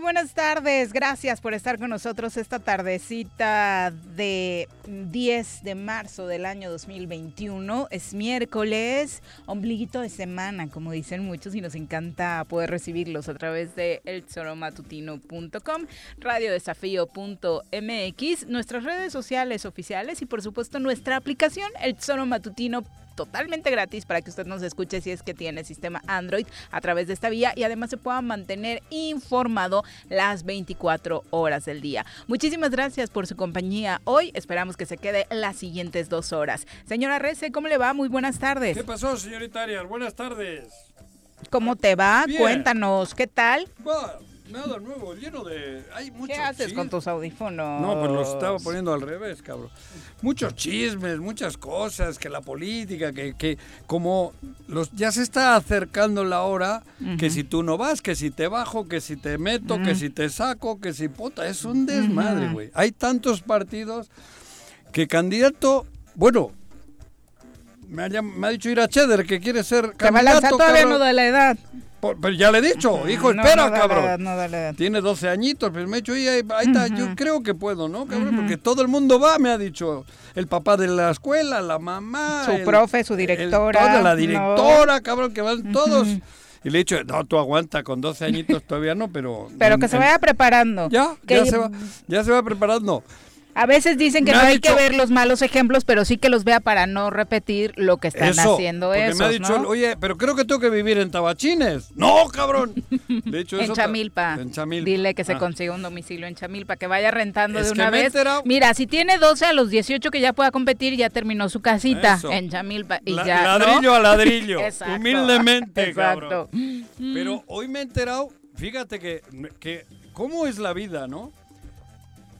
Buenas tardes. Gracias por estar con nosotros esta tardecita de 10 de marzo del año 2021. Es miércoles, ombliguito de semana, como dicen muchos, y nos encanta poder recibirlos a través de elzoromatutino.com, radiodesafío.mx, nuestras redes sociales oficiales y por supuesto nuestra aplicación, el totalmente gratis para que usted nos escuche si es que tiene sistema Android a través de esta vía y además se pueda mantener informado las 24 horas del día. Muchísimas gracias por su compañía hoy. Esperamos que se quede las siguientes dos horas. Señora Rece, ¿cómo le va? Muy buenas tardes. ¿Qué pasó, señorita Arias? Buenas tardes. ¿Cómo te va? Cuéntanos, ¿qué tal? Nada nuevo, lleno de. Hay ¿Qué haces con tus audífonos? No, pues los estaba poniendo al revés, cabrón. Muchos chismes, muchas cosas, que la política, que, que como los ya se está acercando la hora, que si tú no vas, que si te bajo, que si te meto, que si te saco, que si puta, es un desmadre, güey. Hay tantos partidos que candidato, bueno, me ha, me ha dicho ir a Cheder que quiere ser candidato. va a lanzar todavía no de la edad pero ya le he dicho, hijo, espera, cabrón. Tiene 12 añitos, pero me he dicho, ahí, ahí está, yo creo que puedo, ¿no, cabrón? Porque todo el mundo va, me ha dicho el papá de la escuela, la mamá. Su profe, su directora. toda la directora, cabrón, que van todos. Y le he dicho, no, tú aguanta, con 12 añitos todavía no, pero... Pero que se vaya preparando. Ya, ya se, va, ya se va preparando. A veces dicen que no hay que ver los malos ejemplos, pero sí que los vea para no repetir lo que están haciendo esos, me ha dicho, oye, pero creo que tengo que vivir en Tabachines. No, cabrón. De hecho, en, Chamilpa. en Chamilpa. Dile que se ah. consiga un domicilio en Chamilpa, que vaya rentando de una vez. Mira, si tiene 12 a los 18 que ya pueda competir, ya terminó su casita en Chamilpa y ya, ladrillo a ladrillo, humildemente, Exacto. Pero hoy me he enterado, fíjate que, que cómo es la vida, ¿no?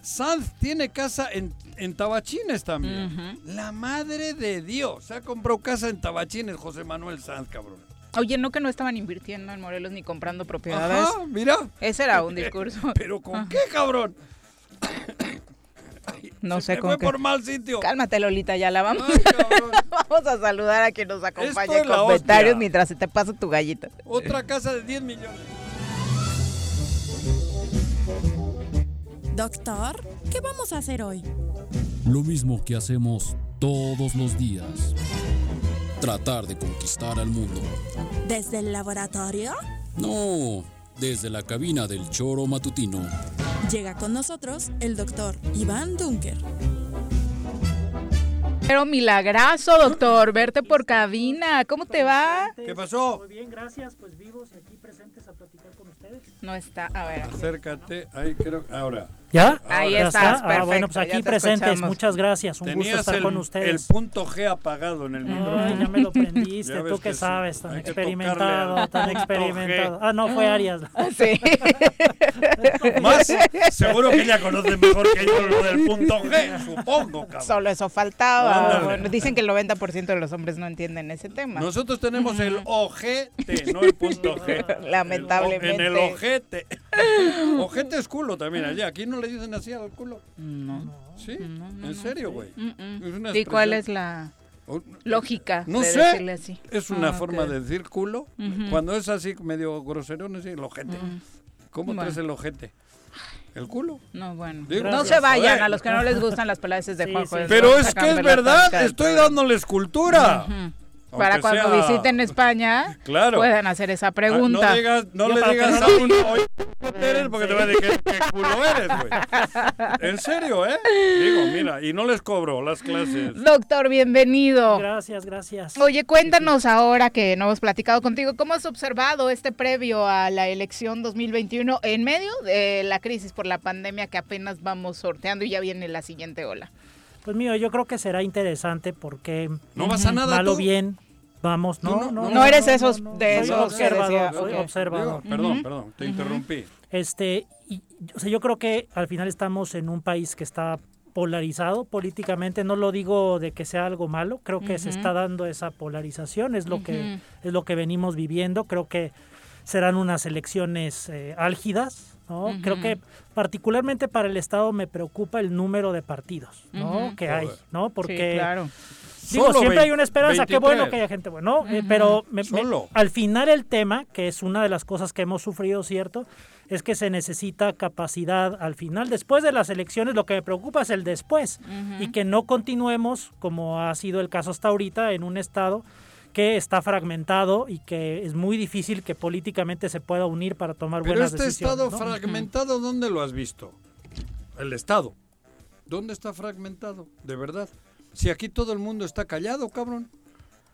Sanz tiene casa en, en Tabachines también. La madre de Dios. Se ha comprado casa en Tabachines, José Manuel Sanz, cabrón. Oye, no que no estaban invirtiendo en Morelos ni comprando propiedades. Ajá, mira. Ese era un discurso. ¿Pero con qué, cabrón? no sé con fue por mal sitio. Cálmate, Lolita, ya la vamos. vamos a saludar a quien nos acompaña con comentarios mientras se te pasa tu gallita. Otra casa de 10 millones. Doctor, ¿qué vamos a hacer hoy? Lo mismo que hacemos todos los días. Tratar de conquistar al mundo. ¿Desde el laboratorio? No, desde la cabina del choro matutino. Llega con nosotros el doctor Iván Dunker. Pero milagrazo, doctor, verte por cabina. ¿Cómo te va? ¿Qué pasó? Muy bien, gracias. Pues vivos y aquí presentes a platicar con ustedes. No está. A ver. Acércate, ahí creo. Ahora. ¿Ya? Ahí ¿Ya estás, está? Ah, bueno, pues aquí te presentes, escuchamos. muchas gracias. Un gusto estar el, con el ustedes. punto G apagado en el micrófono. Ay, ya me lo prendiste, tú que que sí. sabes, tan Hay experimentado, tan experimentado. G. Ah, no, fue Arias. Sí. Más, seguro que ella conoce mejor que yo lo del punto G, supongo, cabrón. Solo eso faltaba. Bueno, dicen que el 90% de los hombres no entienden ese tema. Nosotros tenemos el ojete, no el punto G. Lamentablemente. El o- en el ojete. Ojete es culo también allá. Aquí no le dicen así al culo. No. ¿Sí? ¿En serio, güey? Mm, mm. Una ¿Y cuál es la lógica No de sé. decirle así? Es una Ah, forma ok. de decir culo. Cuando es así medio groserón, es el ojete. ¿Cómo Bueno. traes el ojete? ¿El culo? No, bueno. Digo, no se vayan Joder. a los que no les gustan las palaces de Sí, Juanjo. sí. Pero es que es verdad, estoy dándoles cultura. Aunque Para cuando sea- visiten España, Claro. puedan hacer esa Ah, pregunta. No, digas, no le digas a uno, oye, ¿cómo eres? Porque te va a decir qué, qué culo eres, güey. En serio, ¿eh? Digo, mira, y no les cobro las clases. Doctor, bienvenido. Gracias, gracias. Oye, cuéntanos ahora que no hemos platicado contigo, ¿cómo has observado este previo a la elección 2021 en medio de la crisis por la pandemia que apenas vamos sorteando y ya viene la siguiente ola? Pues mío, yo creo que será interesante porque No vas a nada malo tú. bien, vamos, no, no, no- no, no eres esos- de soy esos que observador, soy observador. Perdón, perdón, te interrumpí. Este, y, o sea, yo creo que al final estamos en un país que está polarizado políticamente, no lo digo de que sea algo malo, creo que se está dando esa polarización, es lo que es lo que venimos viviendo, creo que serán unas elecciones eh, álgidas, ¿no? Creo que particularmente para el estado me preocupa el número de partidos, ¿no? Que hay. ¿no? Porque sí, claro. Digo, siempre hay una esperanza, qué 23. bueno que haya gente buena, ¿no? Eh, pero me- al final el tema, que es una de las cosas que hemos sufrido, ¿cierto? Es que se necesita capacidad al final. Después de las elecciones, lo que me preocupa es el después y que no continuemos, como ha sido el caso hasta ahorita, en un estado que está fragmentado y que es muy difícil que políticamente se pueda unir para tomar Pero buenas este decisiones. estado ¿no? fragmentado, ¿dónde lo has visto? El estado. ¿Dónde está fragmentado? De verdad. Si aquí todo el mundo está callado, cabrón.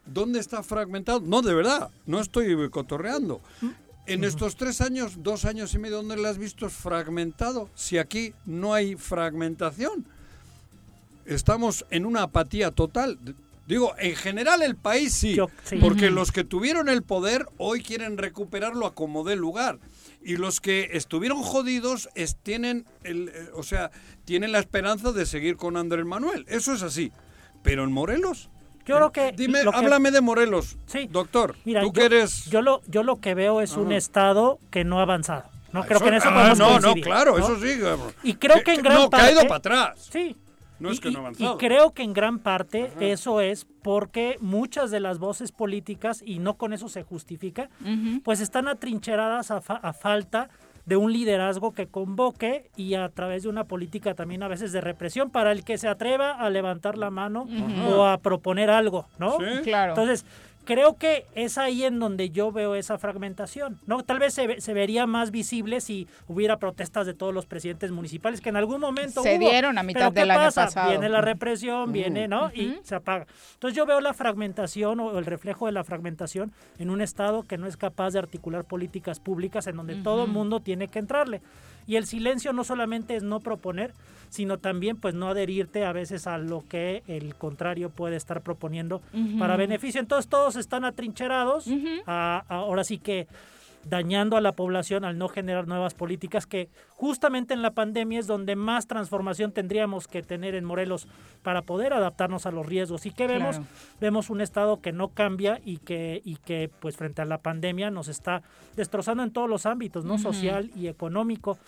¿Dónde está fragmentado? No, de verdad. No estoy cotorreando. En estos tres años, dos años y medio, ¿dónde lo has visto fragmentado? Si aquí no hay fragmentación. Estamos en una apatía total. Digo, en general el país sí, Yo- sí. porque los que tuvieron el poder hoy quieren recuperarlo a como dé lugar. Y los que estuvieron jodidos es- tienen, el, eh, o sea, tienen la esperanza de seguir con Andrés Manuel. Eso es así. Pero en Morelos. Yo creo que Dime, lo que- háblame de Morelos. Sí. Doctor, Mira, tú yo, que eres... yo lo yo lo que veo es un estado que no ha avanzado. No Ah, creo que en eso ah, podemos No, no, claro, ¿no? eso sí. Y creo que en gran no, que ha ido parte- para atrás. Sí. No es Y- que no ha avanzado. Y creo que en gran parte eso es porque muchas de las voces políticas, y no con eso se justifica, pues están atrincheradas a, fa- a falta de un liderazgo que convoque y a través de una política también a veces de represión para el que se atreva a levantar la mano o a proponer algo, ¿no? Sí. Claro. Entonces, creo que es ahí en donde yo veo esa fragmentación, ¿no? Tal vez se, se vería más visible si hubiera protestas de todos los presidentes municipales que en algún momento Se hubo. dieron a mitad Pero ¿qué del año pasa? pasado. Viene la represión, viene, ¿no? Y se apaga. Entonces yo veo la fragmentación o el reflejo de la fragmentación en un Estado que no es capaz de articular políticas públicas en donde todo el mundo tiene que entrarle. Y el silencio no solamente es no proponer, sino también pues no adherirte a veces a lo que el contrario puede estar proponiendo para beneficio. Entonces todos están atrincherados, a- a- ahora sí que dañando a la población al no generar nuevas políticas que justamente en la pandemia es donde más transformación tendríamos que tener en Morelos para poder adaptarnos a los riesgos. ¿Y qué vemos? Claro. Vemos un estado que no cambia y que, y que pues frente a la pandemia nos está destrozando en todos los ámbitos, ¿no? Social y económico.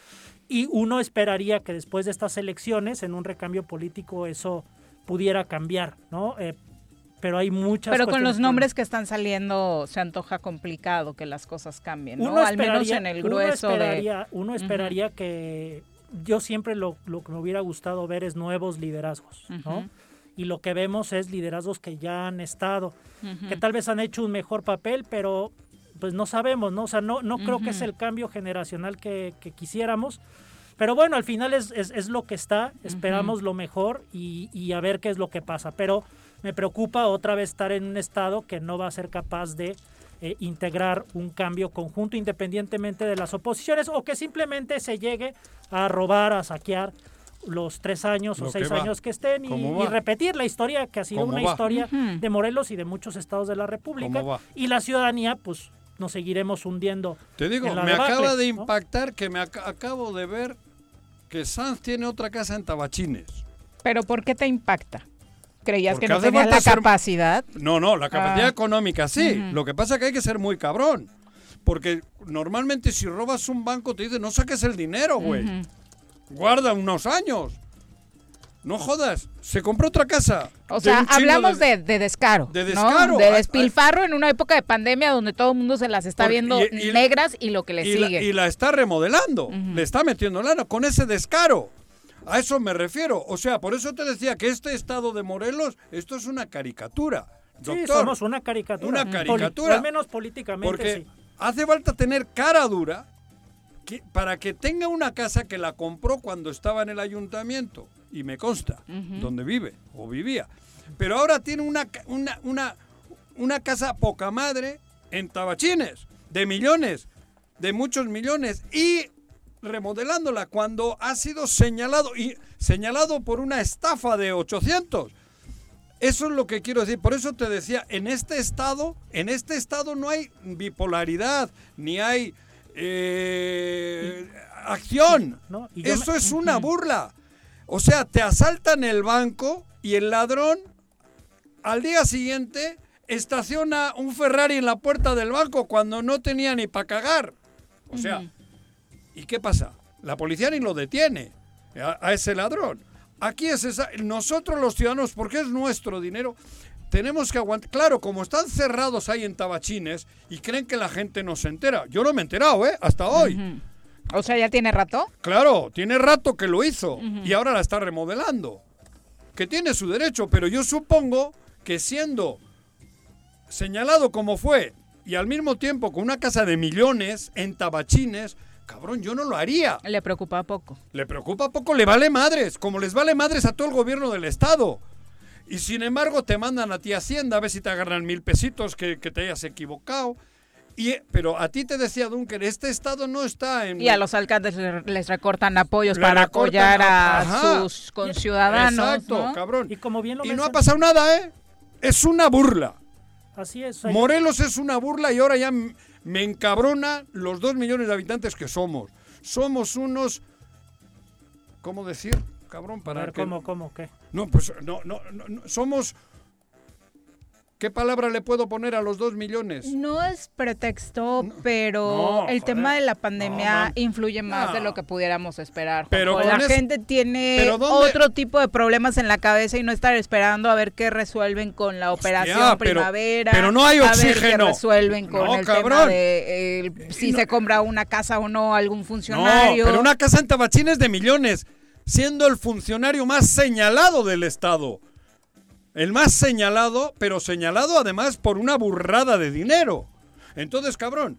Y uno esperaría que después de estas elecciones, en un recambio político, eso pudiera cambiar, ¿no? Eh, pero hay muchas Pero con los nombres que están saliendo se antoja complicado que las cosas cambien, ¿no? uno Al menos en el uno grueso de... esperaría, Uno esperaría que yo siempre lo, lo que me hubiera gustado ver es nuevos liderazgos, ¿no? Y lo que vemos es liderazgos que ya han estado, que tal vez han hecho un mejor papel, pero pues no sabemos, ¿no? O sea, no, no creo que es el cambio generacional que, que quisiéramos. Pero bueno, al final es, es, es lo que está, esperamos lo mejor y, y a ver qué es lo que pasa. Pero me preocupa otra vez estar en un estado que no va a ser capaz de eh, integrar un cambio conjunto independientemente de las oposiciones o que simplemente se llegue a robar, a saquear los tres años Lo o seis que años que estén y, repetir la historia que ha sido ¿Cómo una va? historia de Morelos y de muchos estados de la República y la ciudadanía pues nos seguiremos hundiendo Te digo, me debacle, acaba de ¿no? impactar que me ac- acabo de ver que Sanz tiene otra casa en Tabachines. Pero ¿por qué te impacta? ¿Creías Porque que no tenías la ser- capacidad? No, no, la capacidad Ah. económica sí. Lo que pasa es que hay que ser muy cabrón. Porque normalmente si robas un banco te dicen, no saques el dinero, güey. Guarda unos años. No jodas. Se compró otra casa. O sea, hablamos de, de descaro. de ¿no? descaro. De Ay, ay. despilfarro en una época de pandemia donde todo el mundo se las está Porque- viendo y- y- negras y lo que le y, la, sigue. y la está remodelando. Le está metiendo lana con ese descaro. A eso me refiero. O sea, por eso te decía que este estado de Morelos, esto es una caricatura. Sí, Doctor, somos una caricatura. Una caricatura. al menos políticamente Porque sí. hace falta tener cara dura que- para que tenga una casa que la compró cuando estaba en el ayuntamiento. Y me consta, donde vive o vivía. Pero ahora tiene una, ca- una, una, una casa poca madre en Tabachines, de millones, de muchos millones. Y remodelándola cuando ha sido señalado y señalado por una estafa de 800. Eso es lo que quiero decir. Por eso te decía, en este estado, en este estado no hay bipolaridad, ni hay eh, acción. ¿no? Y yo Eso me- es una burla. O sea, te asaltan el banco y el ladrón al día siguiente estaciona un Ferrari en la puerta del banco cuando no tenía ni para cagar. O sea, ¿y qué pasa? La policía ni lo detiene a, a ese ladrón. Aquí es esa, nosotros los ciudadanos, porque es nuestro dinero, tenemos que aguantar. Claro, como están cerrados ahí en tabachines y creen que la gente no se entera. Yo no me he enterado, ¿eh? Hasta hoy. O sea, ¿ya tiene rato? Claro, tiene rato que lo hizo y ahora la está remodelando. Que tiene su derecho, pero yo supongo que siendo señalado como fue y al mismo tiempo con una casa de millones en tabachines, cabrón, yo no lo haría. Le preocupa poco. Le preocupa poco, le vale madres, como les vale madres a todo el gobierno del Estado. Y sin embargo te mandan a ti Hacienda a ver si te agarran mil pesitos que, que te hayas equivocado. Y, pero a ti te decía Dunker, este Estado no está en... Y a los alcaldes le- les recortan apoyos Le para recortan, apoyar a ajá. sus conciudadanos. Exacto, ¿no? cabrón. Y como bien lo Y no ha pasado nada, ¿eh? Es una burla. Así es. Morelos es una burla y ahora ya me encabrona los dos millones de habitantes que somos. Somos unos... ¿Cómo decir? Cabrón, a para ver, que- ¿cómo, cómo, qué? No, pues no, no, no, no, somos... ¿Qué palabra le puedo poner a los dos millones? No es pretexto, No, pero no, el tema de la pandemia influye más de lo que pudiéramos esperar. Pero la es- gente tiene pero ¿dónde- otro tipo de problemas en la cabeza y no estar esperando a ver qué resuelven con la operación pero- primavera. pero no hay A ver qué oxígeno. resuelven con No, el tema cabrón. de eh, si se compra una casa o no algún funcionario. pero una casa en Tabachines de millones, siendo el funcionario más señalado del Estado. El más señalado, pero señalado además por una burrada de dinero. Entonces, cabrón,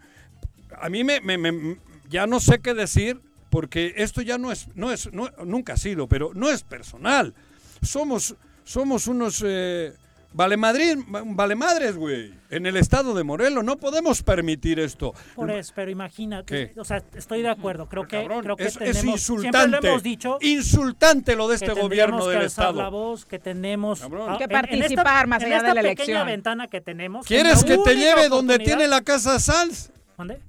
a mí me, me- me- ya no sé qué decir porque esto ya no es, no es, no- nunca ha sido, pero no es personal. Somos, somos unos eh, vale Madrid, vale madres, güey, en el estado de Morelos. No podemos permitir esto. Por eso, pero imagínate, ¿Qué? o sea, estoy de acuerdo, creo que, Cabrón, creo que es, es tenemos, siempre insultante. lo hemos dicho, Insultante lo de este gobierno que del Estado. la voz, que tenemos Cabrón. ah, Que en- en participar esta- más en allá de esta la pequeña elección. ventana que tenemos. ¿Quieres en que te lleve donde tiene la casa Sanz?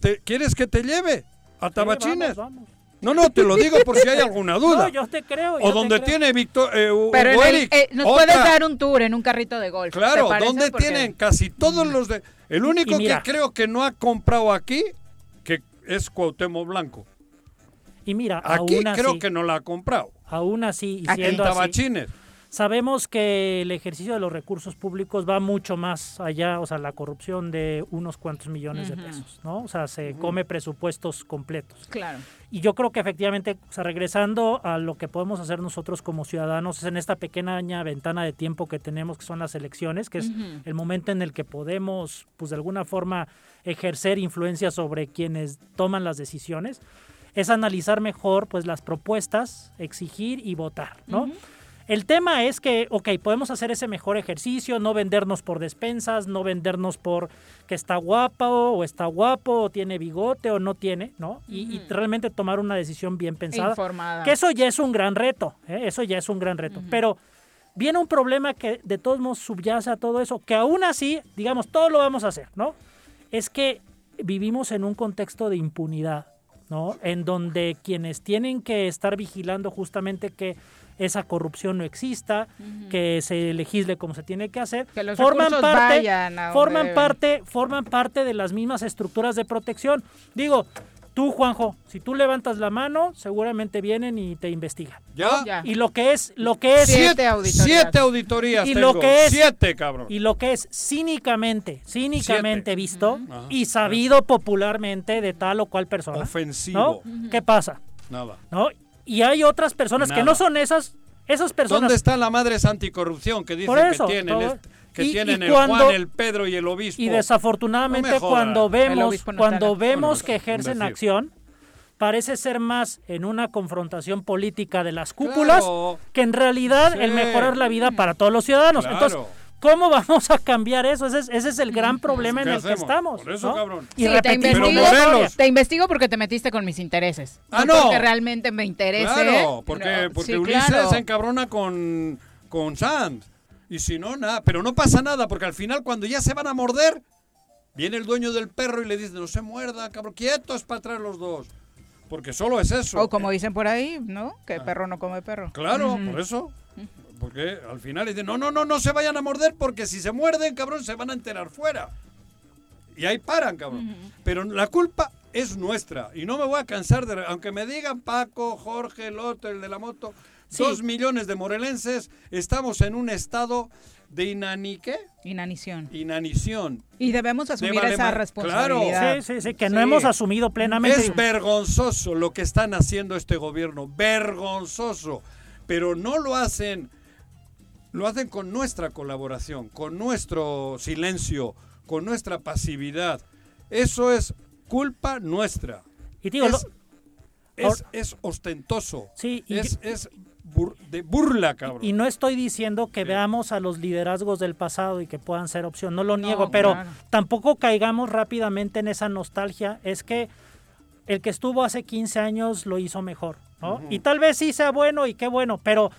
¿Te- ¿Quieres que te lleve a Sí, Tabachines? vamos, vamos. No, no, te lo digo por si hay alguna duda. No, yo te creo. yo o donde creo. tiene Víctor eh, Pero en el- Eric, eh, nos otra. puedes dar un tour en un carrito de golf. ¿te Claro, donde Porque- tienen casi todos los de... El único y que creo que no ha comprado aquí, que es Cuauhtémoc Blanco. Y mira, Aquí aún así, creo que no la ha comprado. aún así, y Aquí. En siendo así, Tabachines. Sabemos que el ejercicio de los recursos públicos va mucho más allá, o sea, la corrupción de unos cuantos millones de pesos, ¿no? O sea, se come presupuestos completos. Claro. Y yo creo que efectivamente, o sea, regresando a lo que podemos hacer nosotros como ciudadanos, es en esta pequeña ventana de tiempo que tenemos, que son las elecciones, que es el momento en el que podemos, pues de alguna forma, ejercer influencia sobre quienes toman las decisiones, es analizar mejor, pues, las propuestas, exigir y votar, ¿no? El tema es que, ok, podemos hacer ese mejor ejercicio, no vendernos por despensas, no vendernos por que está guapo o está guapo o tiene bigote o no tiene, ¿no? Y, y realmente tomar una decisión bien pensada. Informada. Que eso ya es un gran reto, ¿eh? eso ya es un gran reto. Pero viene un problema que de todos modos subyace a todo eso, que aún así, digamos, todo lo vamos a hacer, ¿no? Es que vivimos en un contexto de impunidad, ¿no? En donde quienes tienen que estar vigilando justamente que esa corrupción no exista, que se legisle como se tiene que hacer, Que los forman parte, vayan a donde forman deben. parte, forman parte de las mismas estructuras de protección. Digo, tú Juanjo, si tú levantas la mano, seguramente vienen y te investigan. ¿Ya? Ya. Y lo que es, lo que es, Siete auditorías. Siete auditorías Y tengo. lo que es- Siete, cabrón. y lo que es cínicamente, cínicamente Siete. visto y sabido popularmente de tal o cual persona. Ofensivo. ¿no? ¿Qué pasa? Nada. ¿No? Y hay otras personas que no son esas, esas personas. ¿Dónde está la madre anticorrupción que dicen eso, que tienen, todo- que y- tienen y el cuando- Juan, el Pedro y el obispo? Y desafortunadamente No cuando vemos, no cuando vemos que ejercen acción, parece ser más en una confrontación política de las cúpulas Claro. que en realidad Sí. el mejorar la vida para todos los ciudadanos. Claro. Entonces, ¿cómo vamos a cambiar eso? Ese es, ese es el gran problema en ¿Qué el que estamos. Por eso, ¿no? cabrón. Y Sí, te investigo, te investigo porque te metiste con mis intereses. Ah, No no. Porque realmente me interese. Claro, porque, No, porque sí, Ulises claro. se encabrona con, con Sanz. Y si no, nada. Pero no pasa nada, porque al final, cuando ya se van a morder, viene el dueño del perro y le dice: No se muerda, cabrón, quietos para atrás los dos. Porque solo es eso. O como dicen por ahí, ¿no? Que perro no come perro. Claro, por eso. Porque al final dicen, no, no, no, no se vayan a morder porque si se muerden, cabrón, se van a enterar fuera. Y ahí paran, cabrón. Pero la culpa es nuestra. Y no me voy a cansar de... Aunque me digan Paco, Jorge, el otro, el de la moto, Sí. dos millones de morelenses, estamos en un estado de inanique, Inanición. inanición. Y debemos asumir vale esa responsabilidad. Sí, sí, sí, que no Sí. hemos asumido plenamente. Es vergonzoso lo que están haciendo este gobierno, vergonzoso. Pero no lo hacen, lo hacen con nuestra colaboración, con nuestro silencio, con nuestra pasividad. Eso es culpa nuestra. y digo, es, lo- es, es ostentoso. Sí, y- es, es bur- de burla, cabrón. Y no estoy diciendo que veamos a los liderazgos del pasado y que puedan ser opción, no lo No, niego, pero claro. tampoco caigamos rápidamente en esa nostalgia. Es que el que estuvo hace 15 años lo hizo mejor, ¿no? Y tal vez sí sea bueno y qué bueno, pero,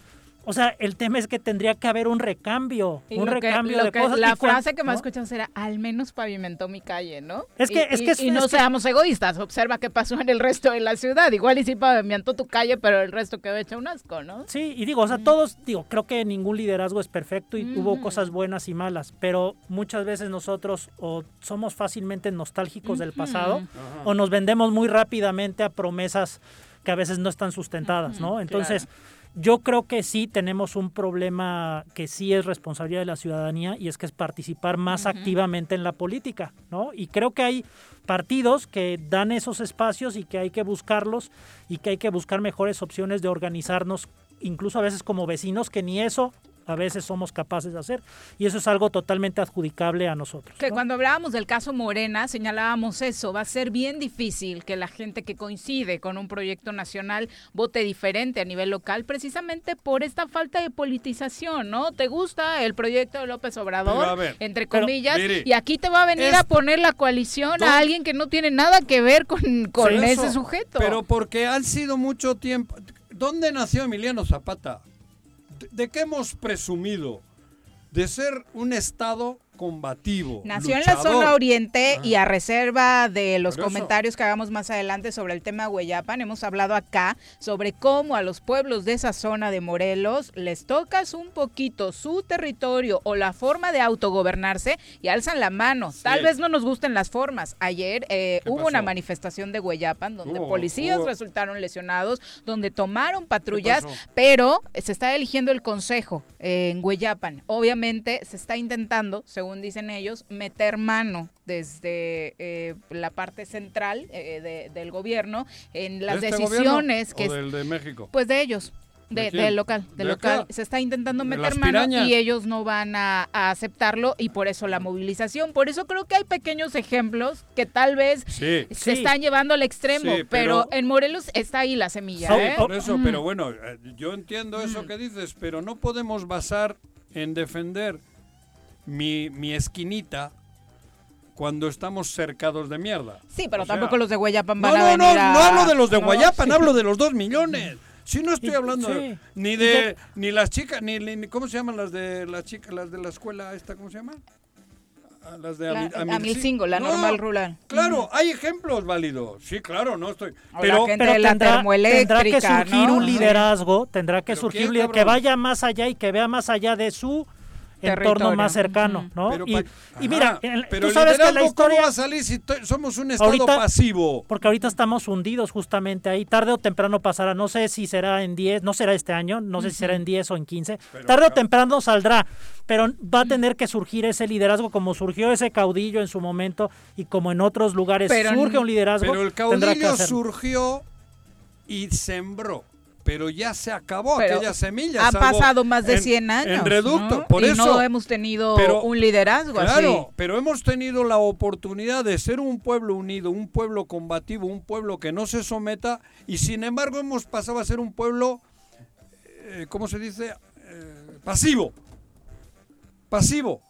o sea, el tema es que tendría que haber un recambio, Y un lo que- recambio lo de que- cosas. La y frase que más ¿no? escuchamos era, al menos pavimentó mi calle, ¿no? Es que- Y- es y- que es- y no es que- seamos egoístas, observa qué pasó en el resto de la ciudad. Igual y sí pavimentó tu calle, pero el resto quedó hecho un asco, ¿no? Sí, y digo, o sea, todos, digo, creo que ningún liderazgo es perfecto y hubo cosas buenas y malas, pero muchas veces nosotros o somos fácilmente nostálgicos del pasado o nos vendemos muy rápidamente a promesas que a veces no están sustentadas, ¿no? Entonces, yo creo que sí tenemos un problema que sí es responsabilidad de la ciudadanía y es que es participar más activamente en la política, ¿no? Y creo que hay partidos que dan esos espacios y que hay que buscarlos y que hay que buscar mejores opciones de organizarnos, incluso a veces como vecinos, que ni eso a veces somos capaces de hacer. Y eso es algo totalmente adjudicable a nosotros. Que ¿no? cuando hablábamos del caso Morena, señalábamos eso, va a ser bien difícil que la gente que coincide con un proyecto nacional vote diferente a nivel local, precisamente por esta falta de politización, ¿no? ¿Te gusta el proyecto de López Obrador? Ver, entre pero, comillas, y aquí te va a venir es- a poner la coalición a alguien que no tiene nada que ver con, con ese eso, sujeto. Pero porque han sido mucho tiempo. ¿Dónde nació Emiliano Zapata? ¿De, qué hemos presumido? De ser un Estado combativo. Nació en la zona oriente y a reserva de los comentarios que hagamos más adelante sobre el tema Hueyapan, hemos hablado acá sobre cómo a los pueblos de esa zona de Morelos les tocas un poquito su territorio o la forma de autogobernarse y alzan la mano. Tal vez no nos gusten las formas. Ayer eh, ¿Qué hubo una manifestación de Hueyapan donde policías resultaron lesionados, donde tomaron patrullas, pero se está eligiendo el consejo eh, en Hueyapan. Obviamente se está intentando, según dicen ellos, meter mano desde eh, la parte central eh, de- del gobierno en las ¿De este decisiones que o es- del de México. pues de ellos. De, del local, del ¿De local. acá? Se está intentando ¿De meter mano y ellos no van a, a aceptarlo y por eso la movilización. Por eso creo que hay pequeños ejemplos que tal vez Sí. se Sí. están llevando al extremo, Sí, pero, pero- en Morelos está ahí la semilla. ¿eh? Por eso, Mm. pero bueno, eh, yo entiendo eso que dices, pero no podemos basar en defender mi, mi esquinita cuando estamos cercados de mierda. Sí, pero O sea, tampoco los de Guayapan van No, a no, venir no, a- no hablo de los de No, Guayapan, sí. hablo de los dos millones. Si no estoy hablando sí. de- ni de ni las chicas ni, ni- cómo se llaman las de las chicas las de la escuela esta cómo se llama Ah, las de La- Amil- Amilcingo. Amilcingo, la No, normal rural. Claro, hay ejemplos válidos. Sí, claro, no estoy. O Pero la Pero la tendrá, tendrá que surgir ¿no? un Sí. liderazgo, tendrá que ¿Pero surgir un líder que vaya más allá y que vea más allá de su. Entorno más cercano. ¿no? Pero y, y mira, en- pero tú el sabes que la historia ¿cómo va a salir si somos un estado Ahorita- pasivo? Porque ahorita estamos hundidos justamente ahí. Tarde o temprano pasará. No sé si será en 10, no será este año, no sé si será en 10 o en 15. Pero, Tarde o temprano saldrá. Pero va a tener que surgir ese liderazgo como surgió ese caudillo en su momento y como en otros lugares Pero surge un liderazgo. Pero el tendrá que caudillo surgió y sembró. Pero ya se acabó Pero aquella semilla. Salvo pasado más de en- 100 años. En reducto. ¿no? Por y eso. no hemos tenido pero- un liderazgo Claro, así. pero hemos tenido la oportunidad de ser un pueblo unido, un pueblo combativo, un pueblo que no se someta y sin embargo hemos pasado a ser un pueblo, eh, ¿cómo se dice? Eh, pasivo. Pasivo.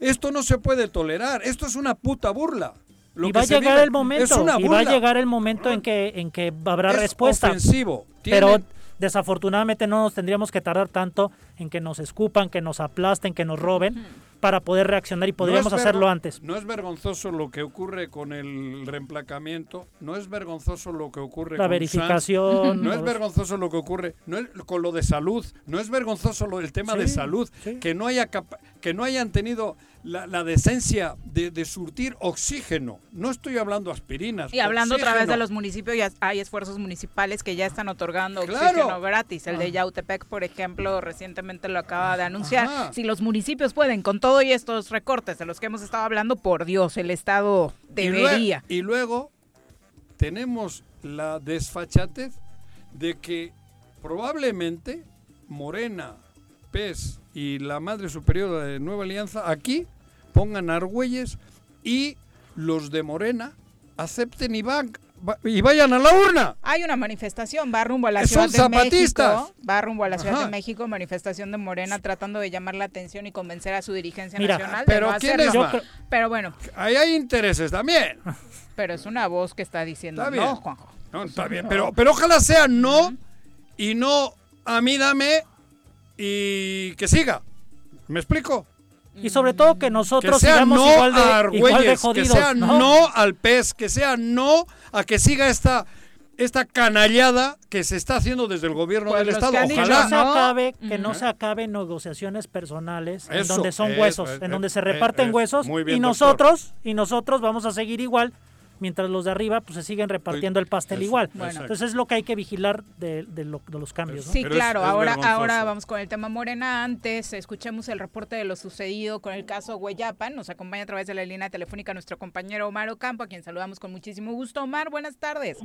Esto no se puede tolerar. Esto es una puta burla. Lo y que va a llegar el momento. Es una y va a llegar el momento en que, en que habrá Es respuesta. ofensivo. Pero desafortunadamente no nos tendríamos que tardar tanto en que nos escupan, que nos aplasten, que nos roben, para poder reaccionar y podríamos No hacerlo antes. No es vergonzoso lo que ocurre con el reemplacamiento, no es vergonzoso lo que ocurre La con verificación. No es vergonzoso lo que ocurre no es- con lo de salud, no es vergonzoso lo, el tema de salud, sí. que no haya capa- que no hayan tenido la, la decencia de, de surtir oxígeno. No estoy hablando aspirinas. Y hablando otra vez de oxígeno. los municipios, ya hay esfuerzos municipales que ya están otorgando Claro. oxígeno gratis. El de Ah. Yautepec, por ejemplo, recientemente lo acaba de anunciar. Ajá. Si los municipios pueden, con todo y estos recortes de los que hemos estado hablando, por Dios, el Estado Y lue- debería. Y, luego tenemos la desfachatez de que probablemente Morena, PES y la Madre Superior de Nueva Alianza aquí pongan argüelles y los de Morena acepten y, van, va- y vayan a la urna. Hay una manifestación, va rumbo a la Son Ciudad de zapatistas. México, va rumbo a la Ciudad Ajá. de México, manifestación de Morena tratando de llamar la atención y convencer a su dirigencia Mira, nacional pero de no ¿quién hacerlo. es Pero bueno, Ahí hay intereses también. pero es una voz que está diciendo Está bien. no, Juanjo. No, está bien, pero, pero ojalá sea no y no a mí dame y que siga. ¿Me explico? Y sobre todo que Que nosotros sea sigamos no igual, de, a igual de Argüelles, que jodidos. sea ¿no? no al pez, que sea no a que siga esta, esta canallada que se está haciendo desde el gobierno Pues del Estado. que que Ojalá. no se ¿no? acabe, que no se acaben negociaciones personales en Eso, donde son eso, huesos, es, en donde es, se es, reparten es. huesos bien, y doctor. nosotros y nosotros vamos a seguir igual mientras los de arriba pues se siguen repartiendo el pastel Eso, igual. Bueno. Entonces es lo que hay que vigilar de, de lo- de los cambios. ¿no? Sí, Pero claro. es ahora, ahora vamos con el tema Morena. Antes, escuchemos el reporte de lo sucedido con el caso Hueyapan. Nos acompaña a través de la línea telefónica nuestro compañero Omar Ocampo, a quien saludamos con muchísimo gusto. Omar, buenas tardes.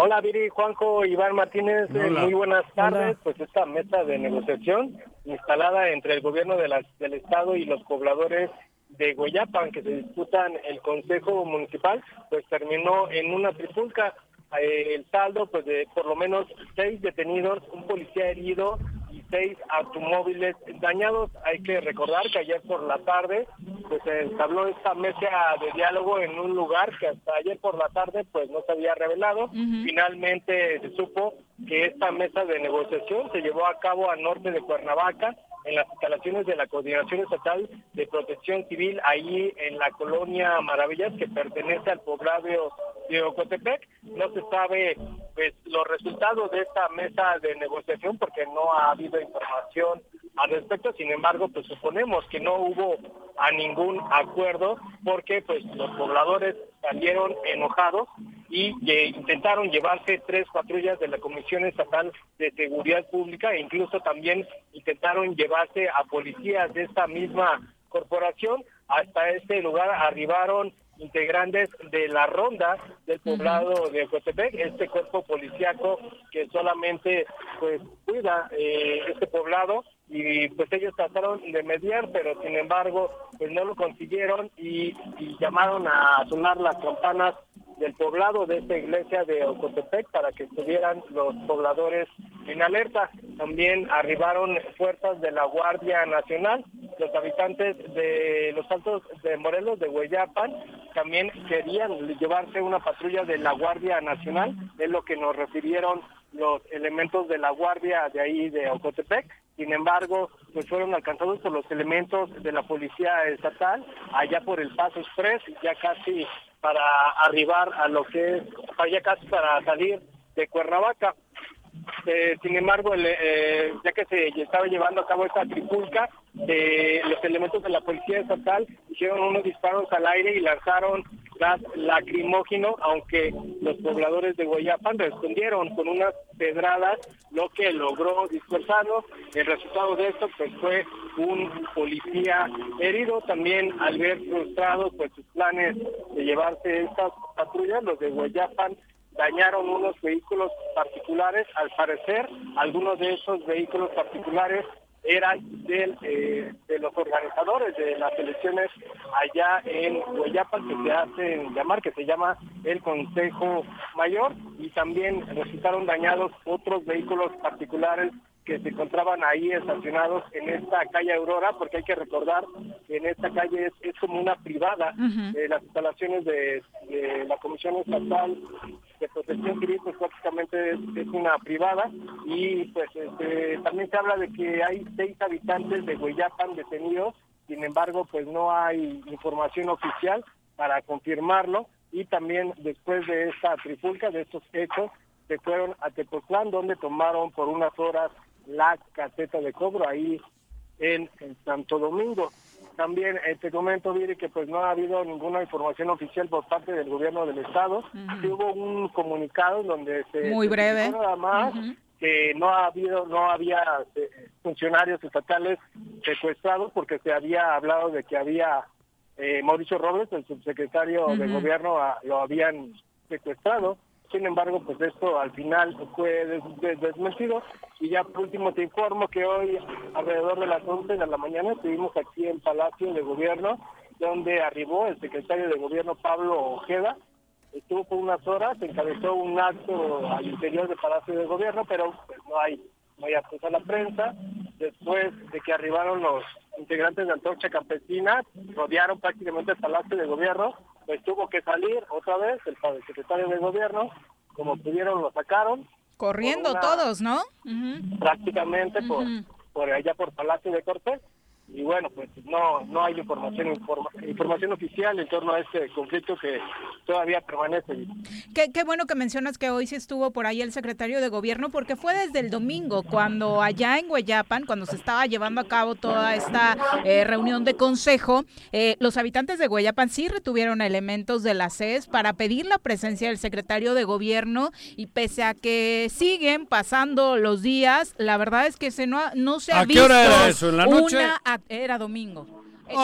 Hola Viri, Juanjo, Iván Martínez, eh, Hola. muy buenas tardes. Hola. Pues esta mesa de negociación instalada entre el gobierno de las- del estado y los pobladores de Guayapan que se disputan el consejo municipal, pues terminó en una trifulca. Eh, el saldo, pues de por lo menos seis detenidos, un policía herido y seis automóviles dañados. Hay que recordar que ayer por la tarde pues se entabló esta mesa de diálogo en un lugar que hasta ayer por la tarde pues no se había revelado. Finalmente se supo que esta mesa de negociación se llevó a cabo al norte de Cuernavaca en las instalaciones de la Coordinación Estatal de Protección Civil, ahí en la colonia Maravillas, que pertenece al poblado de Ocotepec. No se sabe pues los resultados de esta mesa de negociación porque no ha habido información al respecto. Sin embargo, pues suponemos que no hubo a ningún acuerdo porque pues los pobladores salieron enojados y eh, intentaron llevarse tres patrullas de la Comisión Estatal de Seguridad Pública e incluso también intentaron llevarse a policías de esta misma corporación. Hasta este lugar arribaron integrantes de la ronda del poblado de este cuerpo policiaco que solamente pues cuida eh, este poblado y pues ellos trataron de mediar, pero sin embargo pues no lo consiguieron y, y llamaron a sonar las campanas del poblado de esta iglesia de Ocotepec para que estuvieran los pobladores en alerta. También arribaron fuerzas de la Guardia Nacional, los habitantes de los Altos de Morelos, de Hueyapan, también querían llevarse una patrulla de la Guardia Nacional, es lo que nos refirieron los elementos de la Guardia de ahí de Ocotepec. Sin embargo, pues fueron alcanzados por los elementos de la Policía Estatal allá por el Paso Express, ya casi para arribar a lo que es, ya casi para salir de Cuernavaca. Eh, sin embargo, eh, ya que se estaba llevando a cabo esta tripulca, eh, los elementos de la policía estatal hicieron unos disparos al aire y lanzaron gas lacrimógeno, aunque los pobladores de Guayapan respondieron con unas pedradas, lo que logró dispersarlos. El resultado de esto pues fue un policía herido, también al ver frustrados pues sus planes de llevarse estas patrullas, los de Guayapan dañaron unos vehículos particulares. Al parecer, algunos de esos vehículos particulares eran del, eh, de los organizadores de las elecciones allá en Hueyapan, que se hacen llamar, que se llama el Consejo Mayor, y también resultaron dañados otros vehículos particulares que se encontraban ahí estacionados en esta calle Aurora, porque hay que recordar que en esta calle es, es como una privada, eh, las instalaciones de, de la Comisión Estatal de protección civil pues prácticamente es, es una privada y pues este, también se habla de que hay seis habitantes de Hueyapan detenidos, sin embargo pues no hay información oficial para confirmarlo y también después de esta trifulca, de estos hechos, se fueron a Tepoztlán donde tomaron por unas horas la caseta de cobro ahí en, en Santo Domingo. También eh, te comento, Viri, que pues no ha habido ninguna información oficial por parte del gobierno del estado. Sí hubo un comunicado donde se Muy breve. nada más que no ha habido, no había eh, funcionarios estatales secuestrados porque se había hablado de que había eh, Mauricio Robles, el subsecretario de gobierno, a- lo habían secuestrado. Sin embargo, pues esto al final fue des- des- desmentido. Y ya por último te informo que hoy, alrededor de las 11 de la mañana, estuvimos aquí en Palacio de Gobierno, donde arribó el secretario de Gobierno Pablo Ojeda. Estuvo por unas horas, encabezó un acto al interior del Palacio de Gobierno, pero pues, no hay hay acceso a la prensa. Después de que arribaron los integrantes de Antorcha Campesina, rodearon prácticamente el Palacio de Gobierno, pues tuvo que salir otra vez el, el secretario de Gobierno, como pudieron lo sacaron, Corriendo una- todos, ¿no? Ujú. prácticamente por, por allá por Palacio de Cortés. Y bueno, pues no no hay información informa- información oficial en torno a este conflicto que todavía permanece. Qué, qué bueno que mencionas que hoy sí estuvo por ahí el secretario de gobierno, porque fue desde el domingo, cuando allá en Hueyapan, cuando se estaba llevando a cabo toda esta eh, reunión de consejo, eh, los habitantes de Hueyapan sí retuvieron elementos de la CES para pedir la presencia del secretario de gobierno y pese a que siguen pasando los días, la verdad es que se no, ha- no se ha ¿A qué visto hora era eso? ¿En la noche? una era domingo. Sí.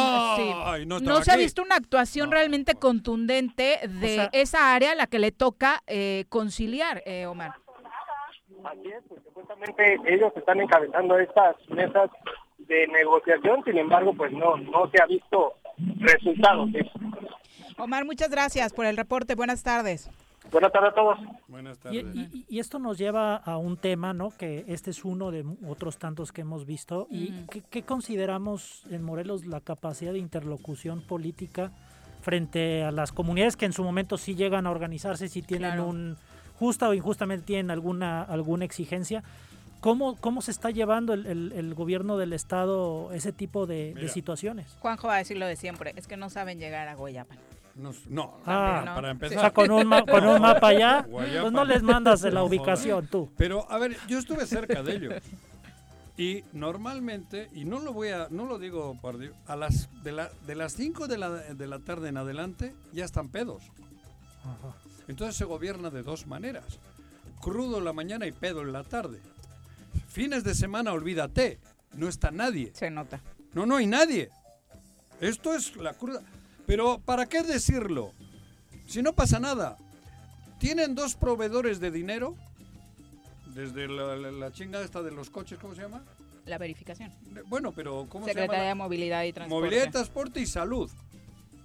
no se ha visto una actuación realmente contundente de sea- esa área a la que le toca eh, conciliar, eh, Omar. Así es, pues supuestamente ellos están encabezando estas mesas de negociación, sin embargo, pues no no se ha visto resultados. Omar, muchas gracias por el reporte. Buenas tardes. Buenas tardes a todos. Buenas Y, tardes. y- y esto nos lleva a un tema, ¿no? Que este es uno de otros tantos que hemos visto. ¿Y qué, qué consideramos en Morelos la capacidad de interlocución política frente a las comunidades que en su momento sí llegan a organizarse, si tienen Claro. un justa o injustamente tienen alguna alguna exigencia? ¿Cómo, cómo se está llevando el, el- el gobierno del estado ese tipo de, situaciones? Juanjo va a decir lo de siempre, es que no saben llegar a Guayapan. No, no, Ah, para O empezar. sea, con un, ma- con un mapa allá, pues no les mandas la ubicación tú. Pero, a ver, yo estuve cerca de ellos. Y normalmente, y no lo voy a, no lo digo por Dios, a las de, la, de las 5 de la, de la tarde en adelante ya están pedos. Ajá. Entonces se gobierna de dos maneras. Crudo en la mañana y pedo en la tarde. Fines de semana, olvídate. No está nadie. Se nota. No, no hay nadie. Esto es la cruda. Pero ¿para qué decirlo? Si no pasa nada. Tienen dos proveedores de dinero, desde la, la, la chingada esta de los coches, ¿cómo se llama? La verificación. Bueno, pero ¿cómo Secretaría se de llama? Movilidad y Transporte. Movilidad, Transporte y Salud.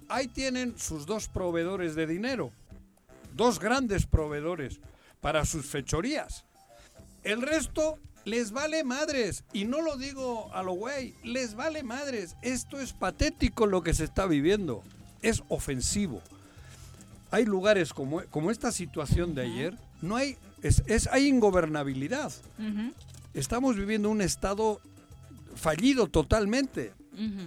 Ahí tienen sus dos proveedores de dinero. Dos grandes proveedores para sus fechorías. El resto les vale madres. Y no lo digo a lo güey. Les vale madres. Esto es patético lo que se está viviendo. Es ofensivo. Hay lugares como, como esta situación de ayer. No hay, es, es- hay ingobernabilidad. Estamos viviendo un estado fallido totalmente.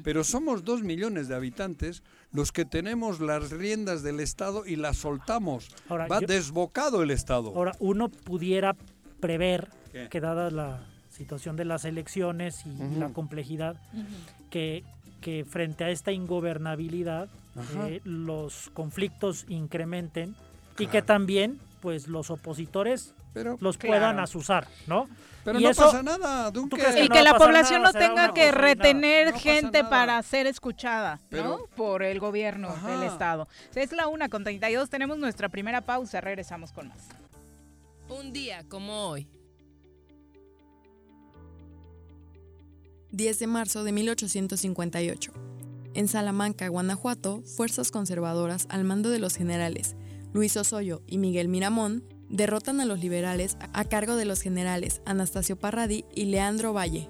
Pero somos dos millones de habitantes los que tenemos las riendas del Estado y las soltamos. Ahora, Va yo- desbocado el Estado. Ahora, uno pudiera prever ¿Qué? que dada la situación de las elecciones y la complejidad, que, que frente a esta ingobernabilidad eh, los conflictos incrementen y que también pues los opositores pero los Claro. puedan asusar, ¿no? pero y no eso- pasa nada, Dunque. que Y no que la población nada, no tenga que retener No gente para ser escuchada, ¿no? Por el gobierno Ajá. del Estado. Es la una con 32, tenemos nuestra primera pausa, regresamos con más. Un día como hoy. 10 de marzo de 1858. En Salamanca, Guanajuato, fuerzas conservadoras al mando de los generales Luis Osoyo y Miguel Miramón derrotan a los liberales a cargo de los generales Anastasio Parradi y Leandro Valle.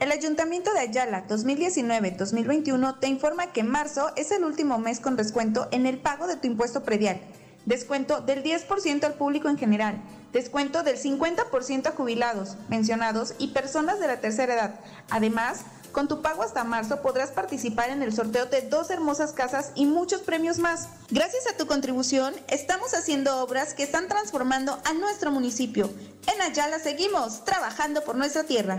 el Ayuntamiento de Ayala 2019-2021 te informa que marzo es el último mes con descuento en el pago de tu impuesto predial. Descuento del 10% al público en general. Descuento del 50% a jubilados, mencionados y personas de la tercera edad. Además, con tu pago hasta marzo podrás participar en el sorteo de dos hermosas casas y muchos premios más. Gracias a tu contribución, estamos haciendo obras que están transformando a nuestro municipio. En Ayala seguimos trabajando por nuestra tierra.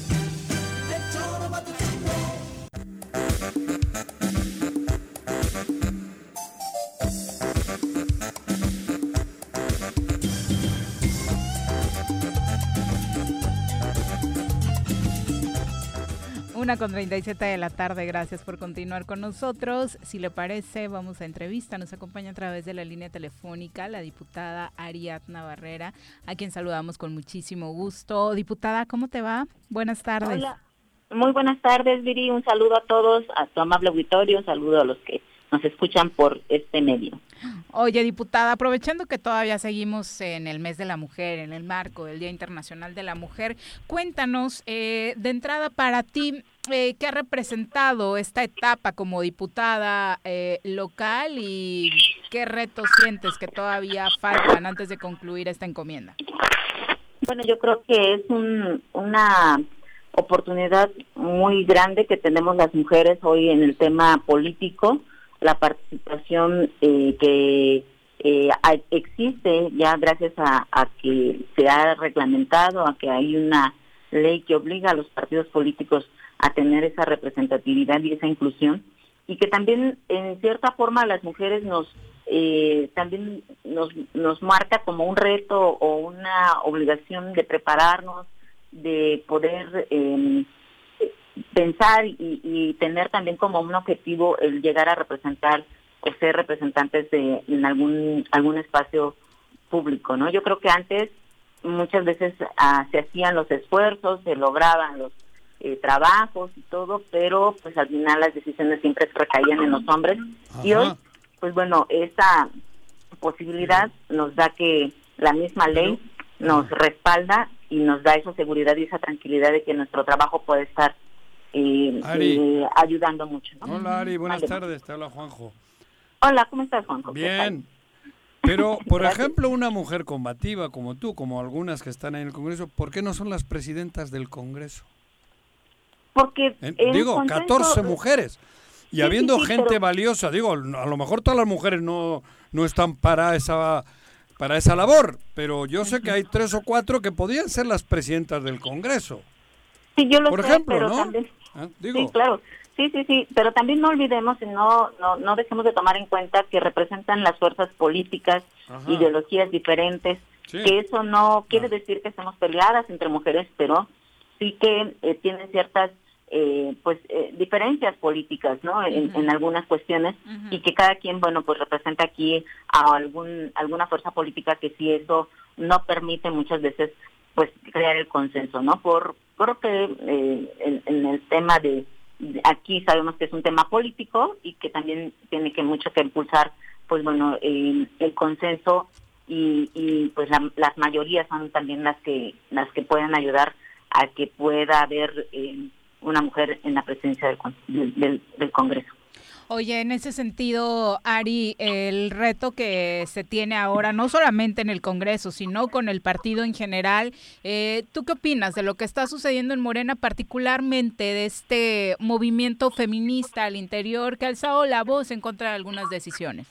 Una con 37 de la tarde, gracias por continuar con nosotros. Si le parece, vamos a entrevista. Nos acompaña a través de la línea telefónica la diputada Ariadna Barrera, a quien saludamos con muchísimo gusto. Diputada, ¿cómo te va? Buenas tardes. Hola, muy buenas tardes, Viri. Un saludo a todos, a tu amable auditorio, saludo a los que nos escuchan por este medio. Oye, diputada, aprovechando que todavía seguimos en el mes de la mujer, en el marco del Día Internacional de la Mujer, cuéntanos eh, de entrada para ti, eh, ¿qué ha representado esta etapa como diputada eh, local y qué retos sientes que todavía faltan antes de concluir esta encomienda? Bueno, yo creo que es un, una oportunidad muy grande que tenemos las mujeres hoy en el tema político la participación eh, que eh, existe ya gracias a, que se ha reglamentado, a que hay una ley que obliga a los partidos políticos a tener esa representatividad y esa inclusión y que también en cierta forma las mujeres nos eh, también nos, nos marca como un reto o una obligación de prepararnos, de poder eh, pensar y, tener también como un objetivo el llegar a representar o ser representantes de en algún algún espacio público, ¿no? Yo creo que antes muchas veces ah, se hacían los esfuerzos, se lograban los eh, trabajos y todo, pero pues al final las decisiones siempre recaían en los hombres y hoy pues bueno, esa posibilidad nos da que la misma ley nos respalda y nos da esa seguridad y esa tranquilidad de que nuestro trabajo puede estar eh, ayudando mucho. Hola Ari, buenas tardes, te habla Juanjo. Hola, ¿cómo estás Juanjo? Bien. Pero, por ejemplo, una mujer combativa como tú, como algunas que están en el Congreso, ¿por qué no son las presidentas del Congreso? Porque... digo, 14 mujeres. Y habiendo gente valiosa, digo, a lo mejor todas las mujeres no, no están para esa para esa labor, pero yo sé que hay tres o cuatro que podían ser las presidentas del Congreso. Sí, yo lo Por sé, ejemplo, pero ¿no? también... Ah, Sí, claro. Sí, sí, sí, pero también no olvidemos y no, no, no dejemos de tomar en cuenta que representan las fuerzas políticas, Ajá. ideologías diferentes, Sí. que eso no quiere decir que estemos peleadas entre mujeres, pero sí que eh, tienen ciertas eh, pues eh, diferencias políticas, ¿no? En, en algunas cuestiones y que cada quien, bueno, pues representa aquí a algún alguna fuerza política que sí eso no permite muchas veces pues crear el consenso, ¿no? Por creo que eh, en, en el tema de, de- aquí sabemos que es un tema político y que también tiene que mucho que impulsar, pues bueno, el, el consenso y, y pues la- las mayorías son también las que las que pueden ayudar a que pueda haber eh, una mujer en la presidencia del, del- del Congreso. Oye, en ese sentido, Ari, el reto que se tiene ahora, no solamente en el Congreso, sino con el partido en general, eh, ¿tú qué opinas de lo que está sucediendo en Morena, particularmente de este movimiento feminista al interior que ha alzado la voz en contra de algunas decisiones?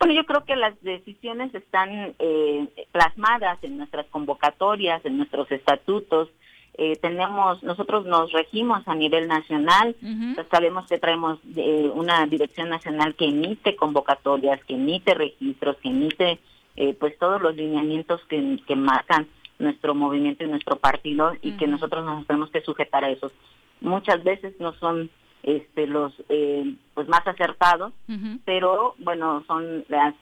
Bueno, yo creo que las decisiones están eh, plasmadas en nuestras convocatorias, en nuestros estatutos. Eh, tenemos, nosotros nos regimos a nivel nacional. Pues sabemos que traemos eh, una dirección nacional que emite convocatorias, que emite registros, que emite eh, pues todos los lineamientos que, que marcan nuestro movimiento y nuestro partido y que nosotros nos tenemos que sujetar a esos. Muchas veces no son este los eh, pues más acertados, pero bueno, son las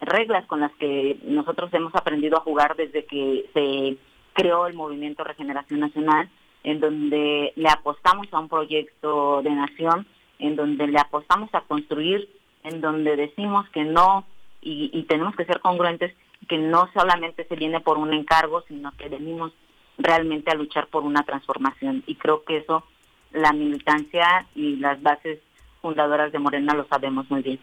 reglas con las que nosotros hemos aprendido a jugar desde que se creó el movimiento Regeneración Nacional, en donde le apostamos a un proyecto de nación, en donde le apostamos a construir, en donde decimos que no y, tenemos que ser congruentes que no solamente se viene por un encargo, sino que venimos realmente a luchar por una transformación. Y creo que eso la militancia y las bases fundadoras de Morena lo sabemos muy bien.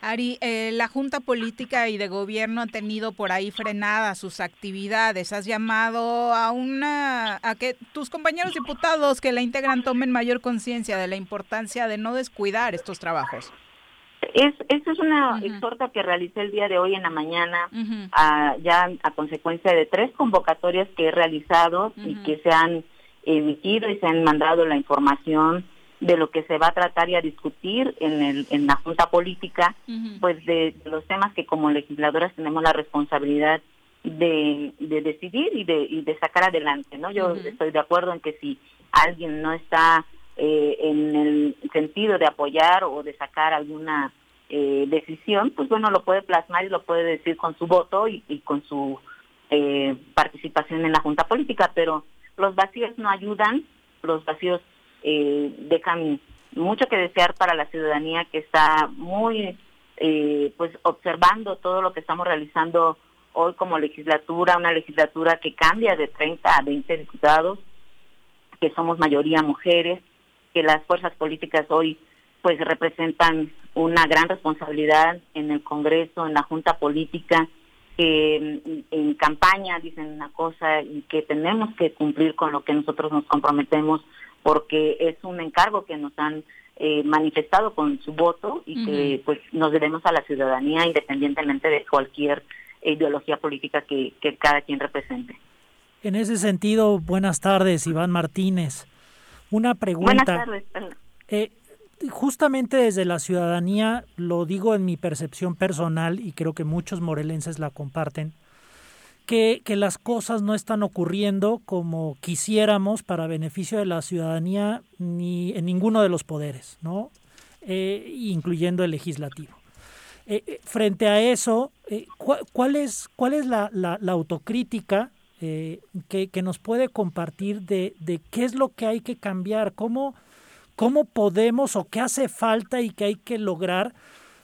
Ari, eh, la Junta Política y de Gobierno ha tenido por ahí frenadas sus actividades. ¿Has llamado a una a que tus compañeros diputados que la integran tomen mayor conciencia de la importancia de no descuidar estos trabajos? Es, esta es una exhorta que realicé el día de hoy en la mañana, ya a consecuencia de tres convocatorias que he realizado y que se han emitido y se han mandado la información de lo que se va a tratar y a discutir en, el, en la Junta Política, pues de, los temas que como legisladoras tenemos la responsabilidad de, decidir y de, y de sacar adelante, ¿no? Yo estoy de acuerdo en que si alguien no está eh, en el sentido de apoyar o de sacar alguna eh, decisión, pues bueno, lo puede plasmar y lo puede decir con su voto y, con su eh, participación en la Junta Política, pero los vacíos no ayudan, los vacíos eh, dejan mucho que desear para la ciudadanía que está muy eh, pues observando todo lo que estamos realizando hoy como legislatura, una legislatura que cambia de 30 a 20 diputados, que somos mayoría mujeres, que las fuerzas políticas hoy pues representan una gran responsabilidad en el Congreso, en la Junta Política, que en campaña dicen una cosa y que tenemos que cumplir con lo que nosotros nos comprometemos porque es un encargo que nos han eh, manifestado con su voto y que pues nos debemos a la ciudadanía independientemente de cualquier ideología política que, cada quien represente. En ese sentido, buenas tardes, Iván Martínez. Una pregunta. Buenas tardes. Eh, justamente desde la ciudadanía, lo digo en mi percepción personal y creo que muchos morelenses la comparten, que, las cosas no están ocurriendo como quisiéramos para beneficio de la ciudadanía ni en ninguno de los poderes, ¿no? Eh, incluyendo el legislativo. Eh, eh, frente a eso, ¿cuál, es, cuál es la, autocrítica que, que, nos puede compartir de, de, qué es lo que hay que cambiar, cómo, cómo podemos o qué hace falta y qué hay que lograr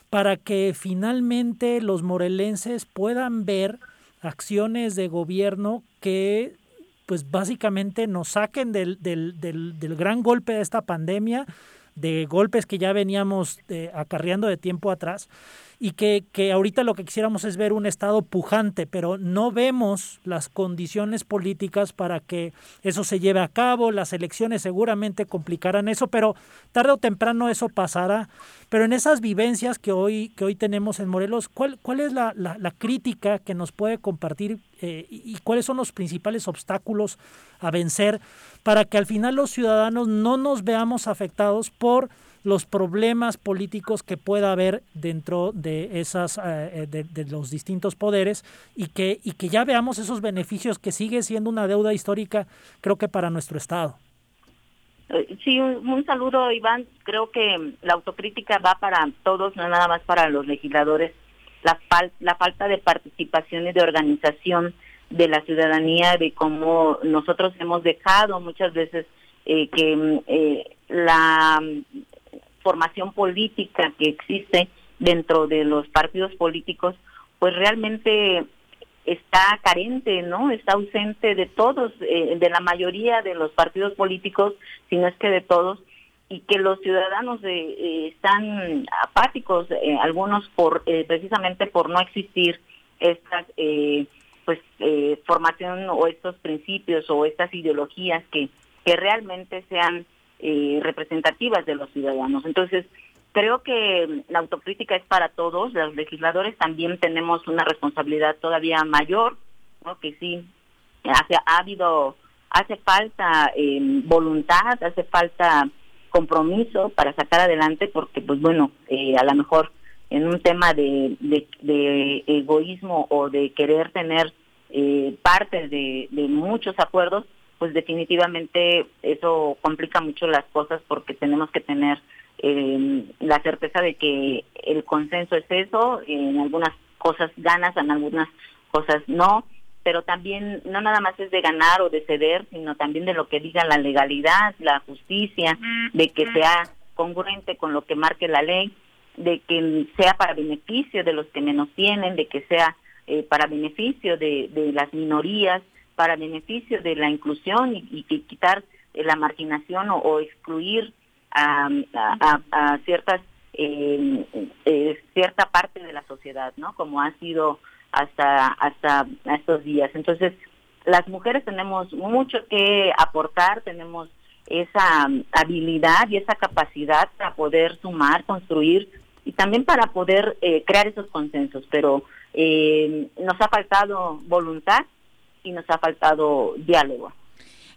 para que finalmente los morelenses puedan ver acciones de gobierno que pues básicamente nos saquen del, del, del, gran golpe de esta pandemia, de golpes que ya veníamos eh, acarreando de tiempo atrás y que, que ahorita lo que quisiéramos es ver un Estado pujante, pero no vemos las condiciones políticas para que eso se lleve a cabo, las elecciones seguramente complicarán eso, pero tarde o temprano eso pasará. Pero en esas vivencias que hoy, que hoy tenemos en Morelos, ¿cuál, cuál es la, la, crítica que nos puede compartir eh, y cuáles son los principales obstáculos a vencer para que al final los ciudadanos no nos veamos afectados por los problemas políticos que pueda haber dentro de esas eh, eh, de, los distintos poderes y que y que ya veamos esos beneficios que sigue siendo una deuda histórica creo que para nuestro estado. Eh, sí un, saludo Iván. Creo que la autocrítica va para todos no nada más para los legisladores. La la falta de participación y de organización de la ciudadanía de cómo nosotros hemos dejado muchas veces que la formación política que existe dentro de los partidos políticos, pues realmente está carente, ¿no? Está ausente de todos, eh, de la mayoría de los partidos políticos, si no es que de todos, y que los ciudadanos eh, eh, están apáticos, algunos por precisamente por no existir esta pues formación o estos principios o estas ideologías que que realmente sean eh, representativas de los ciudadanos. Entonces, creo que la autocrítica es para todos, los legisladores también tenemos una responsabilidad todavía mayor, ¿no? que sí, hace, ha habido, hace falta eh, voluntad, hace falta compromiso para sacar adelante, porque pues bueno, eh, a lo mejor en un tema de, egoísmo o de querer tener eh, parte de muchos acuerdos, pues definitivamente eso complica mucho las cosas porque tenemos que tener eh, la certeza de que el consenso es eso, en algunas cosas ganas, en algunas cosas no, pero también no nada más es de ganar o de ceder, sino también de lo que diga la legalidad, la justicia, de que sea congruente con lo que marque la ley, de que sea para beneficio de los que menos tienen, de que sea eh, para beneficio de, de, las minorías, para beneficio de la inclusión y, y quitar la marginación o, excluir a, ciertas eh, eh, cierta parte de la sociedad, ¿no? Como ha sido hasta hasta estos días. Entonces, las mujeres tenemos mucho que aportar, tenemos esa habilidad y esa capacidad para poder sumar, construir y también para poder eh, crear esos consensos, pero eh, nos ha faltado voluntad y nos ha faltado diálogo.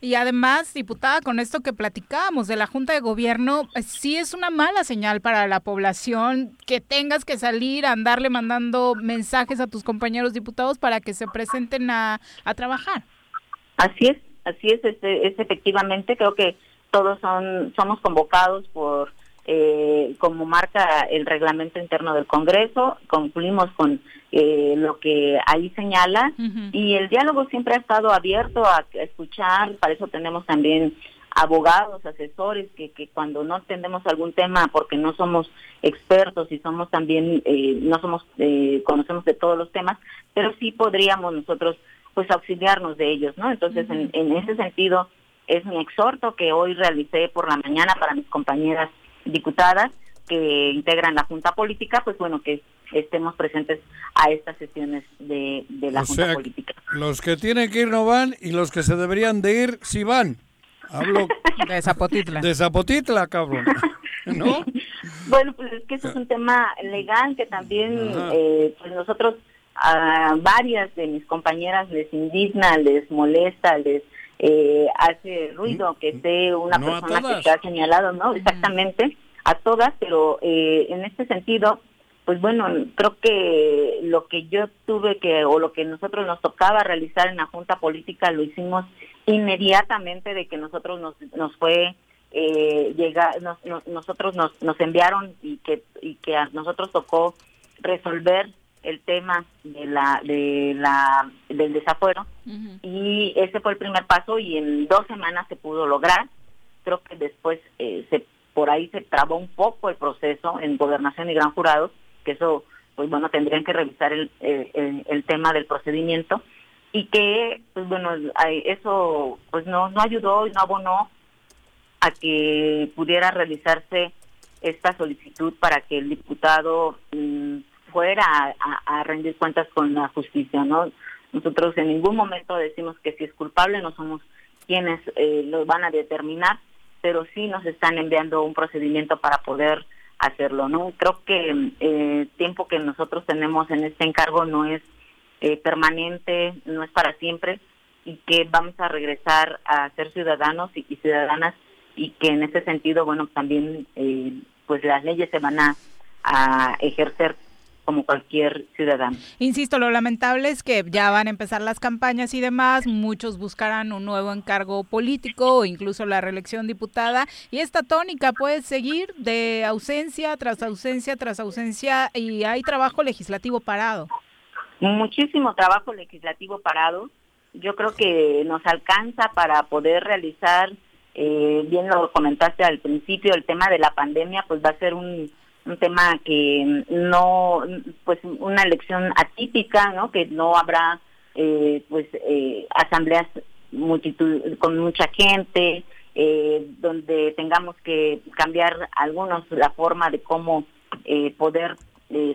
Y además, diputada, con esto que platicábamos de la Junta de Gobierno, eh, sí es una mala señal para la población que tengas que salir a andarle mandando mensajes a tus compañeros diputados para que se presenten a, a trabajar. Así es, así es, es, es efectivamente, creo que todos son somos convocados por eh, como marca el reglamento interno del Congreso, concluimos con eh, lo que ahí señala. Y el diálogo siempre ha estado abierto a, escuchar, para eso tenemos también abogados, asesores, que, que cuando no entendemos algún tema porque no somos expertos y somos también, eh, no somos, eh, conocemos de todos los temas, pero sí podríamos nosotros pues auxiliarnos de ellos, ¿no? Entonces, en, en ese sentido, es mi exhorto que hoy realicé por la mañana para mis compañeras diputadas que integran la Junta Política, pues bueno, que estemos presentes a estas sesiones de, la Junta Política. Los que tienen que ir no van y los que se deberían de ir sí van. Hablo de Zapotitla. De Zapotitla, cabrón. ¿No? bueno, pues es que eso es un tema legal que también eh, pues nosotros a varias de mis compañeras les indigna, les molesta, les eh, hace ruido que esté una persona que se ha señalado, ¿no? Exactamente, a todas, pero eh, en este sentido, pues bueno, creo que lo que yo tuve que, o lo que nosotros nos tocaba realizar en la Junta Política, lo hicimos inmediatamente de que nosotros nos, nos fue eh, llegar, nosotros nos, nos enviaron y que, y que a nosotros tocó resolver el tema de la, de la, del desafuero y ese fue el primer paso y en dos semanas se pudo lograr. Creo que después eh, se, por ahí se trabó un poco el proceso en gobernación y gran jurado, que eso, pues bueno, tendrían que revisar el, el, el tema del procedimiento y que, pues bueno, eso pues no, no ayudó y no abonó a que pudiera realizarse esta solicitud para que el diputado mm, fuera a, rendir cuentas con la justicia, ¿no? Nosotros en ningún momento decimos que si es culpable no somos quienes eh, lo van a determinar, pero sí nos están enviando un procedimiento para poder hacerlo, ¿no? Creo que el eh, tiempo que nosotros tenemos en este encargo no es eh, permanente, no es para siempre y que vamos a regresar a ser ciudadanos y, ciudadanas y que en ese sentido, bueno, también pues las leyes se van a ejercer como cualquier ciudadano. Insisto, lo lamentable es que ya van a empezar las campañas y demás, muchos buscarán un nuevo encargo político o incluso la reelección diputada y esta tónica puede seguir de ausencia tras ausencia tras ausencia y hay trabajo legislativo parado. Muchísimo trabajo legislativo parado. Yo creo que nos alcanza para poder realizar, eh, bien lo comentaste al principio, el tema de la pandemia, pues va a ser un un tema que no, pues una elección atípica, ¿no? Que no habrá, eh, pues, eh, asambleas multitud, con mucha gente, eh, donde tengamos que cambiar algunos la forma de cómo poder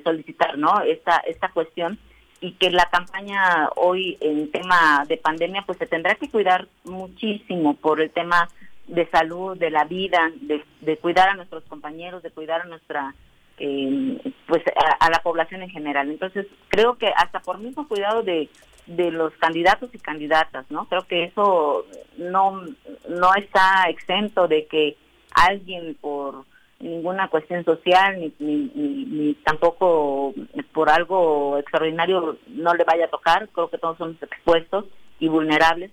solicitar, ¿no? Esta, esta cuestión y que la campaña hoy en tema de pandemia, pues se tendrá que cuidar muchísimo por el tema de salud, de la vida, de, cuidar a nuestros compañeros, de cuidar a nuestra, eh, pues a, la población en general. Entonces, creo que hasta por mismo cuidado de, de los candidatos y candidatas, ¿no? Creo que eso no, no está exento de que alguien por ninguna cuestión social ni, ni, ni, tampoco por algo extraordinario no le vaya a tocar. Creo que todos somos expuestos y vulnerables.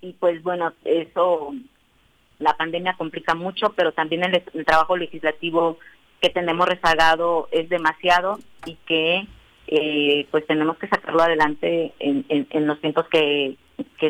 Y pues bueno, eso la pandemia complica mucho, pero también el, trabajo legislativo que tenemos rezagado es demasiado y que eh, pues tenemos que sacarlo adelante en, los tiempos que,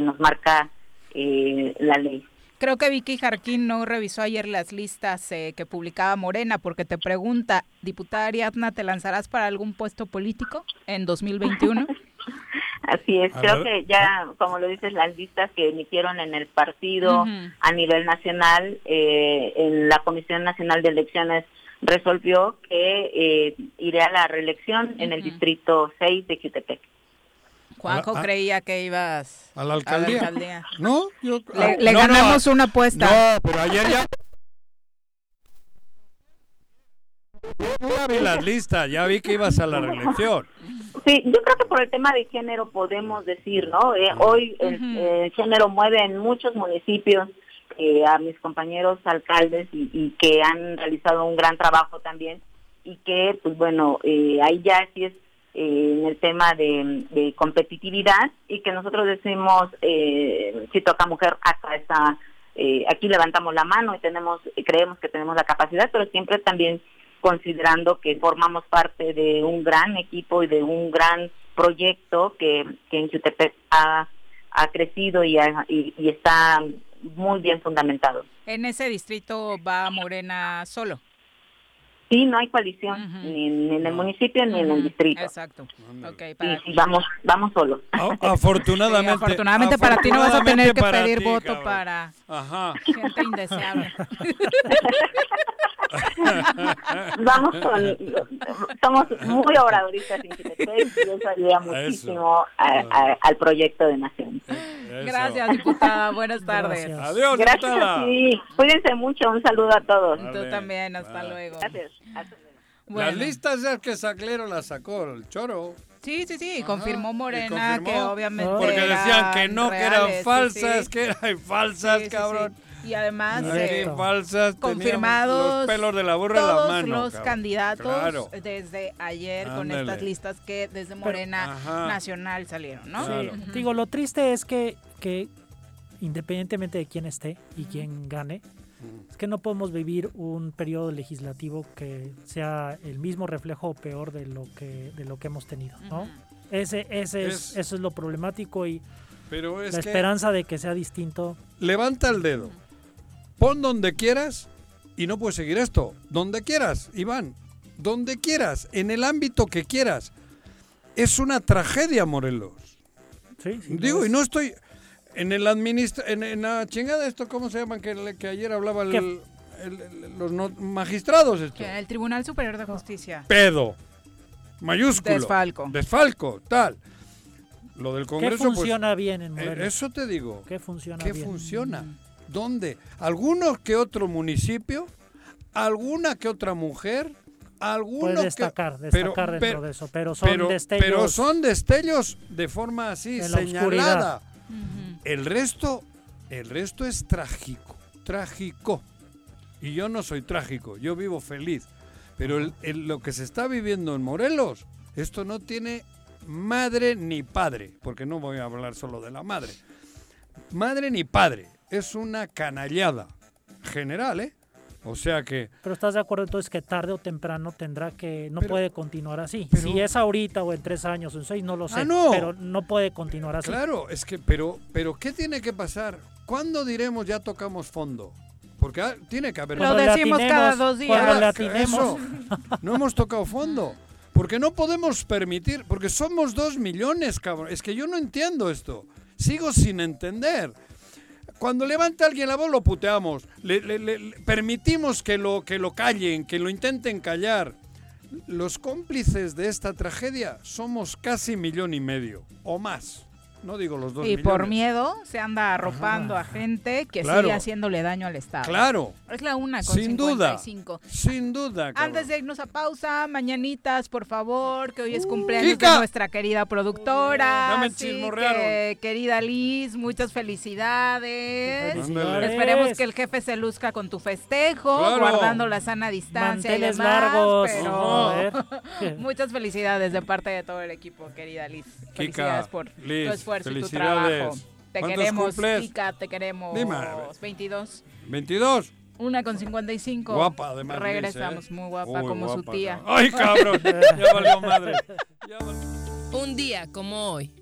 nos marca eh, la ley. Creo que Vicky Jarquín no revisó ayer las listas eh, que publicaba Morena porque te pregunta, diputada Ariadna, ¿te lanzarás para algún puesto político en 2021? Así es, A creo ver. que ya, como lo dices, las listas que emitieron en el partido a nivel nacional, eh, en la Comisión Nacional de Elecciones resolvió que eh, iré a la reelección en el distrito 6 de Jutepec. Juanjo Ah, ah. creía que ibas ¿A la alcaldía? alcaldía. No, yo... Le, ah, le no, no, ganamos una apuesta. No, pero ayer ya... Ya vi las listas, ya vi que ibas a la reelección. Sí, yo creo que por el tema de género podemos decir, ¿no? Eh, hoy el, el género mueve en muchos municipios eh, a mis compañeros alcaldes y, y que han realizado un gran trabajo también y que, pues bueno, eh, ahí ya sí es eh, en el tema de, de competitividad y que nosotros decimos, eh, si toca mujer, acá está, aquí levantamos la mano y tenemos, creemos que tenemos la capacidad, pero siempre también considerando que formamos parte de un gran equipo y de un gran proyecto que, que en Jutepec ha, ha crecido y, ha- y está muy bien fundamentado. En ese distrito va Morena solo. Sí, no hay coalición ni, en- ni en el municipio ni en el distrito. Exacto. Ok, Sí, para sí, vamos, vamos solos. A- Afortunadamente. Sí, afortunadamente para ti no vas a tener que afortunadamente pedir ti, voto cabrón. para Ajá. gente indeseable. Vamos con, somos muy obradoristas en y eso ayuda muchísimo a- a- al proyecto de Nación. Gracias, diputada. Buenas tardes. Adiós, Gracias diputada. a ti. Cuídense mucho. Un saludo a todos. Tú también, hasta luego. Gracias. Hasta luego. Las listas ya que Saclero las sacó el choro. Sí, sí, sí, confirmó y Morena confirmó. que obviamente Porque decían eran que no, que reales, eran sí, falsas, sí. que eran falsas, Sí, sí, cabrón. sí. Y además eh, falsas, confirmados los pelos de la burra en la todos mano. los cabrón. candidatos Claro. desde ayer con Ándale. estas listas que desde Morena Ajá. Nacional salieron, ¿no? Sí, Ujú. digo, lo triste es que, que independientemente de quién esté y quién gane, es que no podemos vivir un periodo legislativo que sea el mismo reflejo o peor de lo que de lo que hemos tenido, ¿no? Ese, ese es, Es- eso es lo problemático y Pero es la que- esperanza de que sea distinto. Levanta el dedo. Pon donde quieras y no puedes seguir esto. Donde quieras, Iván. Donde quieras, en el ámbito que quieras. Es una tragedia, Morelos. Sí, sí, Digo, no y es- no estoy en el administra en, en la chingada esto, ¿cómo se llaman? Que, que ayer hablaba el- ¿Qué? el- el- los no- magistrados esto. Que el Tribunal Superior de Justicia. Pedo. Mayúsculo. Desfalco. Desfalco, tal. Lo del ¿Qué Congreso pues, funciona bien en eh, Morelos? Eso te digo. ¿Qué funciona ¿Qué bien? funciona? ¿Dónde? ¿Alguno que otro municipio? ¿Alguna que otra mujer? ¿Alguno Puede que- destacar, pero- destacar dentro pero- de eso, pero son pero, destellos pero son destellos de forma así señalada. El resto, el resto es trágico, trágico. Y yo no soy trágico, yo vivo feliz. Pero lo que se está viviendo en Morelos, esto no tiene madre ni padre, porque no voy a hablar solo de la madre. Madre ni padre, es una canallada general, ¿eh? O sea que Pero estás de acuerdo entonces que tarde o temprano tendrá que, no Pero- puede continuar así. pero- si es ahorita o en tres años o en seis, no lo sé. Ah, no. Pero no puede continuar así. Claro, es que, pero, pero ¿qué tiene que pasar? ¿Cuándo diremos ya tocamos fondo? Porque ah, tiene que haber Lo decimos cada dos días. cuando le Eso, no hemos tocado fondo. Porque no podemos permitir, porque somos dos millones, cabrón. Es que yo no entiendo esto. Sigo sin entender. Cuando levanta alguien la voz lo puteamos. Le, le- le- permitimos que lo, que lo callen, que lo intenten callar. Los cómplices de esta tragedia somos casi millón y medio o más. No digo los dos Y millones. por miedo se anda arropando a gente que Claro. sigue haciéndole daño al Estado. Claro. Es la una con Sin duda. 55. Sin duda. cabrón. Antes de irnos a pausa, mañanitas, por favor, que hoy es cumpleaños Uh, Kika. de nuestra querida productora. Ya me Así chismorrearon. que, querida Liz, muchas felicidades. Felicidades. Esperemos que el jefe se luzca con tu festejo, Claro. guardando la sana distancia Manteles y demás. largos. Pero muchas felicidades de parte de todo el equipo, querida Liz. Felicidades por Liz, tu esfuerzo y tu felicidades. trabajo. Te ¿Cuántos queremos, cumples? Kika, te queremos. Dime, a ver. 22. 22. Una con 55. Guapa, además. Regresamos, ¿eh? muy guapa, Uy, como su tía. cabrón. ¡Ay, cabrón! ya valió madre. Un día como hoy.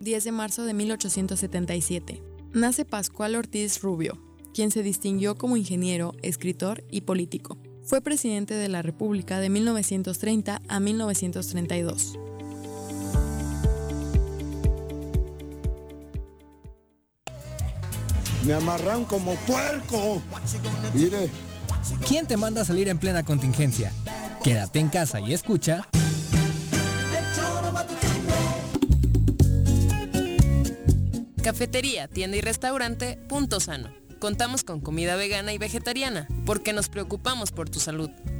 10 de marzo de 1877. Nace Pascual Ortiz Rubio, quien se distinguió como ingeniero, escritor y político. Fue presidente de la República de 1930 a 1932. Me amarran como puerco. Mire. ¿Quién te manda a salir en plena contingencia? Quédate en casa y escucha. Cafetería, tienda y restaurante Punto Sano. Contamos con comida vegana y vegetariana, porque nos preocupamos por tu salud.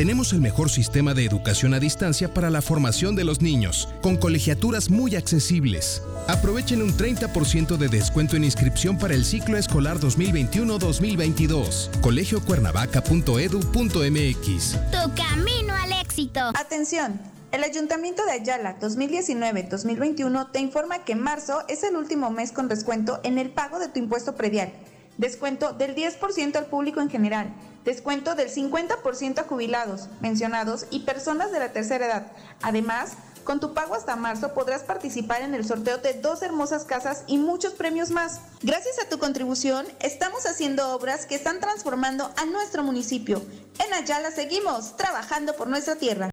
Tenemos el mejor sistema de educación a distancia para la formación de los niños, con colegiaturas muy accesibles. Aprovechen un 30% de descuento en inscripción para el ciclo escolar 2021-2022. colegiocuernavaca.edu.mx. Tu camino al éxito. Atención. El Ayuntamiento de Ayala 2019-2021 te informa que marzo es el último mes con descuento en el pago de tu impuesto predial. Descuento del 10% al público en general descuento del 50% a jubilados, mencionados y personas de la tercera edad. Además, con tu pago hasta marzo podrás participar en el sorteo de dos hermosas casas y muchos premios más. Gracias a tu contribución, estamos haciendo obras que están transformando a nuestro municipio. En Ayala seguimos trabajando por nuestra tierra.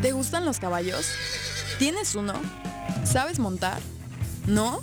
¿Te gustan los caballos? ¿Tienes uno? ¿Sabes montar? ¿No?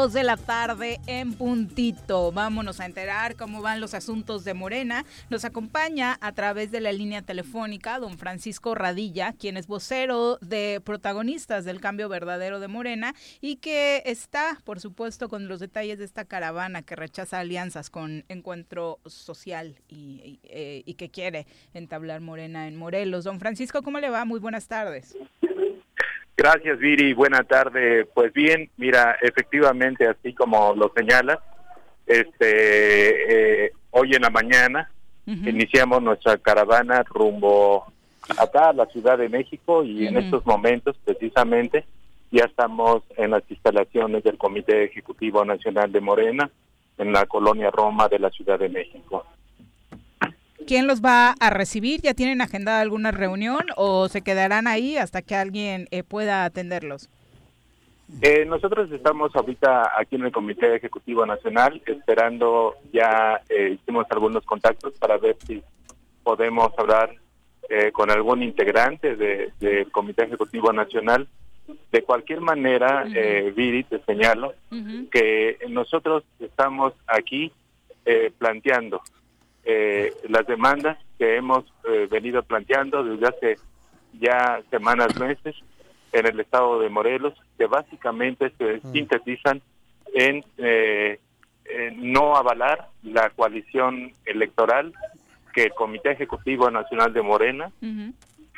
De la tarde en puntito. Vámonos a enterar cómo van los asuntos de Morena. Nos acompaña a través de la línea telefónica don Francisco Radilla, quien es vocero de protagonistas del cambio verdadero de Morena y que está, por supuesto, con los detalles de esta caravana que rechaza alianzas con Encuentro Social y, eh, y que quiere entablar Morena en Morelos. Don Francisco, ¿cómo le va? Muy buenas tardes. Gracias, Viri. Buena tarde. Pues bien, mira, efectivamente, así como lo señalas, este, eh, hoy en la mañana iniciamos nuestra caravana rumbo acá a la Ciudad de México y en estos momentos precisamente ya estamos en las instalaciones del Comité Ejecutivo Nacional de Morena en la colonia Roma de la Ciudad de México. ¿Quién los va a recibir? ¿Ya tienen agendada alguna reunión o se quedarán ahí hasta que alguien eh, pueda atenderlos? Eh, nosotros estamos ahorita aquí en el Comité Ejecutivo Nacional esperando, ya eh, hicimos algunos contactos para ver si podemos hablar eh, con algún integrante de- del Comité Ejecutivo Nacional. De cualquier manera, eh, Viri, te señalo que nosotros estamos aquí eh, planteando eh, las demandas que hemos eh, venido planteando desde hace ya semanas, meses en el estado de Morelos, que básicamente se sintetizan en, eh, en no avalar la coalición electoral que el Comité Ejecutivo Nacional de Morena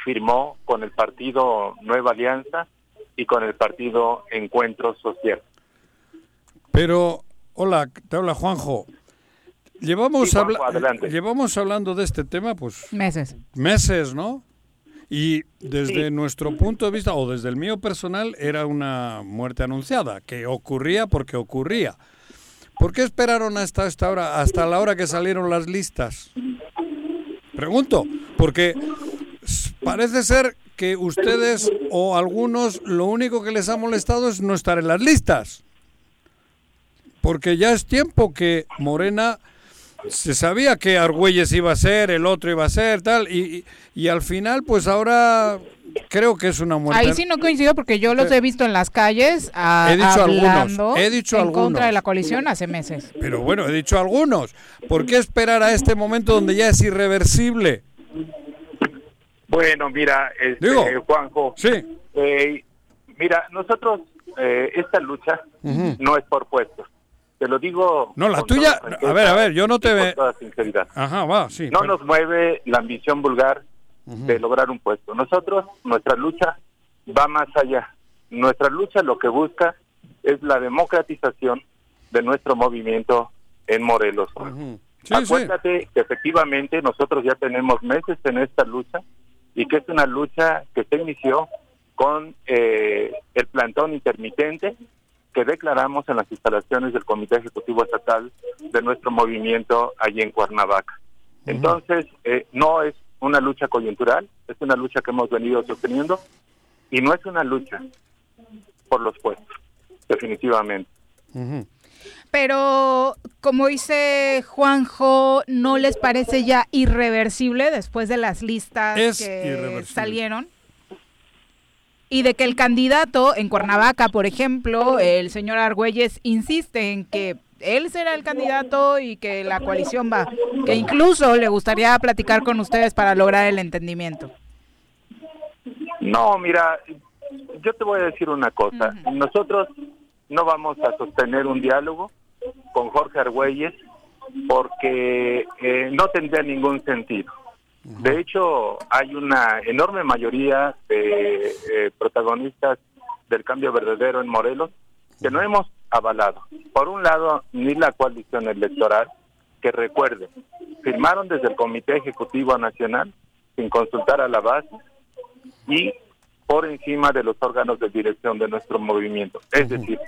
firmó con el partido Nueva Alianza y con el partido Encuentro Social. Pero, hola, te habla Juanjo. Llevamos, Sí, Juanjo, habla- adelante. llevamos hablando de este tema, pues, Meses. meses, ¿no? Y desde Sí. nuestro punto de vista, o desde el mío personal, era una muerte anunciada, que ocurría porque ocurría. ¿Por qué esperaron hasta esta hora, hasta la hora que salieron las listas? Pregunto, porque parece ser que ustedes o algunos lo único que les ha molestado es no estar en las listas. Porque ya es tiempo que Morena se sabía que Argüelles iba a ser, el otro iba a ser, tal, y, y, y al final, pues ahora creo que es una muerte. Ahí sí no coincido porque yo los he visto en las calles a- He dicho algunos, hablando he dicho en algunos. contra de la coalición hace meses. Pero bueno, he dicho algunos. ¿Por qué esperar a este momento donde ya es irreversible? Bueno, mira, este, Digo, Juanjo, sí. eh, mira, nosotros, eh, esta lucha no es por puestos. Te lo digo. No, la tuya- a ver, a ver, yo no te y con ve- toda sinceridad. Ajá, va, sí. No pero- nos mueve la ambición vulgar de lograr un puesto. Nosotros, nuestra lucha va más allá. Nuestra lucha lo que busca es la democratización de nuestro movimiento en Morelos. Sí, Acuérdate que efectivamente nosotros ya tenemos meses en esta lucha y que es una lucha que se inició con eh, el plantón intermitente que declaramos en las instalaciones del Comité Ejecutivo Estatal de nuestro movimiento allí en Cuernavaca. Entonces, eh, no es una lucha coyuntural, es una lucha que hemos venido sosteniendo y no es una lucha por los puestos, definitivamente. Pero, como dice Juanjo, ¿no les parece ya irreversible después de las listas Es que salieron? Y de que el candidato en Cuernavaca, por ejemplo, el señor Argüelles, insiste en que él será el candidato y que la coalición va. Que incluso le gustaría platicar con ustedes para lograr el entendimiento. No, mira, yo te voy a decir una cosa. Nosotros no vamos a sostener un diálogo con Jorge Argüelles porque eh, no tendría ningún sentido. De hecho, hay una enorme mayoría de eh, protagonistas del cambio verdadero en Morelos que no hemos avalado. Por un lado, ni la coalición electoral, que recuerde, firmaron desde el Comité Ejecutivo Nacional sin consultar a la base y por encima de los órganos de dirección de nuestro movimiento. Es decir,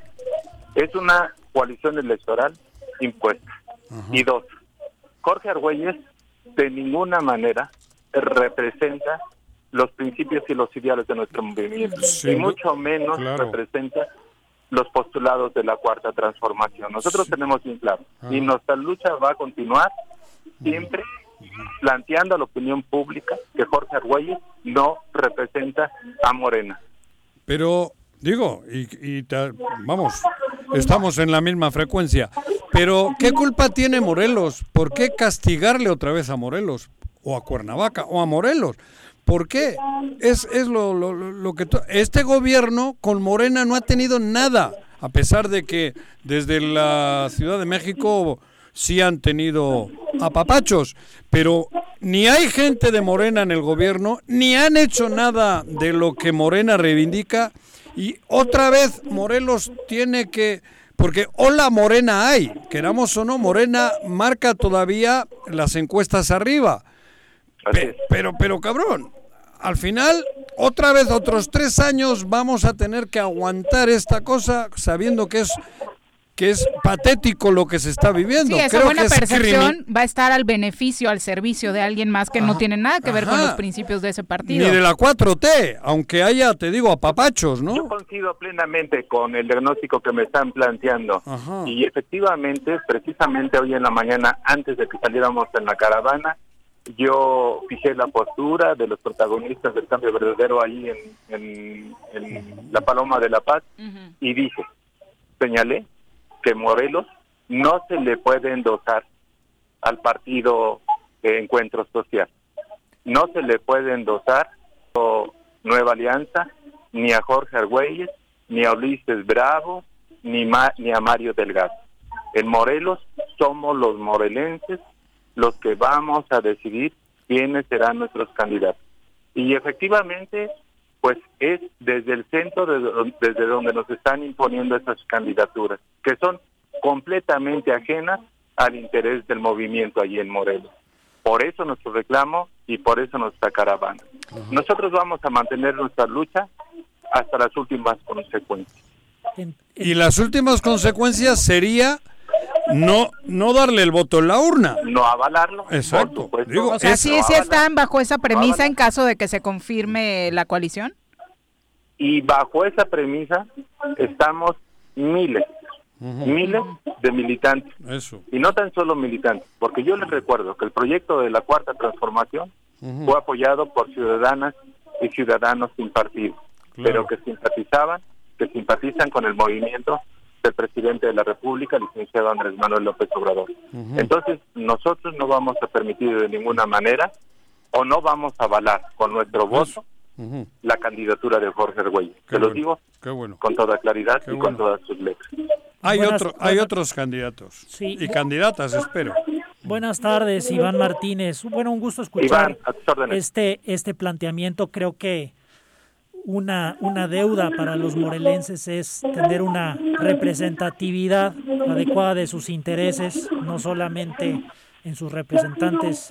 es una coalición electoral impuesta. Y dos, Jorge Argüelles de ninguna manera representa los principios y los ideales de nuestro movimiento, Sí, y mucho menos claro. representa los postulados de la cuarta transformación. Nosotros tenemos bien claro, y nuestra lucha va a continuar siempre planteando a la opinión pública que Jorge Argüelles no representa a Morena. Pero, digo, y, y ta- vamos, estamos en la misma frecuencia. Pero, ¿qué culpa tiene Morelos? ¿Por qué castigarle otra vez a Morelos? O a Cuernavaca, o a Morelos. ¿Por qué? Es, es lo, lo- lo- que... Este gobierno con Morena no ha tenido nada, a pesar de que desde la Ciudad de México sí han tenido apapachos, pero ni hay gente de Morena en el gobierno, ni han hecho nada de lo que Morena reivindica, y otra vez Morelos tiene que Porque hola Morena hay, queramos o no, Morena marca todavía las encuestas arriba. Pe- pero, pero cabrón, al final, otra vez otros tres años vamos a tener que aguantar esta cosa sabiendo que es que es patético lo que se está viviendo. Sí, esa Creo buena que es percepción va a estar al beneficio, al servicio de alguien más que no tiene nada que ver con Ajá. los principios de ese Ni partido. de la 4T, aunque haya, te digo, apapachos, Yo ¿no? coincido plenamente con el diagnóstico que me están planteando. Y efectivamente, precisamente hoy en la mañana, antes de que saliéramos en la caravana, yo fijé la postura de los protagonistas del cambio verdadero ahí en, en- en la Paloma de la Paz y dije, señalé que Morelos no se le puede endosar al partido de Encuentro Social. No se le puede endosar a Nueva Alianza, ni a Jorge Argüelles, ni a Ulises Bravo, ni, ni a Mario Delgado. En Morelos somos los morelenses los que vamos a decidir quiénes serán nuestros candidatos. Y efectivamente, pues es desde el centro de desde donde nos están imponiendo esas candidaturas, que son completamente ajenas al interés del movimiento allí en Morelos. Por eso nuestro reclamo y por eso nuestra caravana. Nosotros vamos a mantener nuestra lucha hasta las últimas consecuencias. Y las últimas consecuencias sería no no darle el voto en la urna. No avalarlo. Exacto. Digo, o sea, sí están bajo esa premisa en caso de que se confirme la coalición. Y bajo esa premisa estamos miles, miles de militantes. Eso. Y no tan solo militantes, porque yo les recuerdo que el proyecto de la Cuarta Transformación fue apoyado por ciudadanas y ciudadanos sin partido, pero que simpatizaban, que simpatizan con el movimiento del presidente de la República, licenciado Andrés Manuel López Obrador. Entonces, nosotros no vamos a permitir de ninguna manera o no vamos a avalar con nuestro voto Ujú. la candidatura de Jorge Argüelles. Qué Se lo digo qué bueno. con toda claridad y bueno. con todas sus letras. Hay, Buenas- otro, hay otros candidatos. Y candidatas, espero. Buenas tardes, Iván Martínez. Bueno, un gusto escuchar Iván, a tus órdenes. este, este planteamiento. Creo que una, una deuda para los morelenses es tener una representatividad adecuada de sus intereses, no solamente en sus representantes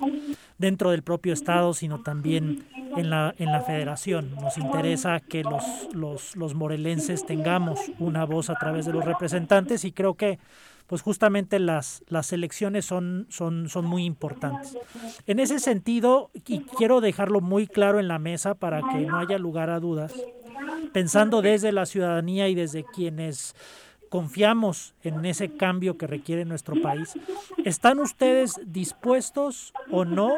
dentro del propio Estado, sino también en la, en la federación. Nos interesa que los, los, los morelenses tengamos una voz a través de los representantes y creo que pues justamente las, las elecciones son, son, son muy importantes. En ese sentido, y quiero dejarlo muy claro en la mesa para que no haya lugar a dudas, pensando desde la ciudadanía y desde quienes confiamos en ese cambio que requiere nuestro país, ¿están ustedes dispuestos o no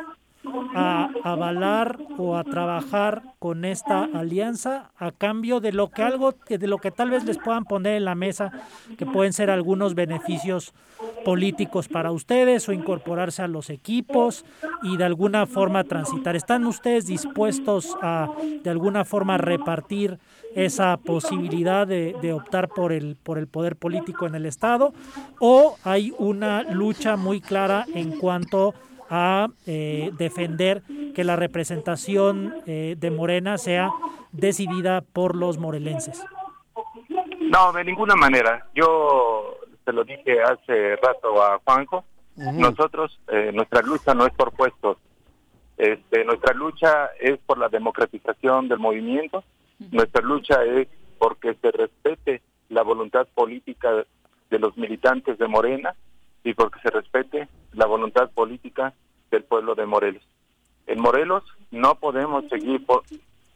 a avalar o a trabajar con esta alianza a cambio de lo que algo de lo que tal vez les puedan poner en la mesa que pueden ser algunos beneficios políticos para ustedes o incorporarse a los equipos y de alguna forma transitar. Están ustedes dispuestos a de alguna forma repartir esa posibilidad de, de optar por el por el poder político en el estado o hay una lucha muy clara en cuanto a eh, defender que la representación eh, de Morena sea decidida por los morelenses. No, de ninguna manera. Yo se lo dije hace rato a Juanjo. Nosotros, eh, nuestra lucha no es por puestos. Este, nuestra lucha es por la democratización del movimiento. Nuestra lucha es porque se respete la voluntad política de los militantes de Morena y porque se respete la voluntad política del pueblo de Morelos. En Morelos no podemos seguir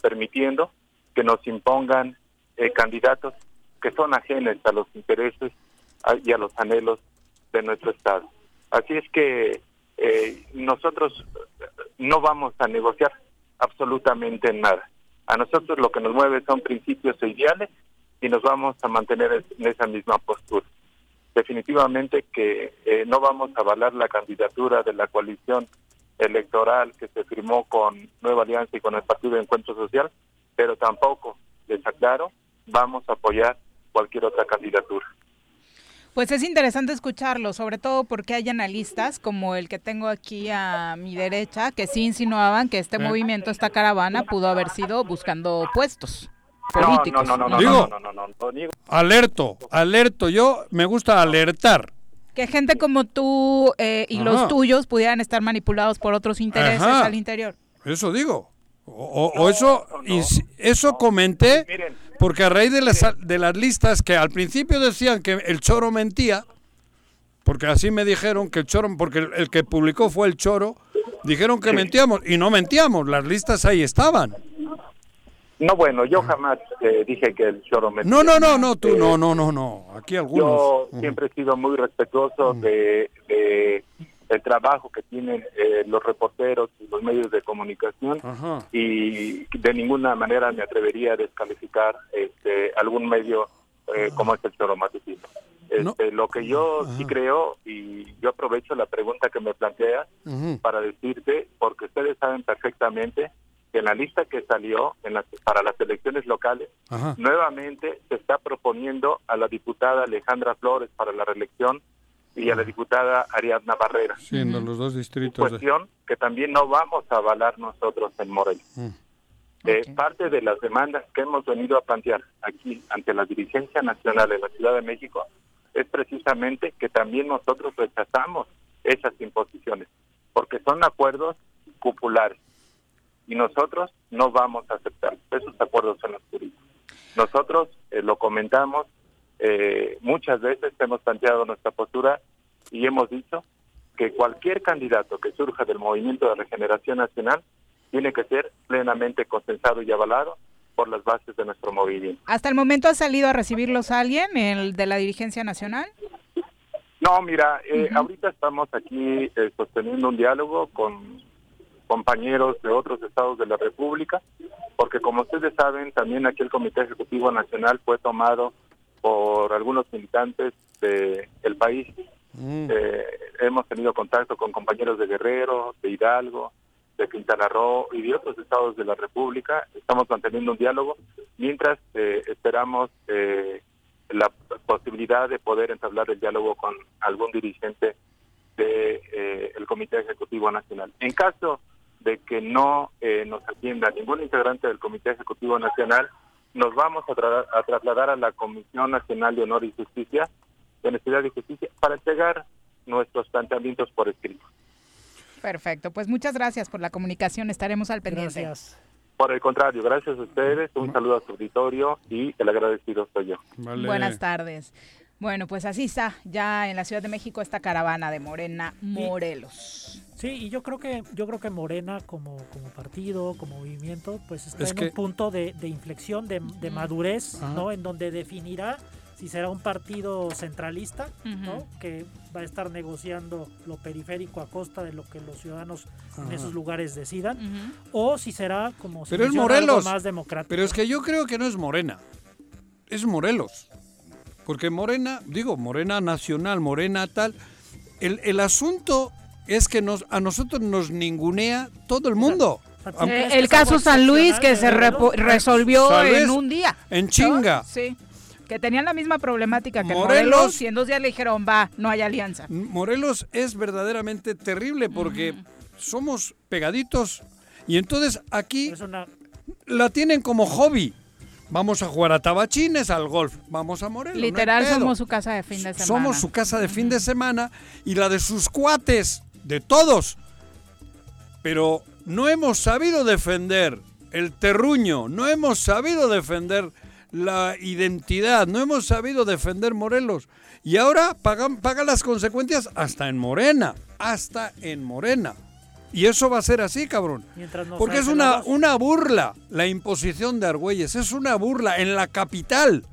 permitiendo que nos impongan eh, candidatos que son ajenos a los intereses y a los anhelos de nuestro Estado. Así es que eh, nosotros eh, no vamos a negociar absolutamente nada. A nosotros lo que nos mueve son principios e ideales y nos vamos a mantener en esa misma postura. Definitivamente que eh, no vamos a avalar la candidatura de la coalición electoral que se firmó con Nueva Alianza y con el Partido de Encuentro Social, pero tampoco, les aclaro, vamos a apoyar cualquier otra candidatura. Pues es interesante escucharlo, sobre todo porque hay analistas como el que tengo aquí a mi derecha que sí insinuaban que este movimiento, esta caravana, pudo haber sido buscando puestos. No, políticos. no, no, no, no, Digo- no, no, no, no, no niego. Alerto, alerto. Yo me gusta alertar. Que gente como tú eh, y los tuyos pudieran estar manipulados por otros intereses Ajá. al interior. Eso digo. O, o- o eso, eso comenté porque a raíz de las, de las listas que al principio decían que el choro mentía, porque así me dijeron que el choro, porque el, el que publicó fue el choro, dijeron que mentíamos y no mentíamos, las listas ahí estaban. No, bueno, yo jamás eh, dije que el choro me... No, no, no, no, tú, no, no, no, no, aquí algunos. Yo siempre he sido muy respetuoso de, de el trabajo que tienen eh, los reporteros y los medios de comunicación y de ninguna manera me atrevería a descalificar este, algún medio eh, como es el choro matutino. Este, Lo que yo sí creo, y yo aprovecho la pregunta que me planteas para decirte, porque ustedes saben perfectamente que en la lista que salió en las- para las elecciones locales, Ajá. nuevamente se está proponiendo a la diputada Alejandra Flores para la reelección y a la diputada Ariadna Barrera. Siendo los dos distritos de... Cuestión que también no vamos a avalar nosotros en Morelos. Mm. Eh, parte de las demandas que hemos venido a plantear aquí ante la dirigencia nacional en la Ciudad de México es precisamente que también nosotros rechazamos esas imposiciones, porque son acuerdos cupulares y nosotros no vamos a aceptar esos acuerdos en los jurídicos. Nosotros eh, lo comentamos, eh, muchas veces hemos planteado nuestra postura y hemos dicho que cualquier candidato que surja del Movimiento de Regeneración Nacional tiene que ser plenamente consensado y avalado por las bases de nuestro movimiento. ¿Hasta el momento ha salido a recibirlos alguien, el de la dirigencia nacional? No, mira, eh, ahorita estamos aquí eh, sosteniendo un diálogo con compañeros de otros estados de la República, porque como ustedes saben, también aquí el Comité Ejecutivo Nacional fue tomado por algunos militantes del país. Eh, hemos tenido contacto con compañeros de Guerrero, de Hidalgo, de Quintana Roo y de otros estados de la República. Estamos manteniendo un diálogo mientras eh, esperamos eh, la posibilidad de poder entablar el diálogo con algún dirigente del de, el Comité Ejecutivo Nacional. En caso de que no eh, nos atienda ningún integrante del Comité Ejecutivo Nacional, nos vamos a, tra a trasladar a la Comisión Nacional de Honor y Justicia, de Honestidad y Justicia, para entregar nuestros planteamientos por escrito. Perfecto, pues muchas gracias por la comunicación, estaremos al pendiente. Por el contrario, gracias a ustedes, un saludo a su auditorio y el agradecido soy yo. Buenas tardes. Bueno, pues así está ya en la Ciudad de México esta caravana de Morena Morelos. Sí, y yo creo que yo creo que Morena como, como partido, como movimiento, pues está Es en que- un punto de, de inflexión, de, de madurez, Ajá. ¿no? En donde definirá si será un partido centralista, ¿no? Que va a estar negociando lo periférico a costa de lo que los ciudadanos en esos lugares decidan, o si será como se Pero es Morelos. más democrático. Pero es que yo creo que no es Morena. Es Morelos. Porque Morena, digo, Morena nacional, Morena tal. El, el asunto es que nos, a nosotros nos ningunea todo el mundo. Eh, el caso San Luis que se repo- resolvió en un día. En chinga. ¿no? Sí. Que tenían la misma problemática que Morelos y en dos días le dijeron, va, no hay alianza. Morelos es verdaderamente terrible porque somos pegaditos y entonces aquí la tienen como hobby. Vamos a jugar a tabachines, al golf. Vamos a Morelos. Literal somos su casa de fin de semana. Somos su casa de fin de semana y la de sus cuates, de todos. Pero no hemos sabido defender el terruño, no hemos sabido defender la identidad, no hemos sabido defender Morelos. Y ahora pagan, pagan las consecuencias hasta en Morena, hasta en Morena. Y eso va a ser así, cabrón. No Porque es una, una burla la imposición de Argüelles, es una burla en la capital,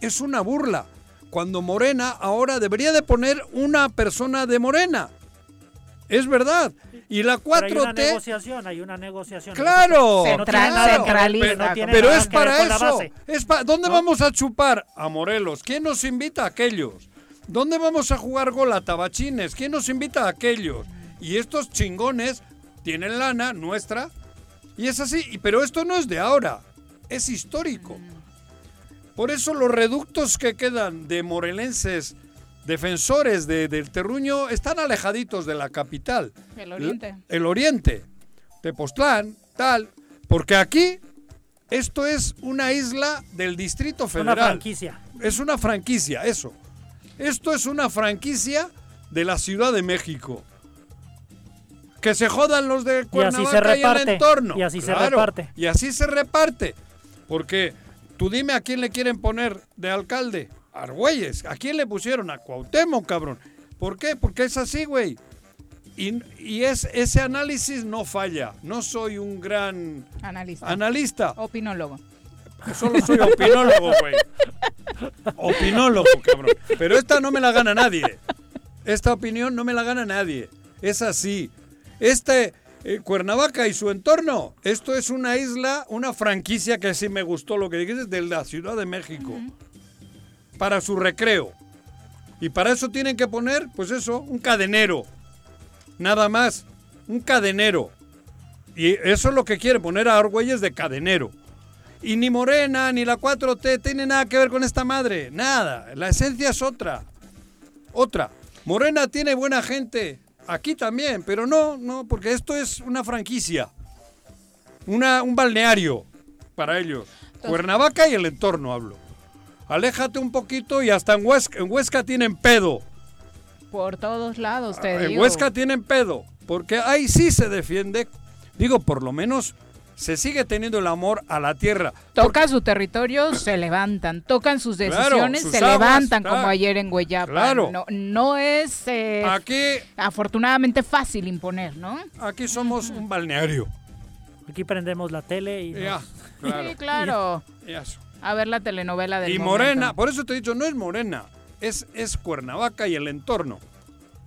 es una burla. Cuando Morena ahora debería de poner una persona de Morena. Es verdad. Y la Pero hay una 4T... negociación, hay una negociación. Claro, no claro. Pero, que no tiene pero nada es para eso. Es pa- ¿Dónde vamos a chupar? A Morelos. ¿Quién nos invita a aquellos? ¿Dónde vamos a jugar gol a tabachines? ¿Quién nos invita a aquellos? Y estos chingones tienen lana nuestra. Y es así. Pero esto no es de ahora. Es histórico. Por eso los reductos que quedan de morelenses defensores de- del terruño están alejaditos de la capital. El oriente. El oriente. Tepoztlán, tal. Porque aquí Esto es una isla del Distrito Una Federal. franquicia. Es una franquicia, eso. Esto es una franquicia de la Ciudad de México. Que se jodan los de Y así Cuernavaca se y, el reparte, entorno. y así se reparte. Y así se reparte. Porque tú dime a quién le quieren poner de alcalde. Argüelles. ¿A quién le pusieron? A Cuauhtémoc, cabrón. ¿Por qué? Porque es así, güey. Y, y es, ese análisis no falla. No soy un gran Analista. analista. Opinólogo. Solo soy opinólogo, güey. Opinólogo, cabrón. Pero esta no me la gana nadie. Esta opinión no me la gana nadie. Es así. Este eh, Cuernavaca y su entorno, esto es una isla, una franquicia que sí me gustó lo que dijiste, de la Ciudad de México. Para su recreo. Y para eso tienen que poner, pues eso, un cadenero. Nada más. Un cadenero. Y eso es lo que quiere poner a Argüelles de cadenero. Y ni Morena ni la 4T tiene nada que ver con esta madre. Nada. La esencia es otra. Otra. Morena tiene buena gente. Aquí también. Pero no, no, porque esto es una franquicia. Una, un balneario para ellos. Cuernavaca y el entorno hablo. Aléjate un poquito y hasta en Huesca, en Huesca tienen pedo. Por todos lados, te En digo. Huesca tienen pedo. Porque ahí sí se defiende. Digo, por lo menos se sigue teniendo el amor a la tierra. Tocan su territorio, se levantan. Tocan sus Claro, decisiones, sus se aguas, levantan, claro. como ayer en Hueyapa. Claro. No, no es eh, Aquí, afortunadamente fácil imponer, ¿no? aquí somos un balneario. Aquí prendemos la tele y... Ya, nos- claro. Sí, claro. Y eso. A ver la telenovela del Y momento. Morena, por eso te he dicho, no es Morena, es, es Cuernavaca y el entorno.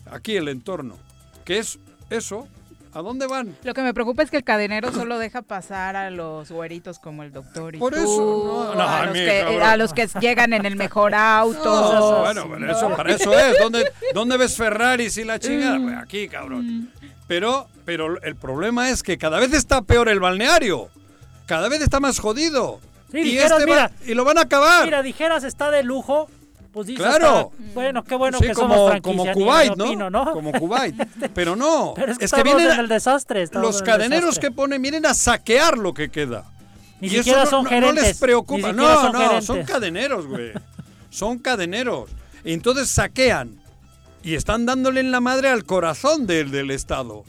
Aquí el entorno. Que es eso. ¿A dónde van? Lo que me preocupa es que el cadenero solo deja pasar a los güeritos como el doctor y Por tú, eso, no, no, a, los mí, que, cabrón. a los que llegan en el mejor auto. No, bueno, pero eso, para eso es. ¿Dónde, dónde ves Ferraris y la chingada? Mm. Pues aquí, cabrón. Pero, pero el problema es que cada vez está peor el balneario. Cada vez está más jodido. Sí, y, dijeras, este va- mira, y lo van a acabar. Mira, dijeras está de lujo, pues dices, Claro. está- bueno, qué bueno Sí, que como, somos como franquicia, Kuwait, ¿no? opino, ¿no? Como Kuwait. Pero no, Pero es que es que vienen en el desastre. los en cadeneros que ponen vienen a saquear lo que queda. Ni y siquiera eso no, son no- no les preocupa. No, son no, gerentes. son cadeneros, güey. Son cadeneros. Y entonces saquean y están dándole en la madre al corazón del, del Estado.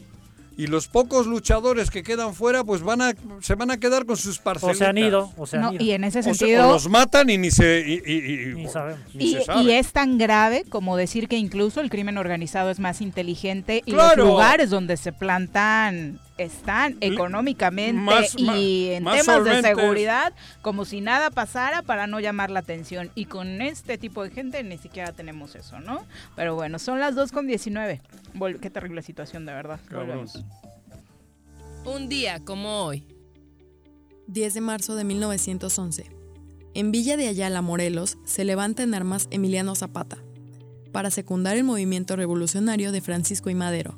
Y los pocos luchadores que quedan fuera, pues van a, se van a quedar con sus O parcelitas. se han ido, o se han No, ido. y en ese O se- sentido... o los matan y ni se... y- y- y- Ni sabemos. ni Y, se sabe. y es tan grave como decir que incluso el crimen organizado es más inteligente y Claro. los lugares donde se plantan están económicamente más- y en más temas de seguridad como si nada pasara para no llamar la atención. Y con este tipo de gente ni siquiera tenemos eso, ¿no? Pero bueno, son las 2 con 19. Vol- Qué terrible situación, de verdad. Volvemos. Un día como hoy. 10 de marzo de 1911. En Villa de Ayala, Morelos, se levanta en armas Emiliano Zapata para secundar el movimiento revolucionario de Francisco y Madero.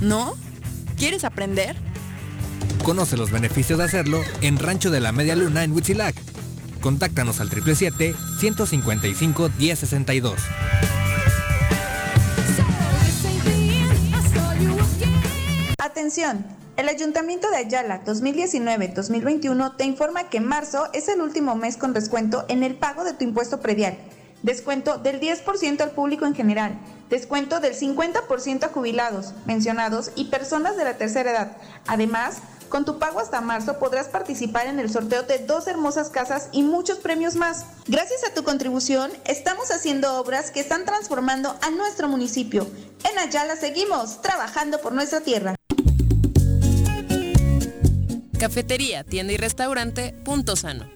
¿No? ¿Quieres aprender? Conoce los beneficios de hacerlo en Rancho de la Media Luna en Huitzilac. Contáctanos al 777-155-1062. Atención, el Ayuntamiento de Ayala 2019-2021 te informa que marzo es el último mes con descuento en el pago de tu impuesto predial. Descuento del 10% al público en general. Descuento del 50% a jubilados, mencionados y personas de la tercera edad. Además, con tu pago hasta marzo podrás participar en el sorteo de dos hermosas casas y muchos premios más. Gracias a tu contribución, estamos haciendo obras que están transformando a nuestro municipio. En Ayala seguimos trabajando por nuestra tierra. Cafetería, tienda y restaurante Punto Sano.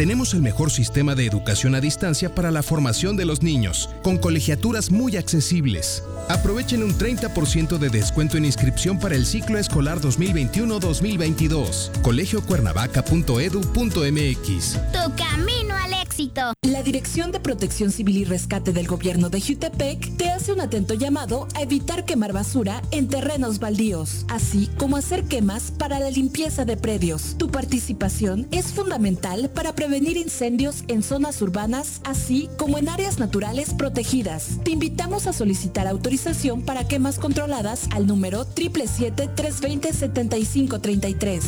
Tenemos el mejor sistema de educación a distancia para la formación de los niños, con colegiaturas muy accesibles. Aprovechen un 30% de descuento en inscripción para el ciclo escolar 2021-2022. colegiocuernavaca.edu.mx. Tu camino al éxito. La Dirección de Protección Civil y Rescate del Gobierno de Jutepec te hace un atento llamado a evitar quemar basura en terrenos baldíos, así como hacer quemas para la limpieza de predios. Tu participación es fundamental para prevenir incendios en zonas urbanas, así como en áreas naturales protegidas. Te invitamos a solicitar autorización para quemas controladas al número 777-320-7533.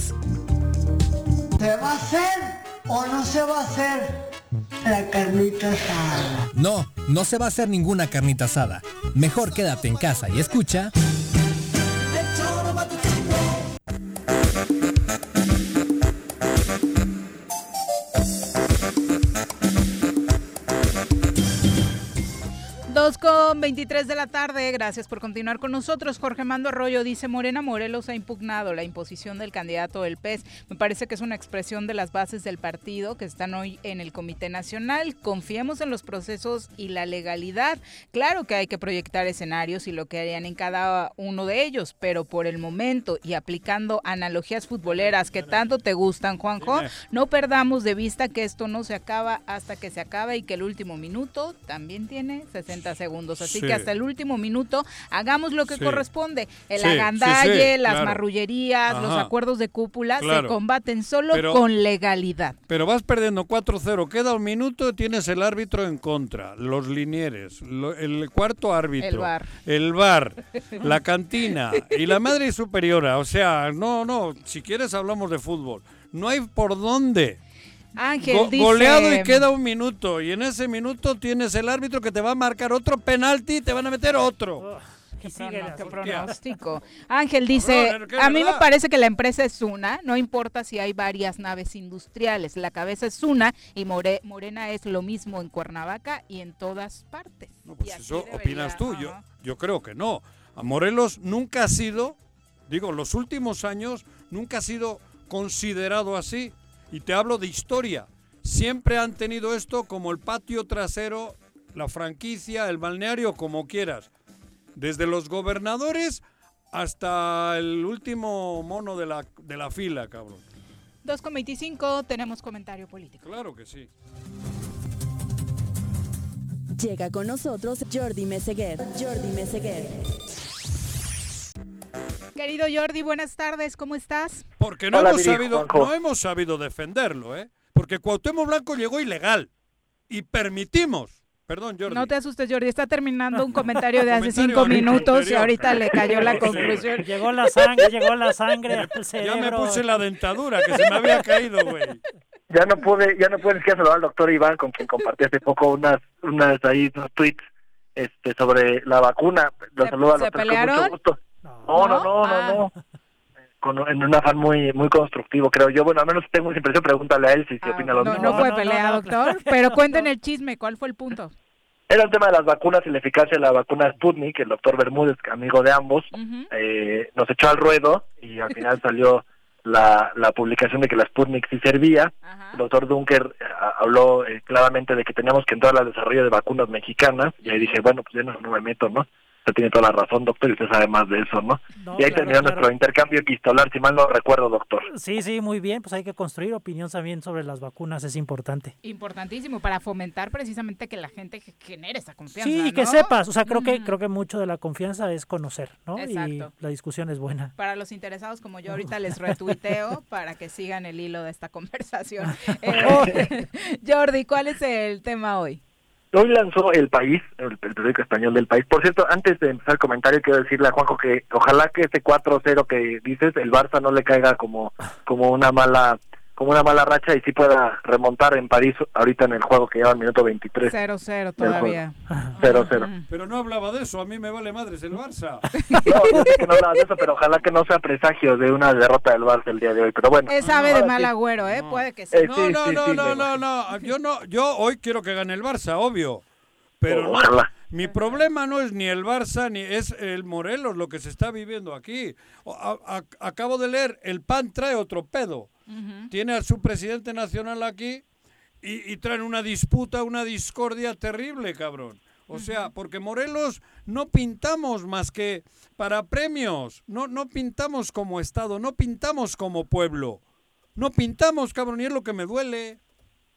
¿Se va a hacer o no se va a hacer la carnita asada? No, no se va a hacer ninguna carnita asada. Mejor quédate en casa y escucha. Dos con 23 de la tarde, gracias por continuar con nosotros. Jorge Mando Arroyo dice, Morena Morelos ha impugnado la imposición del candidato del PES. Me parece que es una expresión de las bases del partido que están hoy en el Comité Nacional. Confiemos en los procesos y la legalidad. Claro que hay que proyectar escenarios y lo que harían en cada uno de ellos, pero por el momento y aplicando analogías futboleras que tanto te gustan, Juanjo, no perdamos de vista que esto no se acaba hasta que se acaba y que el último minuto también tiene 60 segundos. Así Sí. que hasta el último minuto hagamos lo que Sí. corresponde. El Sí, agandalle, las claro. marrullerías, los acuerdos de cúpula Claro. se combaten solo Pero- con legalidad. Pero vas perdiendo 4-0, queda un minuto tienes el árbitro en contra, los linieres, lo- el cuarto árbitro, El VAR. el bar, la cantina y la madre superiora. O sea, no, no, si quieres hablamos de fútbol. No hay por dónde. Ángel Go- dice... Goleado y queda un minuto. Y en ese minuto tienes el árbitro que te va a marcar otro penalti y te van a meter otro. Sigue la qué hostia. pronóstico. Ángel dice, Cabrón, ¿qué a mí me parece que la empresa es una, no importa si hay varias naves industriales, la cabeza es una y More- Morena es lo mismo en Cuernavaca y en todas partes. No, pues Y eso debería- opinas tú. Yo, yo creo que no. A Morelos nunca ha sido, digo, los últimos años nunca ha sido considerado así. Y te hablo de historia. Siempre han tenido esto como el patio trasero, la franquicia, el balneario, como quieras. Desde los gobernadores hasta el último mono de la, de la fila, cabrón. 2 con 25, tenemos comentario político. Claro que sí. Llega con nosotros Jordi Meseguer. Jordi Meseguer. Querido Jordi, buenas tardes, ¿cómo estás? Porque no Hola, hemos Viri, sabido, Juanjo. no hemos sabido defenderlo, ¿eh? Porque Cuauhtémoc Blanco llegó ilegal y permitimos. Perdón, Jordi. No te asustes, Jordi, está terminando un comentario de hace Comentario cinco ahorita minutos y anterior. ahorita le cayó la conclusión. Llegó la sangre, llegó la sangre al Ya cerebro. me puse la dentadura que se me había caído, güey. Ya no pude, ya no pude ni siquiera saludar al doctor Iván, con quien compartí hace poco unas, unas ahí, unos tweets este, sobre la vacuna. Lo ¿Se- saludo al se doctor con pelearon? mucho gusto. No, no, no, no, Ah. no. Con, en un afán muy muy constructivo, creo yo. Bueno, al menos tengo esa impresión, pregúntale a él si, si opina lo Ah, No, mismo. no fue pelea, doctor, pero cuenten el chisme, ¿cuál fue el punto? Era el tema de las vacunas y la eficacia de la vacuna Sputnik, el doctor Bermúdez, amigo de ambos, eh, nos echó al ruedo y al final salió la, la publicación de que la Sputnik sí servía. El doctor Dunker eh, habló eh, claramente de que teníamos que entrar al desarrollo de vacunas mexicanas y ahí dije, bueno, pues ya no, no me meto, ¿no? Usted tiene toda la razón, doctor, y usted sabe más de eso, ¿no? No, y ahí claro, terminó claro. nuestro intercambio epistolar, si mal no recuerdo, doctor. Sí, sí, muy bien. Pues hay que construir opinión también sobre las vacunas, es importante. Importantísimo para fomentar precisamente que la gente ge- genere esa confianza. Sí, y que ¿no? sepas. O sea, creo que creo que mucho de la confianza es conocer, ¿no? Y Exacto. la discusión es buena. Para los interesados como yo ahorita les retuiteo para que sigan el hilo de esta conversación. Eh, Jordi, ¿cuál es el tema hoy? Hoy lanzó El País, el, periódico español del País. Por cierto, antes de empezar el comentario, quiero decirle a Juanjo que ojalá que este 4-0 que dices, el Barça no le caiga como, como una mala como una mala racha y sí pueda remontar en París ahorita en el juego que lleva el minuto 23. 0-0 todavía. 0-0. Pero no hablaba de eso, a mí me vale madres el Barça. No, yo sé que no hablaba de eso, pero ojalá que no sea presagio de una derrota del Barça el día de hoy. Pero bueno. Es ave de mal agüero, ¿eh? Puede que sí. Eh, No, sí, no, sí, no, sí, no, no, no, yo no, yo hoy quiero que gane el Barça, obvio. Pero no, mi problema no es ni el Barça ni es el Morelos lo que se está viviendo aquí. O- a- a- acabo de leer, el PAN trae otro pedo. Tiene a su presidente nacional aquí y, y traen una disputa, una discordia terrible, cabrón. O sea, porque Morelos no pintamos más que para premios, no, no pintamos como Estado, no pintamos como pueblo. No pintamos, cabrón, y es lo que me duele.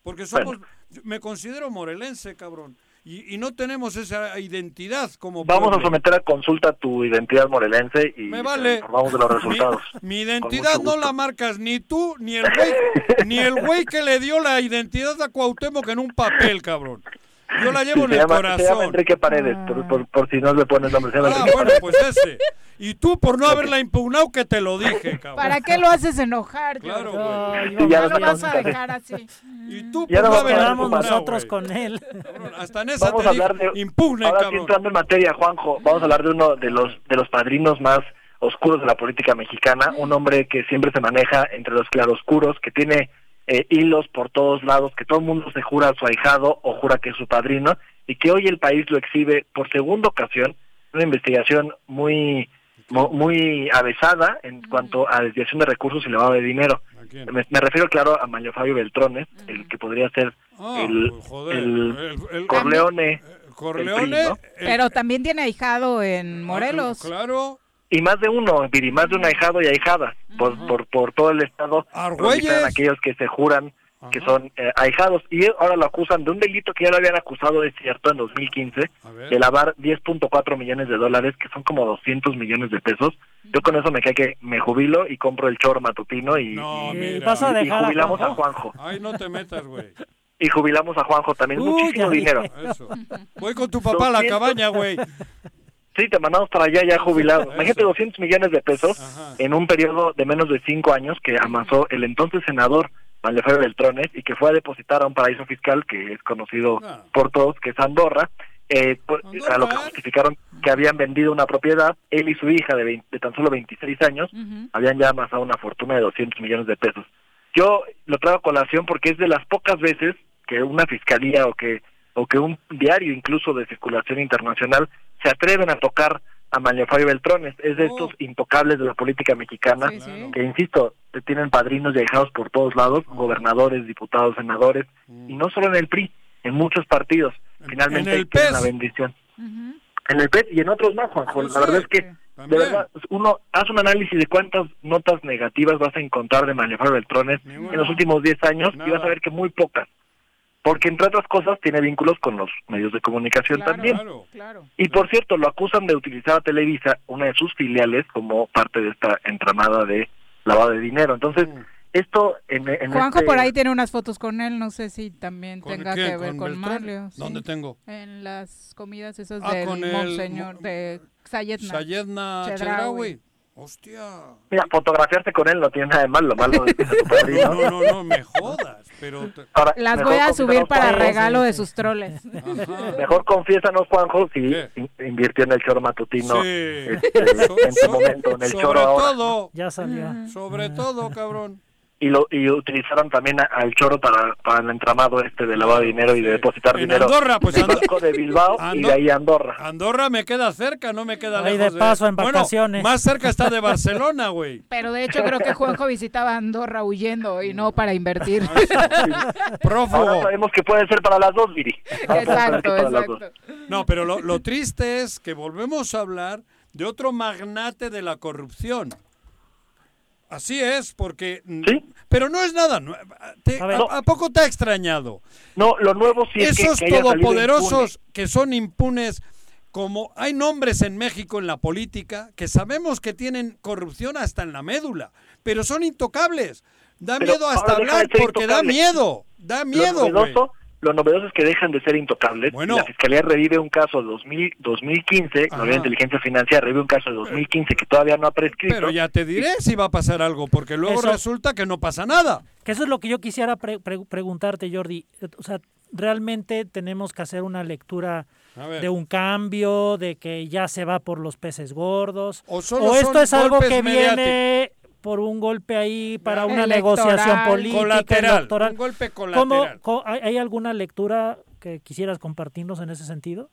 Porque somos, me considero morelense, cabrón. Y, y no tenemos esa identidad como Vamos a someter a consulta tu identidad morelense y Me vale. informamos de los resultados. Mi, identidad no la marcas ni tú, ni el güey, ni el güey que le dio la identidad a Cuauhtémoc en un papel, cabrón. Yo la llevo Sí, en se, el llama, se llama corazón. Enrique Paredes, por, por- por si no le pones nombre. Se llama Ah, Enrique bueno, Paredes. pues ese. Y tú por no haberla impugnado que te lo dije, cabrón. ¿Para qué lo haces enojar, Claro, güey. Sí, ya No lo lo vas a dejar así. Y tú Ya por no no haberla nosotros con él. Cabrón, Hasta en esa Vamos te a hablar de impugne, ahora cabrón. entrando en materia, Juanjo, vamos a hablar de uno de los de los padrinos más oscuros de la política mexicana, un hombre que siempre se maneja entre los claroscuros, que tiene eh, hilos por todos lados, que todo el mundo se jura su ahijado o jura que es su padrino y que hoy el país lo exhibe por segunda ocasión, una investigación muy mu- muy avesada en cuanto a desviación de recursos y lavado de dinero. Me, me refiero, claro, a Mario Fabio Beltrones, el que podría ser Ah, el, pues, joder, el el- el- Corleone. Corleone, del PRI, ¿no? Pero también tiene ahijado en Morelos. Claro. Y más de uno, Viri, más de un ahijado y ahijada por, por, por todo el estado. Proliferan aquellos que se juran que son eh, ahijados y ahora lo acusan de un delito que ya lo habían acusado, es cierto, en 2015, ver. de lavar 10.4 millones de dólares, que son como 200 millones de pesos. Yo con eso me cae que me jubilo y compro el choro matutino y, No, y- vas a y dejar a jubilamos a Juanjo. Juanjo. Ay, no te metas, güey. Y jubilamos a Juanjo también, Uy, muchísimo dinero. Eso. Voy con tu papá a la 200. cabaña, güey. Sí, te mandamos para allá ya jubilado. Imagínate 200 millones de pesos Ajá. en un periodo de menos de cinco años que amasó el entonces senador Manuel Beltrones y que fue a depositar a un paraíso fiscal que es conocido Ah. por todos, que es Andorra, eh, por- a lo que justificaron que habían vendido una propiedad, él y su hija de, 20 de tan solo 26 años, habían ya amasado una fortuna de 200 millones de pesos. Yo lo traigo a colación porque es de las pocas veces que una fiscalía o que o que un diario incluso de circulación internacional se atreven a tocar a Manuel Fabio Beltrones. Es de estos intocables de la política mexicana Sí, sí. que, insisto, te tienen padrinos y ahijados por todos lados, gobernadores, diputados, senadores, y no solo en el PRI, en muchos partidos. Finalmente PES. la bendición. En el PES y en otros más, Juanjo. La verdad es que, de verdad, uno hace un análisis de cuántas notas negativas vas a encontrar de Manuel Fabio Beltrones en los últimos 10 años y vas a ver que muy pocas. Porque, entre otras cosas, tiene vínculos con los medios de comunicación Claro, también. Claro. Claro. Y por cierto, lo acusan de utilizar a Televisa, una de sus filiales, como parte de esta entramada de lavado de dinero. Entonces, Mm. esto en, en Juanjo este- por ahí tiene unas fotos con él, no sé si también ¿Con tenga quién? que ver ¿Con con, sí. ¿Dónde tengo? En las comidas esas Ah, del con el monseñor mo- de Sayetna. Sayedna Chedraui. Chedraui. Hostia. Mira, fotografiarse con él no tiene nada de malo, lo malo tu padrino. No, no, no, me jodas. Pero te- Ahora, Las voy a subir para Juanjo, regalo de sus troles. Ajá. Mejor confiésanos, Juanjo, si invirtió en el choro matutino Sí. este, So- en su so- momento, en el sobre choro ahora. todo, Ya salió. sobre todo, cabrón. Y lo y utilizaron también a- al choro para, para el entramado este de lavado de dinero y de depositar En dinero Andorra, pues, en Ando- Banco de Bilbao y de ahí a Andorra. Andorra me queda cerca, no me queda Ahí lejos. de paso, en Bueno, vacaciones. más cerca está de Barcelona, güey. Pero de hecho creo que Juanjo visitaba Andorra huyendo y no para invertir. Prófugo. Ahora sabemos que puede ser para las dos, Viri. Ahora Exacto, para las dos. exacto. No, pero lo, lo triste es que volvemos a hablar de otro magnate de la corrupción. Así es, porque... Pero no es nada nuevo. Te- A ver. ¿A, poco te ha extrañado? No, lo nuevo sí es que- Esos que salido todopoderosos que son impunes, como hay nombres en México en la política que sabemos que tienen corrupción hasta en la médula, pero son intocables. Da Pero miedo hasta hablar porque da miedo. Da miedo, lo güey. Lo novedoso es que dejan de ser intocables. Bueno. La Fiscalía revive un caso de 2000, 2015, Ajá. la de inteligencia financiera revive un caso de 2015 que todavía no ha prescrito. Pero ya te diré si va a pasar algo, porque luego Eso- resulta que no pasa nada. Que eso es lo que yo quisiera pre- pre- preguntarte, Jordi. O sea, realmente tenemos que hacer una lectura de un cambio, de que ya se va por los peces gordos. O solo esto son es algo que viene por un golpe ahí para una Electoral. negociación política Colateral, electoral. un golpe ¿Cómo- colateral. co- hay, hay alguna lectura que quisieras compartirnos en ese sentido?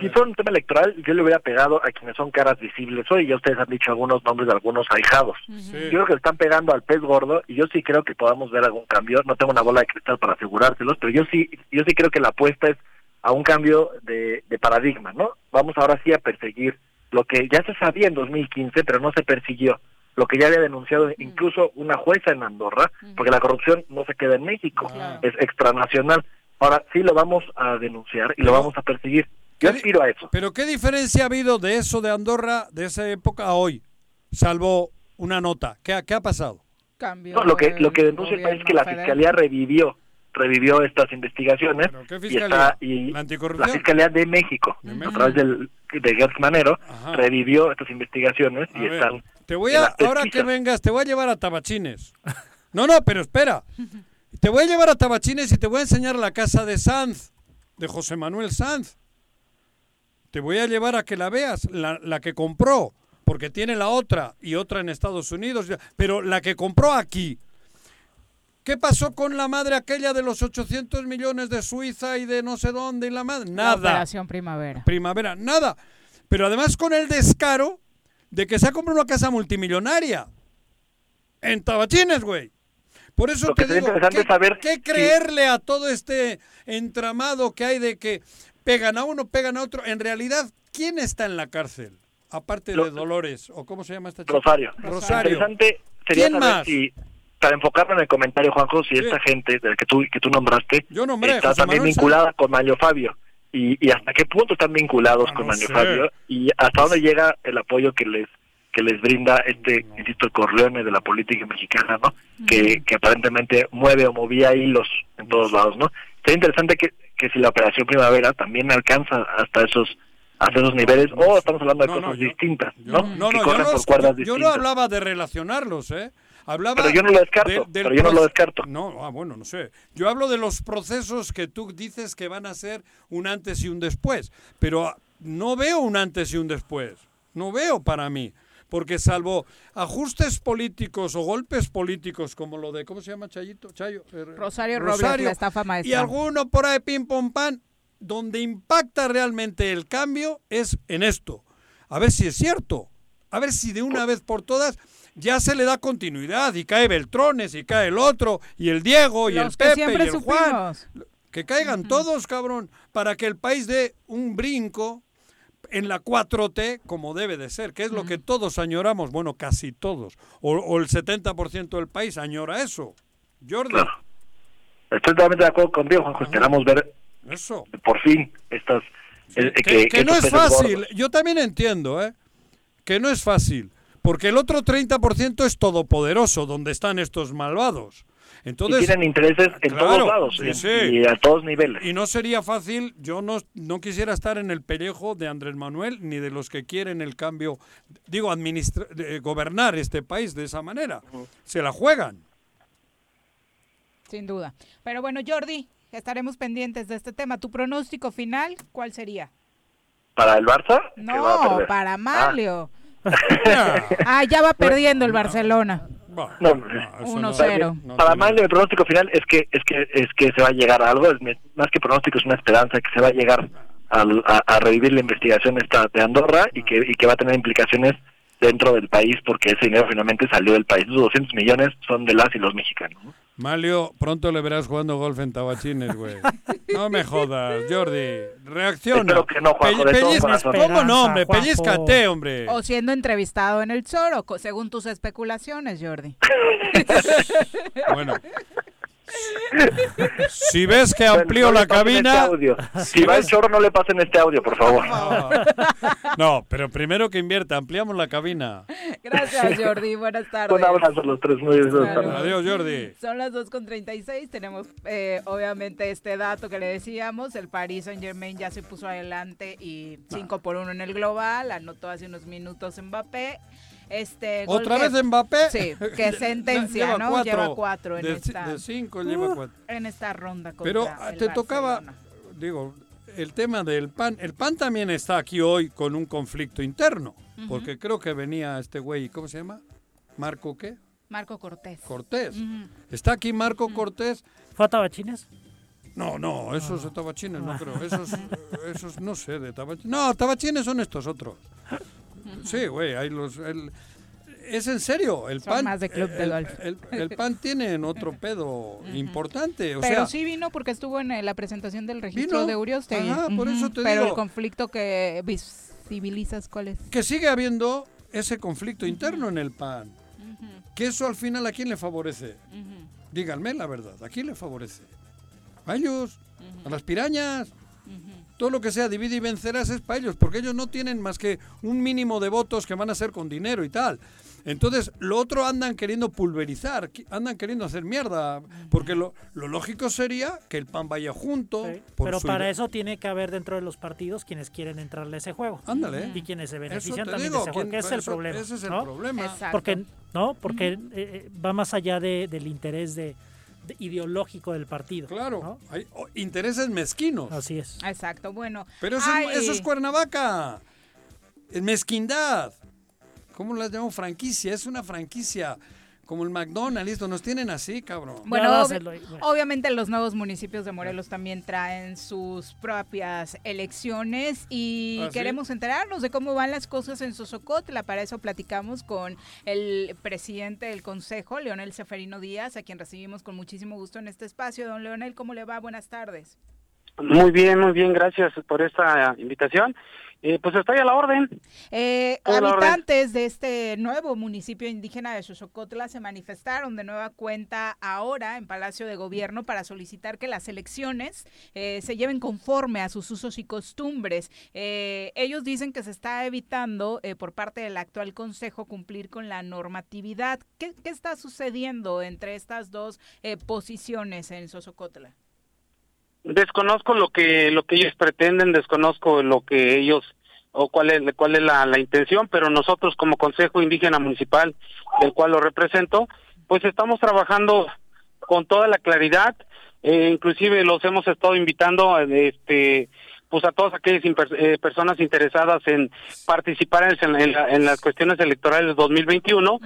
Si fuera un tema electoral, yo le hubiera pegado a quienes son caras visibles hoy. Ya ustedes han dicho algunos nombres de algunos ahijados. Yo creo que están pegando al pez gordo y yo sí creo que podamos ver algún cambio. No tengo una bola de cristal para asegurárselos, pero yo sí, yo sí creo que la apuesta es a un cambio de, de paradigma, ¿no? Vamos ahora sí a perseguir lo que ya se sabía en 2015, pero no se persiguió. Lo que ya había denunciado incluso una jueza en Andorra, porque la corrupción no se queda en México, es extranacional. Ahora sí lo vamos a denunciar y lo vamos a perseguir. Yo aspiro a eso. Pero ¿qué diferencia ha habido de eso de Andorra, de esa época a hoy? Salvo una nota. ¿Qué, ha- qué ha pasado? Cambio No, lo que lo que denuncia el país es que la fiscalía revivió revivió estas investigaciones qué y fiscalía? está y ¿La anticorrupción? fiscalía de México a través del de Gertz Manero revivió estas investigaciones y A ver, están Te voy a, ahora que vengas, te voy a llevar a Tabachines. No, no, pero espera. Te voy a llevar a Tabachines y te voy a enseñar la casa de Sanz, de José Manuel Sanz. Te voy a llevar a que la veas, la, la que compró, porque tiene la otra y otra en Estados Unidos, pero la que compró aquí. ¿Qué pasó con la madre aquella de los 800 millones de Suiza y de no sé dónde y la madre? La Nada. Operación Primavera. Primavera, nada. Pero además con el descaro de que se ha comprado una casa multimillonaria. En Tabachines, güey. Por eso Lo que te sería digo, interesante ¿qué, saber qué si- creerle a todo este entramado que hay de que pegan a uno, pegan a otro? En realidad, ¿quién está en la cárcel? Aparte de Dolores, o cómo se llama esta chica? Rosario. Rosario. Interesante sería ¿Quién saber más? si para enfocarlo en el comentario Juanjo si esta gente del que tú que tú nombraste Yo nombré, está José también Manuel vinculada con Mario Fabio y, y hasta qué punto están vinculados con Mario sé. Fabio y hasta dónde llega el apoyo que les que les brinda este insisto Corleone de la política mexicana no que, que aparentemente mueve o movía hilos en todos lados no sería interesante que, que si la operación primavera también alcanza hasta esos hasta esos niveles o estamos hablando de No, no, cosas distintas Yo- no, no, que no, yo corren no, por cuerdas yo no distintas. hablaba de relacionarlos, ¿eh? Hablaba Pero yo no lo descarto, de- del pero yo no lo descarto. No, ah, bueno, no sé. Yo hablo de los procesos que tú dices que van a ser un antes y un después, pero no veo un antes y un después. No veo para mí. Porque salvo ajustes políticos o golpes políticos como lo de, ¿cómo se llama Chayito? Chayo, eh, Rosario Robles, la estafa maestra. Y alguno por ahí pim pom pan, donde impacta realmente el cambio es en esto. A ver si es cierto. A ver si de una vez por todas ya se le da continuidad y cae Beltrones y cae el otro y el Diego y Los el que Pepe siempre y el Juan. supimos. Que caigan todos, cabrón, para que el país dé un brinco en la 4T como debe de ser, que es lo que todos añoramos, bueno, casi todos, o, o el 70% del país añora eso. Jordi, Estoy totalmente de acuerdo contigo, Juanjo. Esperamos ver eso. por fin estas. eh, Que, que, que no es fácil, gordos. yo también entiendo, ¿eh? Que no es fácil, porque el otro 30% es todopoderoso, donde están estos malvados. Entonces, y tienen intereses en Claro, todos lados sí, en- sí. y a todos niveles. Y no sería fácil, yo no, no quisiera estar en el pellejo de Andrés Manuel ni de los que quieren el cambio, digo, administra- eh, gobernar este país de esa manera. Se la juegan. Sin duda. Pero bueno, Jordi, estaremos pendientes de este tema. ¿Tu pronóstico final cuál sería? ¿Para el Barça? No, para Mario. Ah, ya va perdiendo el Barcelona. No, Uno cero. Para Manlio el pronóstico final es que es que es que se va a llegar a algo, es más que pronóstico es una esperanza que se va a llegar al- a, a revivir la investigación esta de Andorra y que y que va a tener implicaciones dentro del país porque ese dinero finalmente salió del país. Los 200 millones son de las y los mexicanos. ¿no? Malio, pronto le verás jugando golf en Tabachines, güey. No me jodas, Jordi. Reacciona. Espero que no, Juanjo, de todo pellizca- corazón. ¿Cómo no, hombre? Juanjo. Pellizcate, hombre. O siendo entrevistado en el Zoro, según tus especulaciones, Jordi. Bueno. Si ves que amplío No la este cabina... audio. Si va el chorro, no le pasen este audio, por favor. No, pero primero que invierta, ampliamos la cabina. Gracias, Jordi. Buenas tardes. Un abrazo a los tres. Muy bien. Claro. Adiós, Jordi. Son las 2.36, tenemos eh, obviamente este dato que le decíamos, el Paris Saint Germain ya se puso adelante y 5 por 1 en el global, anotó hace unos minutos Mbappé. Este gol ¿Otra que- vez Mbappé? Sí, que sentencia, Lleva ¿no? cuatro. Lleva cuatro en De- esta, de cinco lleva cuatro. en esta ronda contra Pero ah, el te tocaba, digo, el tema del PAN. El PAN también está aquí hoy con un conflicto interno, porque creo que venía este güey, ¿cómo se llama? Marco qué? Marco Cortés. Cortés. Está aquí Marco Cortés. ¿Fue a Tabachines? No, no, esos de Tabachines no creo. Esos, esos no sé, de Tabachines. No, Tabachines son estos otros. Sí, güey, hay los... el- es en serio, el Son PAN... más de club de el, golf. el- el PAN tiene otro pedo importante, o pero sea... sí vino porque estuvo en eh, la presentación del registro Vino. de Uriostegui. Ajá, por eso te Pero digo. el conflicto que visibilizas, ¿cuál es? que sigue habiendo ese conflicto interno en el PAN. Que eso al final a quién le favorece. Díganme la verdad, ¿a quién le favorece? A ellos, a las pirañas. Todo lo que sea divide y vencerás es para ellos, porque ellos no tienen más que un mínimo de votos que van a ser con dinero y tal. Entonces, lo otro andan queriendo pulverizar, andan queriendo hacer mierda, porque lo, lo lógico sería que el PAN vaya junto. Pero para eso tiene que haber dentro de los partidos quienes quieren entrarle a ese juego. Ándale. Y quienes se benefician también digo, de ese juego, ¿quién- que es el problema. ese es el ¿no? problema. Exacto. Porque, ¿no? Porque eh, eh, va más allá de- del interés de- ideológico del partido. Claro, hay oh, intereses mezquinos. Así es. Exacto, bueno. Pero eso, es, eso es Cuernavaca. Es mezquindad. ¿Cómo las llamo franquicia? Es una franquicia. Como el McDonald's, listo, nos tienen así, cabrón. Bueno, obvi- obviamente los nuevos municipios de Morelos también traen sus propias elecciones y ¿Ah, sí? queremos enterarnos de cómo van las cosas en Sosocotla. Para eso platicamos con el presidente del consejo, Leonel Seferino Díaz, a quien recibimos con muchísimo gusto en este espacio. Don Leonel, ¿cómo le va? Buenas tardes. Muy bien, muy bien, gracias por esta invitación. Eh, pues estoy a la orden. Eh, orden. habitantes de este nuevo municipio indígena de Xochocotla se manifestaron de nueva cuenta ahora en Palacio de Gobierno para solicitar que las elecciones eh, se lleven conforme a sus usos y costumbres. Eh, ellos dicen que se está evitando eh, por parte del actual Consejo cumplir con la normatividad. ¿Qué, qué está sucediendo entre estas dos posiciones en Sosocotla? Desconozco lo que lo que ellos pretenden, desconozco lo que ellos o cuál es cuál es la, la intención, pero nosotros como Consejo Indígena Municipal, del cual lo represento, pues estamos trabajando con toda la claridad, eh, inclusive los hemos estado invitando, este, pues a todas aquellas eh, personas interesadas en participar en, en la- en las cuestiones electorales de 2021,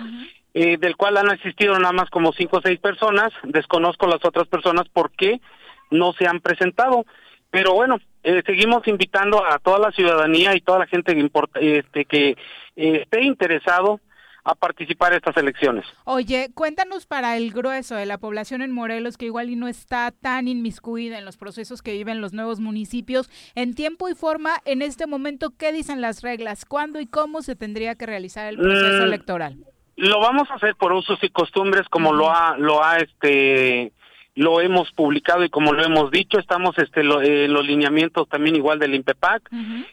eh, del cual han asistido nada más como cinco o seis personas, desconozco las otras personas por qué no se han presentado, pero bueno, eh, seguimos invitando a toda la ciudadanía y toda la gente que, importa- este, que eh, esté interesado a participar en estas elecciones. Oye, cuéntanos para el grueso de la población en Morelos que igual y no está tan inmiscuida en los procesos que viven los nuevos municipios, en tiempo y forma, en este momento, ¿qué dicen las reglas? ¿Cuándo y cómo se tendría que realizar el proceso Mm, electoral? Lo vamos a hacer por usos y costumbres como lo ha lo ha este lo hemos publicado y como lo hemos dicho, estamos este lo- en los lineamientos también igual del INPEPAC.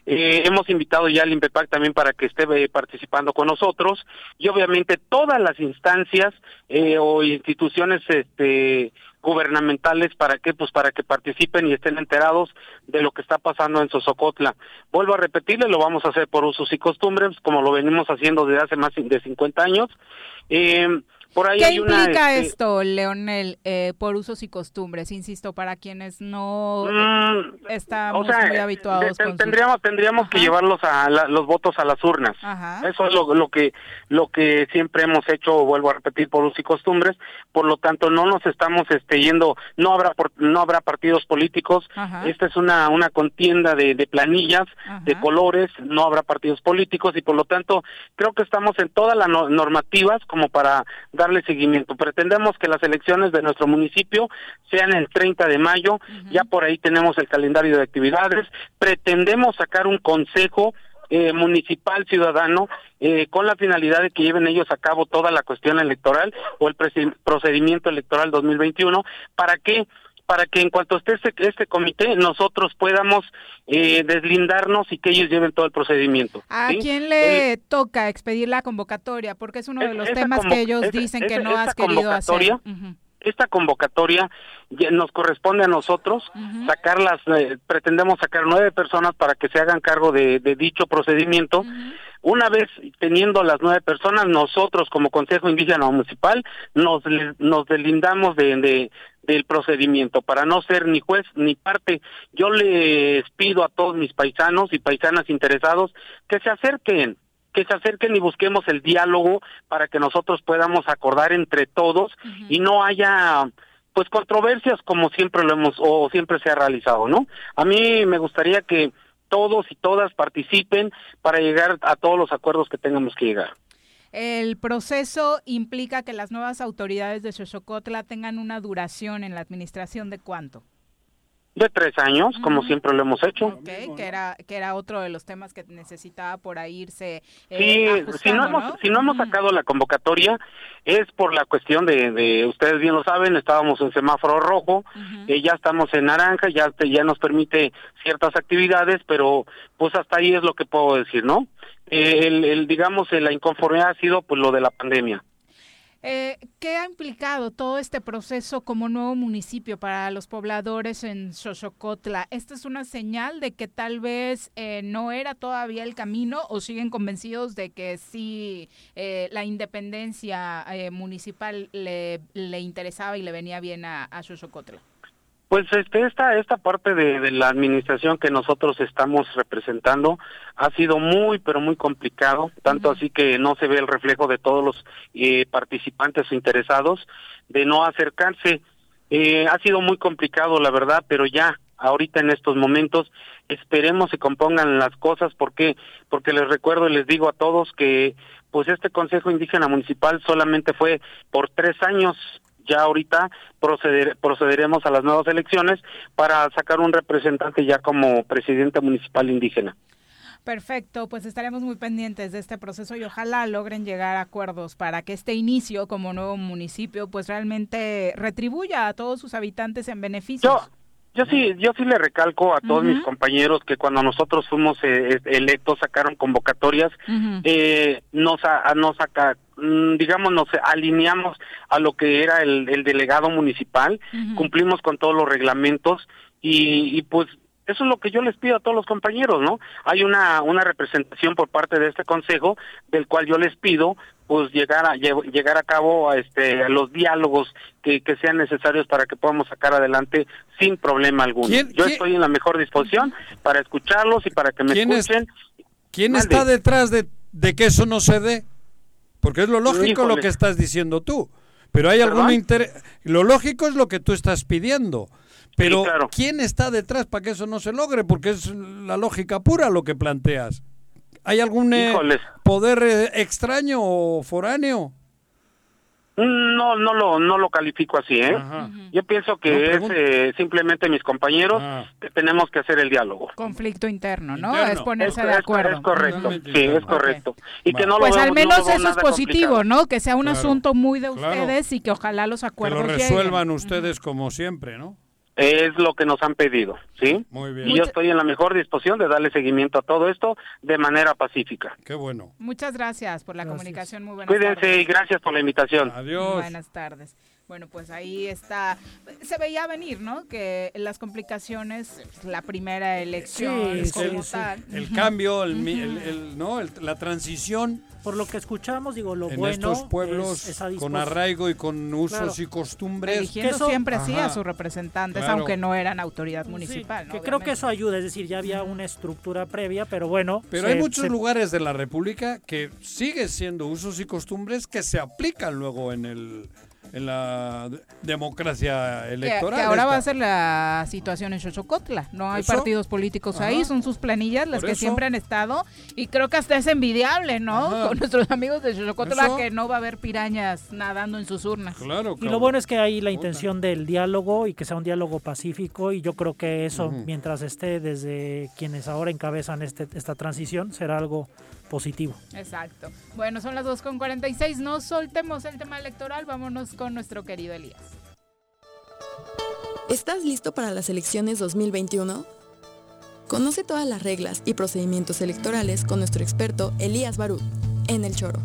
Eh, hemos invitado ya al INPEPAC también para que esté eh, participando con nosotros y obviamente todas las instancias eh, o instituciones este gubernamentales para que pues para que participen y estén enterados de lo que está pasando en Sosocotla. Vuelvo a repetirle, lo vamos a hacer por usos y costumbres como lo venimos haciendo desde hace más de 50 años. Eh, Por ahí ¿Qué hay una, implica este, esto, Leonel, eh, por usos y costumbres? Insisto, para quienes no Mm, estamos o sea, muy eh, habituados con tendríamos tendríamos que llevarlos a la- los votos a las urnas. Ajá. Eso es lo, lo que lo que siempre hemos hecho, vuelvo a repetir, por usos y costumbres. Por lo tanto, no nos estamos este, yendo, no habrá por- no habrá partidos políticos. Ajá. Esta es una una contienda de, de planillas, de colores. No habrá partidos políticos y por lo tanto creo que estamos en todas las no- normativas como para darle seguimiento. Pretendemos que las elecciones de nuestro municipio sean el 30 de mayo. Ya por ahí tenemos el calendario de actividades. Pretendemos sacar un consejo eh, municipal ciudadano eh, con la finalidad de que lleven ellos a cabo toda la cuestión electoral o el procedimiento electoral 2021 para que para que en cuanto esté este, este comité nosotros podamos eh, deslindarnos y que ellos lleven todo el procedimiento. ¿A ¿sí? quién le toca expedir la convocatoria? Porque es uno de los temas que ellos esa- dicen que no has querido hacer. convocatoria, Ujú. esta convocatoria nos corresponde a nosotros sacarlas, eh, pretendemos sacar nueve personas para que se hagan cargo de, de dicho procedimiento. Una vez teniendo las nueve personas, nosotros como Consejo Indígena Municipal nos, nos deslindamos de, de- del procedimiento para no ser ni juez ni parte. Yo les pido a todos mis paisanos y paisanas interesados que se acerquen, que se acerquen y busquemos el diálogo para que nosotros podamos acordar entre todos y no haya pues controversias como siempre lo hemos o siempre se ha realizado, ¿no? A mí me gustaría que todos y todas participen para llegar a todos los acuerdos que tengamos que llegar. El proceso implica que las nuevas autoridades de Xochocotla tengan una duración en la administración de cuánto. De tres años, como siempre lo hemos hecho. Ok, que era que era otro de los temas que necesitaba por ahí irse eh, Sí, si no hemos, si no hemos sacado la convocatoria es por la cuestión de, de ustedes bien lo saben, estábamos en semáforo rojo, eh, ya estamos en naranja, ya te- ya nos permite ciertas actividades, pero pues hasta ahí es lo que puedo decir, ¿no? Eh, el, el, digamos eh, la inconformidad ha sido pues lo de la pandemia. Eh, ¿Qué ha implicado todo este proceso como nuevo municipio para los pobladores en Xochocotla? ¿Esta es una señal de que tal vez eh, no era todavía el camino o siguen convencidos de que sí eh, la independencia eh, municipal le, le interesaba y le venía bien a, a Xochocotla? Pues este, esta, esta parte de, de la administración que nosotros estamos representando ha sido muy, pero muy complicado, tanto así que no se ve el reflejo de todos los eh, participantes interesados de no acercarse. Eh, ha sido muy complicado, la verdad, pero ya ahorita en estos momentos esperemos se compongan las cosas porque porque les recuerdo y les digo a todos que pues este Consejo Indígena Municipal solamente fue por tres años ya ahorita proceder, procederemos a las nuevas elecciones para sacar un representante ya como presidente municipal indígena. Perfecto, pues estaremos muy pendientes de este proceso y ojalá logren llegar a acuerdos para que este inicio como nuevo municipio pues realmente retribuya a todos sus habitantes en beneficios. Yo sí, yo sí le recalco a todos mis compañeros que cuando nosotros fuimos eh, electos sacaron convocatorias, eh, nos a, a- nos acá, mm, digamos nos alineamos a lo que era el, el delegado municipal, cumplimos con todos los reglamentos y, y pues eso es lo que yo les pido a todos los compañeros, ¿no? Hay una una representación por parte de este consejo del cual yo les pido pues llegar a lle- llegar a cabo a este a los diálogos que, que sean necesarios para que podamos sacar adelante sin problema alguno. ¿Quién- yo quién- estoy en la mejor disposición para escucharlos y para que me ¿Quién es- escuchen. ¿Quién Mande. está detrás de, de que eso no se dé? Porque es lo lógico lo que estás diciendo tú. Pero hay algún interés. Lo lógico es lo que tú estás pidiendo. Pero Sí, claro. ¿quién está detrás para que eso no se logre? Porque es la lógica pura lo que planteas. ¿Hay algún eh, poder eh, extraño o foráneo? No, no lo, no lo califico así, ¿eh? Yo pienso que No, es eh, simplemente mis compañeros que tenemos que hacer el diálogo. Conflicto interno, ¿no? Interno. Es ponerse Es- de acuerdo. es correcto, sí, es correcto. Y que no lo pues al no menos lo veo eso es positivo, complicado. ¿no? Que sea un Claro. asunto muy de Claro. ustedes y que ojalá los Que acuerdos lo lleguen. resuelvan ustedes como siempre, ¿no? Es lo que nos han pedido, ¿sí? Muy bien. Y yo estoy en la mejor disposición de darle seguimiento a todo esto de manera pacífica. Qué bueno. Muchas gracias por la comunicación. Muy buenas Cuídense tardes. y gracias por la invitación. Adiós. Buenas tardes. Bueno, pues ahí está. Se veía venir, ¿no? Que las complicaciones, la primera elección Sí, como sí, sí. tal. El Ujú. cambio, el, mi- el- el- ¿no? El- la transición Por lo que escuchamos, digo, lo en bueno estos pueblos es esa con arraigo y con usos Claro. y costumbres. Eligiendo Que eso- siempre así a sus representantes, Claro. aunque no eran autoridad Sí, municipal. ¿no? que creo que eso ayuda, es decir, ya había una estructura previa, pero bueno. Pero se- hay muchos se- lugares de la República que sigue siendo usos y costumbres que se aplican luego en el en la de- democracia electoral. que ahora esta. va a ser la situación en Xochocotla. No hay ¿Eso? partidos políticos ahí, son sus planillas las Por que eso. siempre han estado. Y creo que hasta es envidiable, ¿no? Ajá. Con nuestros amigos de Xochocotla, Eso. que no va a haber pirañas nadando en sus urnas. Claro, Y lo bueno es que hay la intención del diálogo y que sea un diálogo pacífico y yo creo que eso, mientras esté desde quienes ahora encabezan este, esta transición, será algo positivo. Exacto. Bueno, son las 2.46. No soltemos el tema electoral. Vámonos con nuestro querido Elías. ¿Estás listo para las elecciones 2021? Conoce todas las reglas y procedimientos electorales con nuestro experto Elías Barú en El Choro.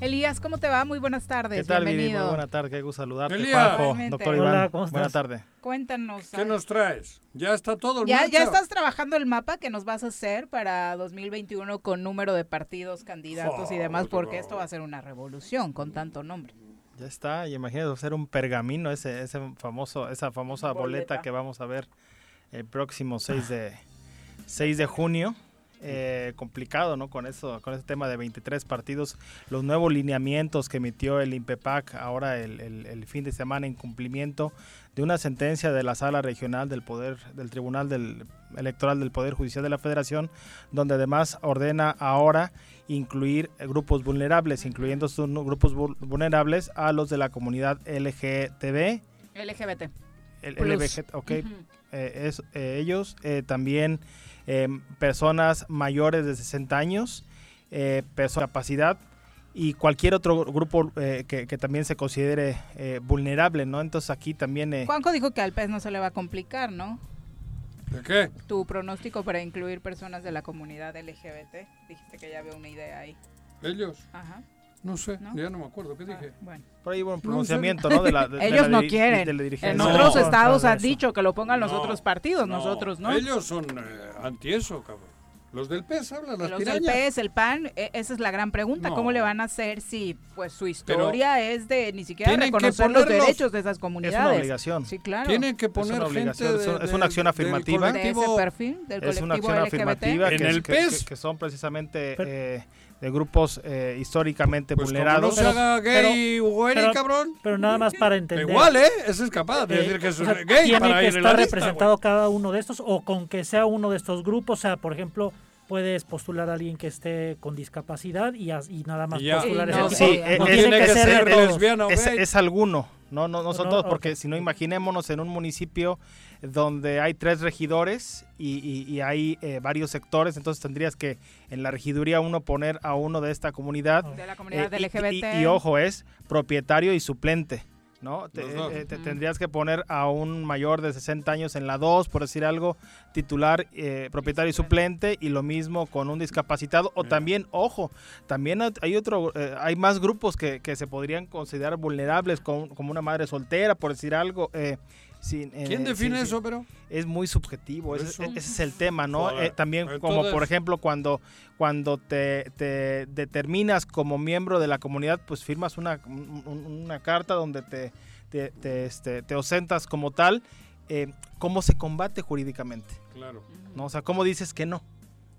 Elías, ¿cómo te va? Muy buenas tardes. ¿Qué tal, Viri? Bienvenido. Muy buena tarde, qué gusto saludarte, Elías. Juanjo, Igualmente. doctor Hola, Iván. ¿cómo Buena estás? tarde. Cuéntanos. ¿Qué nos traes? Ya está todo en Ya, ya estás trabajando el mapa que nos vas a hacer para 2021 con número de partidos, candidatos y demás, porque esto va a ser una revolución con tanto nombre. Ya está, y imagínate hacer un pergamino, ese, ese famoso, esa famosa boleta. Boleta. que vamos a ver el próximo 6 de, 6 de junio. Eh, complicado, ¿no? Con eso, con ese tema de 23 partidos, los nuevos lineamientos que emitió el INPEPAC ahora el, el- el fin de semana en cumplimiento de una sentencia de la Sala Regional del Poder, del Tribunal del, Electoral del Poder Judicial de la Federación, donde además ordena ahora incluir grupos vulnerables, incluyendo grupos vul- vulnerables a los de la comunidad LGTB, LGBT. el eh, es- eh, ellos, eh, también eh, personas mayores de 60 años, eh, personas con capacidad y cualquier otro grupo eh, que, que también se considere eh, vulnerable, ¿no? Entonces aquí también... eh, Juanjo dijo que al PES no se le va a complicar, ¿no? ¿De qué? Tu pronóstico para incluir personas de la comunidad LGBT. Dijiste que ya había una idea ahí. ¿Ellos? Ajá. No sé, ¿No? ya no me acuerdo. ¿Qué dije? Bueno. Por ahí hubo un No, pronunciamiento, en ¿no? De la, de- de Ellos la no quieren. de la dirigencia. En No, otros no, estados han dicho que lo pongan los otros partidos, no, nosotros, ¿no? Ellos son eh, anti eso, cabrón. Los del PES hablan, las Los del. PES, el PAN, e- esa es la gran pregunta. No. ¿Cómo le van a hacer si pues su Pero historia es de ni siquiera tienen que reconocer los derechos de esas Es comunidades? una obligación. Sí, claro. Tienen que Es poner una gente obligación, es de- una- es del- una acción del afirmativa. de ese perfil, del es una acción LGBT. afirmativa En que, el que- PES. que- que son precisamente Pero- eh, de grupos eh, históricamente Pues como vulnerados. no se haga gay pero- cabrón. Pero nada más para entender. Igual, ¿eh? Ese es capaz de eh, decir que es o sea, gay tiene para que ir en la estar lista, representado cada uno de estos o con que sea uno de estos grupos. O sea, por ejemplo, puedes postular a alguien que esté con discapacidad y, y nada más ya. postular ese no, tipo. Sí, No es- tiene que es- ser de es- todos. lesbiana o es, alguno, no, no, no son No, todos, porque si no imaginémonos en un municipio donde hay tres regidores y, y- y hay eh, varios sectores, entonces tendrías que en la regiduría uno poner a uno de esta comunidad. de la comunidad eh, y- LGBT. y, y ojo, es propietario y suplente. ¿no? Te, eh, te tendrías que poner a un mayor de 60 años en la 2, por decir algo, titular, eh, propietario y suplente, y lo mismo con un discapacitado. O también, ojo, también hay- otro, eh, hay más grupos que, que se podrían considerar vulnerables, con- como una madre soltera, por decir algo. Sin, eh, ¿Quién define eso, pero? es muy subjetivo, ese, es el tema, ¿no? Joder. Eh, también como por ejemplo cuando, cuando te, te determinas como miembro de la comunidad, pues firmas una, un- un- una carta donde te, te, te, este, te ausentas como tal, eh, ¿cómo se combate jurídicamente? Claro. ¿no? O sea, ¿cómo dices que no?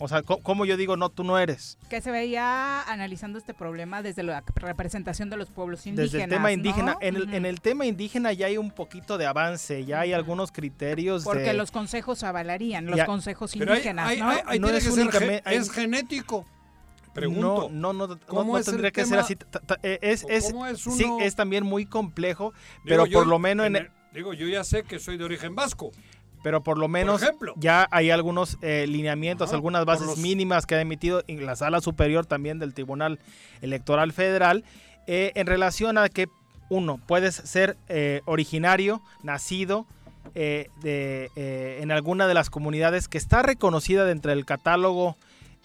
O sea, ¿cómo, yo digo, no, tú no eres? que se veía analizando este problema desde la representación de los pueblos indígenas. Desde el tema indígena, ¿no? en, el, en el tema indígena ya hay un poquito de avance, ya hay algunos criterios Porque de... los consejos avalarían, los Ya. consejos Pero indígenas, hay- ¿no? hay- hay- No es que únicamente- es genético. Pregunto. No, no, no, ¿Cómo no es el tendría que ser así. ta- ta- eh, Es, ¿O es, es sí, uno? es también muy complejo, Digo, pero yo por lo menos en, el- digo, yo ya sé que soy de origen vasco. Pero por lo menos ejemplo. ya hay algunos eh, lineamientos, Ajá, algunas bases los- mínimas que ha emitido en la sala superior también del Tribunal Electoral Federal eh, en relación a que uno puedes ser eh, originario, nacido eh, de, en alguna de las comunidades que está reconocida dentro del catálogo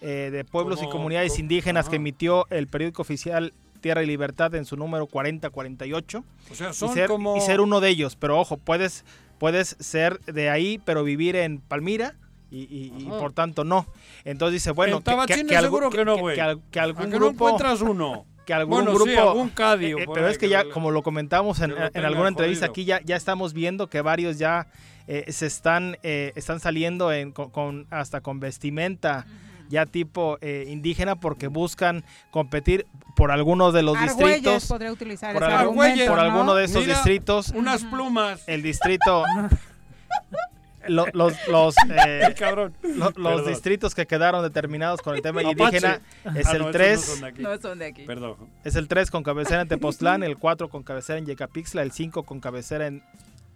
de pueblos y comunidades como- indígenas que emitió el periódico oficial Tierra y Libertad en su número 4048. O sea, y son ser, como- y ser uno de ellos. Pero ojo, puedes, puedes ser de ahí, pero vivir en Palmira. Y, y- y Ajá. por tanto no. Entonces dice, bueno, En Tabachines seguro que no, que ¿A algún que no grupo encuentras uno? que algún Bueno, sí, grupo algún cadio eh, eh, pero es que que ya lo- como lo comentamos en, que lo en alguna entrevista jodido. aquí ya ya estamos viendo que varios ya eh, se están eh, están saliendo en- con, con- hasta con vestimenta ya tipo eh, indígena porque buscan competir por algunos de los Argüelles distritos podría utilizar por, ese argumento, por ¿no? alguno de esos Mira, distritos Unas plumas. el distrito lo- los los, eh, cabrón. lo- los Perdón. distritos que quedaron determinados con el tema Apache. indígena es Ah, el no, esos 3 no son de aquí. No son de aquí. Perdón. es el 3 con cabecera en Tepoztlán, el 4 con cabecera en Yecapixtla, el 5 con cabecera en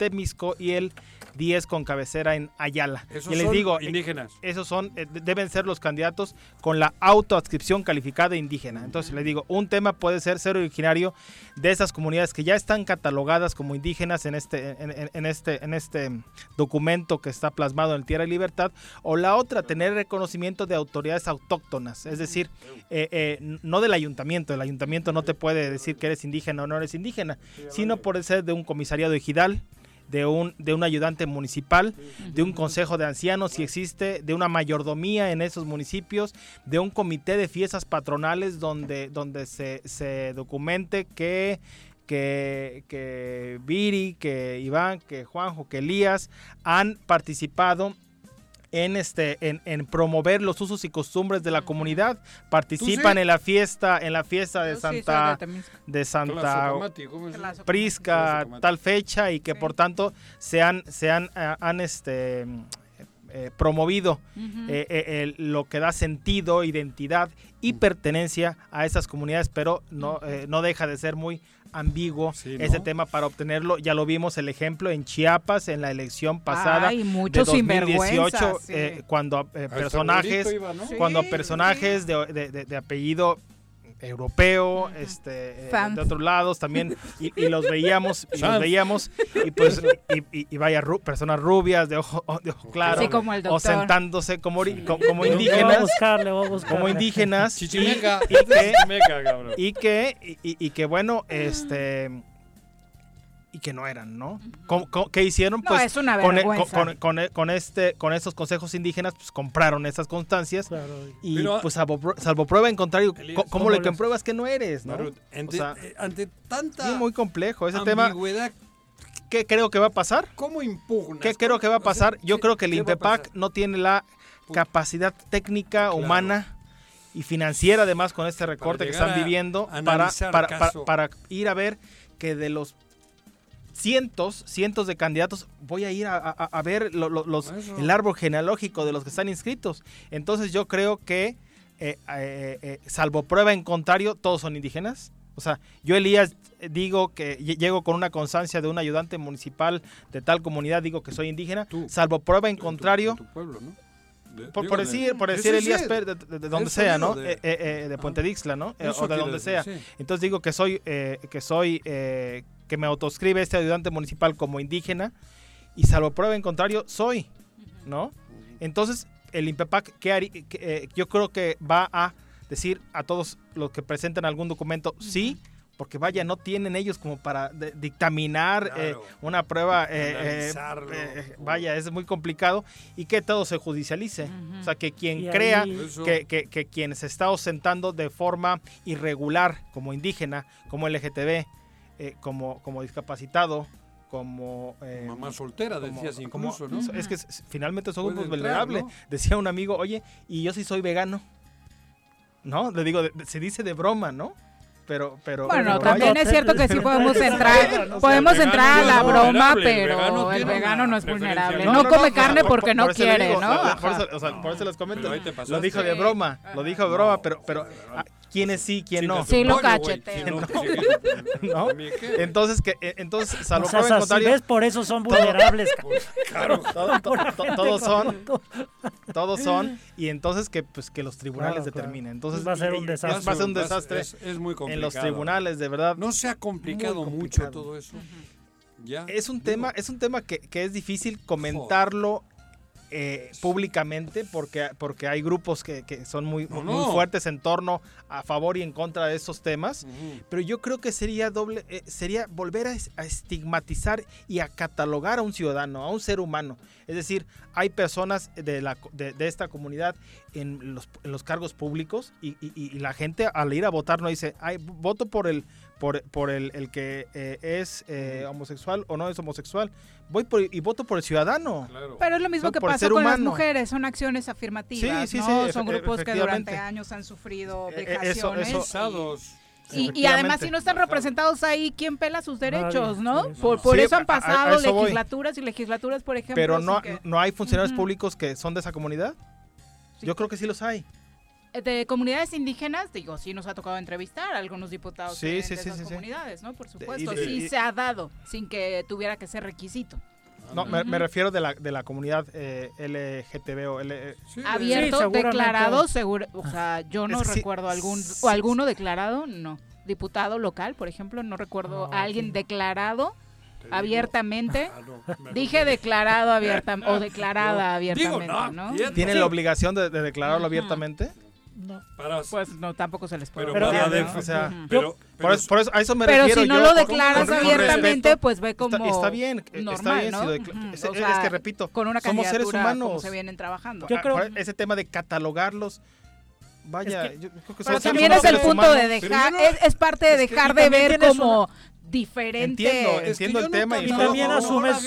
Temisco y el 10 con cabecera en Ayala. Esos y les son digo, eh, indígenas. esos son eh, de- deben ser los candidatos con la autoadscripción calificada indígena. Entonces les digo, un tema puede ser ser originario de esas comunidades que ya están catalogadas como indígenas en este en, en- en este en este documento que está plasmado en Tierra y Libertad o la otra tener reconocimiento de autoridades autóctonas, es decir, eh, eh, no del ayuntamiento, el ayuntamiento no te puede decir que eres indígena o no eres indígena, sino por ser de un comisariado ejidal, de un, de un ayudante municipal, de un consejo de ancianos si existe, de una mayordomía en esos municipios, de un comité de fiestas patronales donde, donde se, se documente que que, que Viri, que Iván, que Juanjo, que Elías han participado en este en, en promover los usos y costumbres de la comunidad. Participan sí? en la fiesta en la fiesta de Yo sí soy de Santa de Santa. Prisca tal fecha y que por tanto se han se han, eh, han, este eh, promovido eh, eh, lo que da sentido, identidad y pertenencia a esas comunidades, pero no, eh, no deja de ser muy ambiguo ¿no? ese tema para obtenerlo. Ya lo vimos el ejemplo en Chiapas en la elección pasada Ay, de muchos 2018, sinvergüenzas, sí. eh, cuando eh, personajes, iba, ¿no? cuando Sí, personajes de, de- de- de apellido europeo, este, eh, de otros lados también, y, y los veíamos, y los veíamos, y pues, y, y- y vaya, ru- personas rubias, de ojo, de ojo claro, como el o sentándose como, co- como a indígenas, buscar, le voy a buscar. como indígenas, y, que, Chichimeca, cabrón. y que, y, y- y que bueno, este y que no eran, ¿no? ¿Cómo- cómo- ¿Qué hicieron? No, Pues es una con, vergüenza. con- con- con este, con estos consejos indígenas, pues compraron esas constancias Claro. y Pero- pues salvo, pru- salvo prueba en contrario, Elías, ¿cómo, ¿cómo le compruebas que no eres, no? Ante, O sea, eh, ante tanta muy complejo ese tema. ¿Qué creo que va a pasar? ¿cómo impugnas? ¿Qué creo que va a O sea, pasar? Yo ¿qué- creo que el INPEPAC no tiene la capacidad técnica, humana y financiera, además, con este recorte que están viviendo, para, para, para- para ir a ver que de los cientos, cientos de candidatos, voy a ir a, a- a ver lo- lo- los, Eso. el árbol genealógico de los que están inscritos. Entonces yo creo que, eh, eh, eh, salvo prueba en contrario, todos son indígenas. O sea, yo Elías digo que lle- llego con una constancia de un ayudante municipal de tal comunidad, digo que soy indígena, Tú. salvo prueba en contrario, en tu pueblo, ¿no? De- por, digo, por de- decir, por decir Elías. Pérez, de, de- de donde sea, ¿no? de- Eh, eh, de Puente Dixla, ¿no? O de donde sea. Entonces digo que soy, eh, que soy, que me autoscribe este ayudante municipal como indígena y salvo prueba en contrario, soy, ¿no? Entonces, el INPEPAC, ¿qué harí- qué, eh, yo creo que va a decir a todos los que presenten algún documento, sí, porque vaya, no tienen ellos como para de- dictaminar eh, una prueba, eh, vaya, es muy complicado y que todo se judicialice. O sea, que quien Y crea que, que, que quien se está ausentando de forma irregular como indígena, como LGTB, eh, como, como discapacitado, como... eh, Mamá soltera, como- decías como- incluso, ¿no? Es que finalmente son grupos vulnerables. ¿no? Decía un amigo, oye, y yo sí soy vegano. ¿No? Le digo, se dice de broma, ¿no? Pero, pero... Bueno, pero también vaya. es cierto que sí podemos entrar, podemos el vegano entrar a no la es broma, pero vegano el vegano no es vulnerable. No, No, no, come no, carne por- porque por no quiere, digo, ¿no? Por eso, o sea, por eso les comento. Lo dijo de broma, lo dijo de broma, pero, pero ah, ¿quiénes sí, quién no? Sí, lo cacheteo. no. Entonces, que, eh, entonces, salvo O sea, si contrario, ves, por eso son vulnerables. Claro. todo- to- to- todos son, Todo- todos son, y entonces que pues que los tribunales Claro, claro. determinen. Entonces Va a ser un desastre. Va a ser un desastre Es, es muy complicado. en los tribunales, de verdad. No se ha complicado mucho todo eso. Ya. Es un digo, tema, es un tema que, que es difícil comentarlo eh, públicamente porque, porque hay grupos que, son muy, fuertes en torno a favor y en contra de estos temas, pero yo creo que sería doble, eh, sería volver a, estigmatizar y a catalogar a un ciudadano, a un ser humano. Es decir, hay personas de, la, de, esta comunidad en los, cargos públicos y, y, la gente al ir a votar no dice, Ay, voto por el por, por el, el, que eh, es eh, homosexual o no es homosexual. Voy por, y voto por el ciudadano. Pero es lo mismo que pasa con las mujeres, son acciones afirmativas, sí, ¿no? Son grupos que durante años han sufrido vejaciones. Eso, y, además si no están representados ahí, ¿quién pela sus derechos, no? Por, por eso han pasado legislaturas y legislaturas, por ejemplo. Pero no, no hay funcionarios públicos que son de esa comunidad. Yo creo que sí los hay de comunidades indígenas, digo, sí nos ha tocado entrevistar a algunos diputados de, sí, comunidades, ¿no? Por supuesto, de, sí se ha dado, sin que tuviera que ser requisito. No, me, refiero de la, de la comunidad eh, LGTB o L... Eh, Abierto, declarado, seguro, o sea, ah, yo no recuerdo algún, o alguno declarado, no. Diputado local, por ejemplo, no recuerdo a alguien declarado abiertamente. Ah, Dije declarado abiertamente o declarada abiertamente, digo, no. Tienen la obligación de, declararlo abiertamente. No. Para, pues no, tampoco se les puede. Pero, pero, pero o sea, yo, pero, por, eso, por, eso, a eso me pero refiero. Pero si no yo, lo declaras abiertamente, pues ve como. Está, está bien, normal, está bien. ¿no? Si lo es, o sea, es, que repito, con una somos seres humanos. Como se vienen trabajando. Yo ah, creo, ah, ese tema de catalogarlos. Vaya, es que, yo creo que pero también es el punto humanos. de dejar, no, es, es, parte de dejar de ver como una, diferente. Entiendo, entiendo el tema. Y también asumes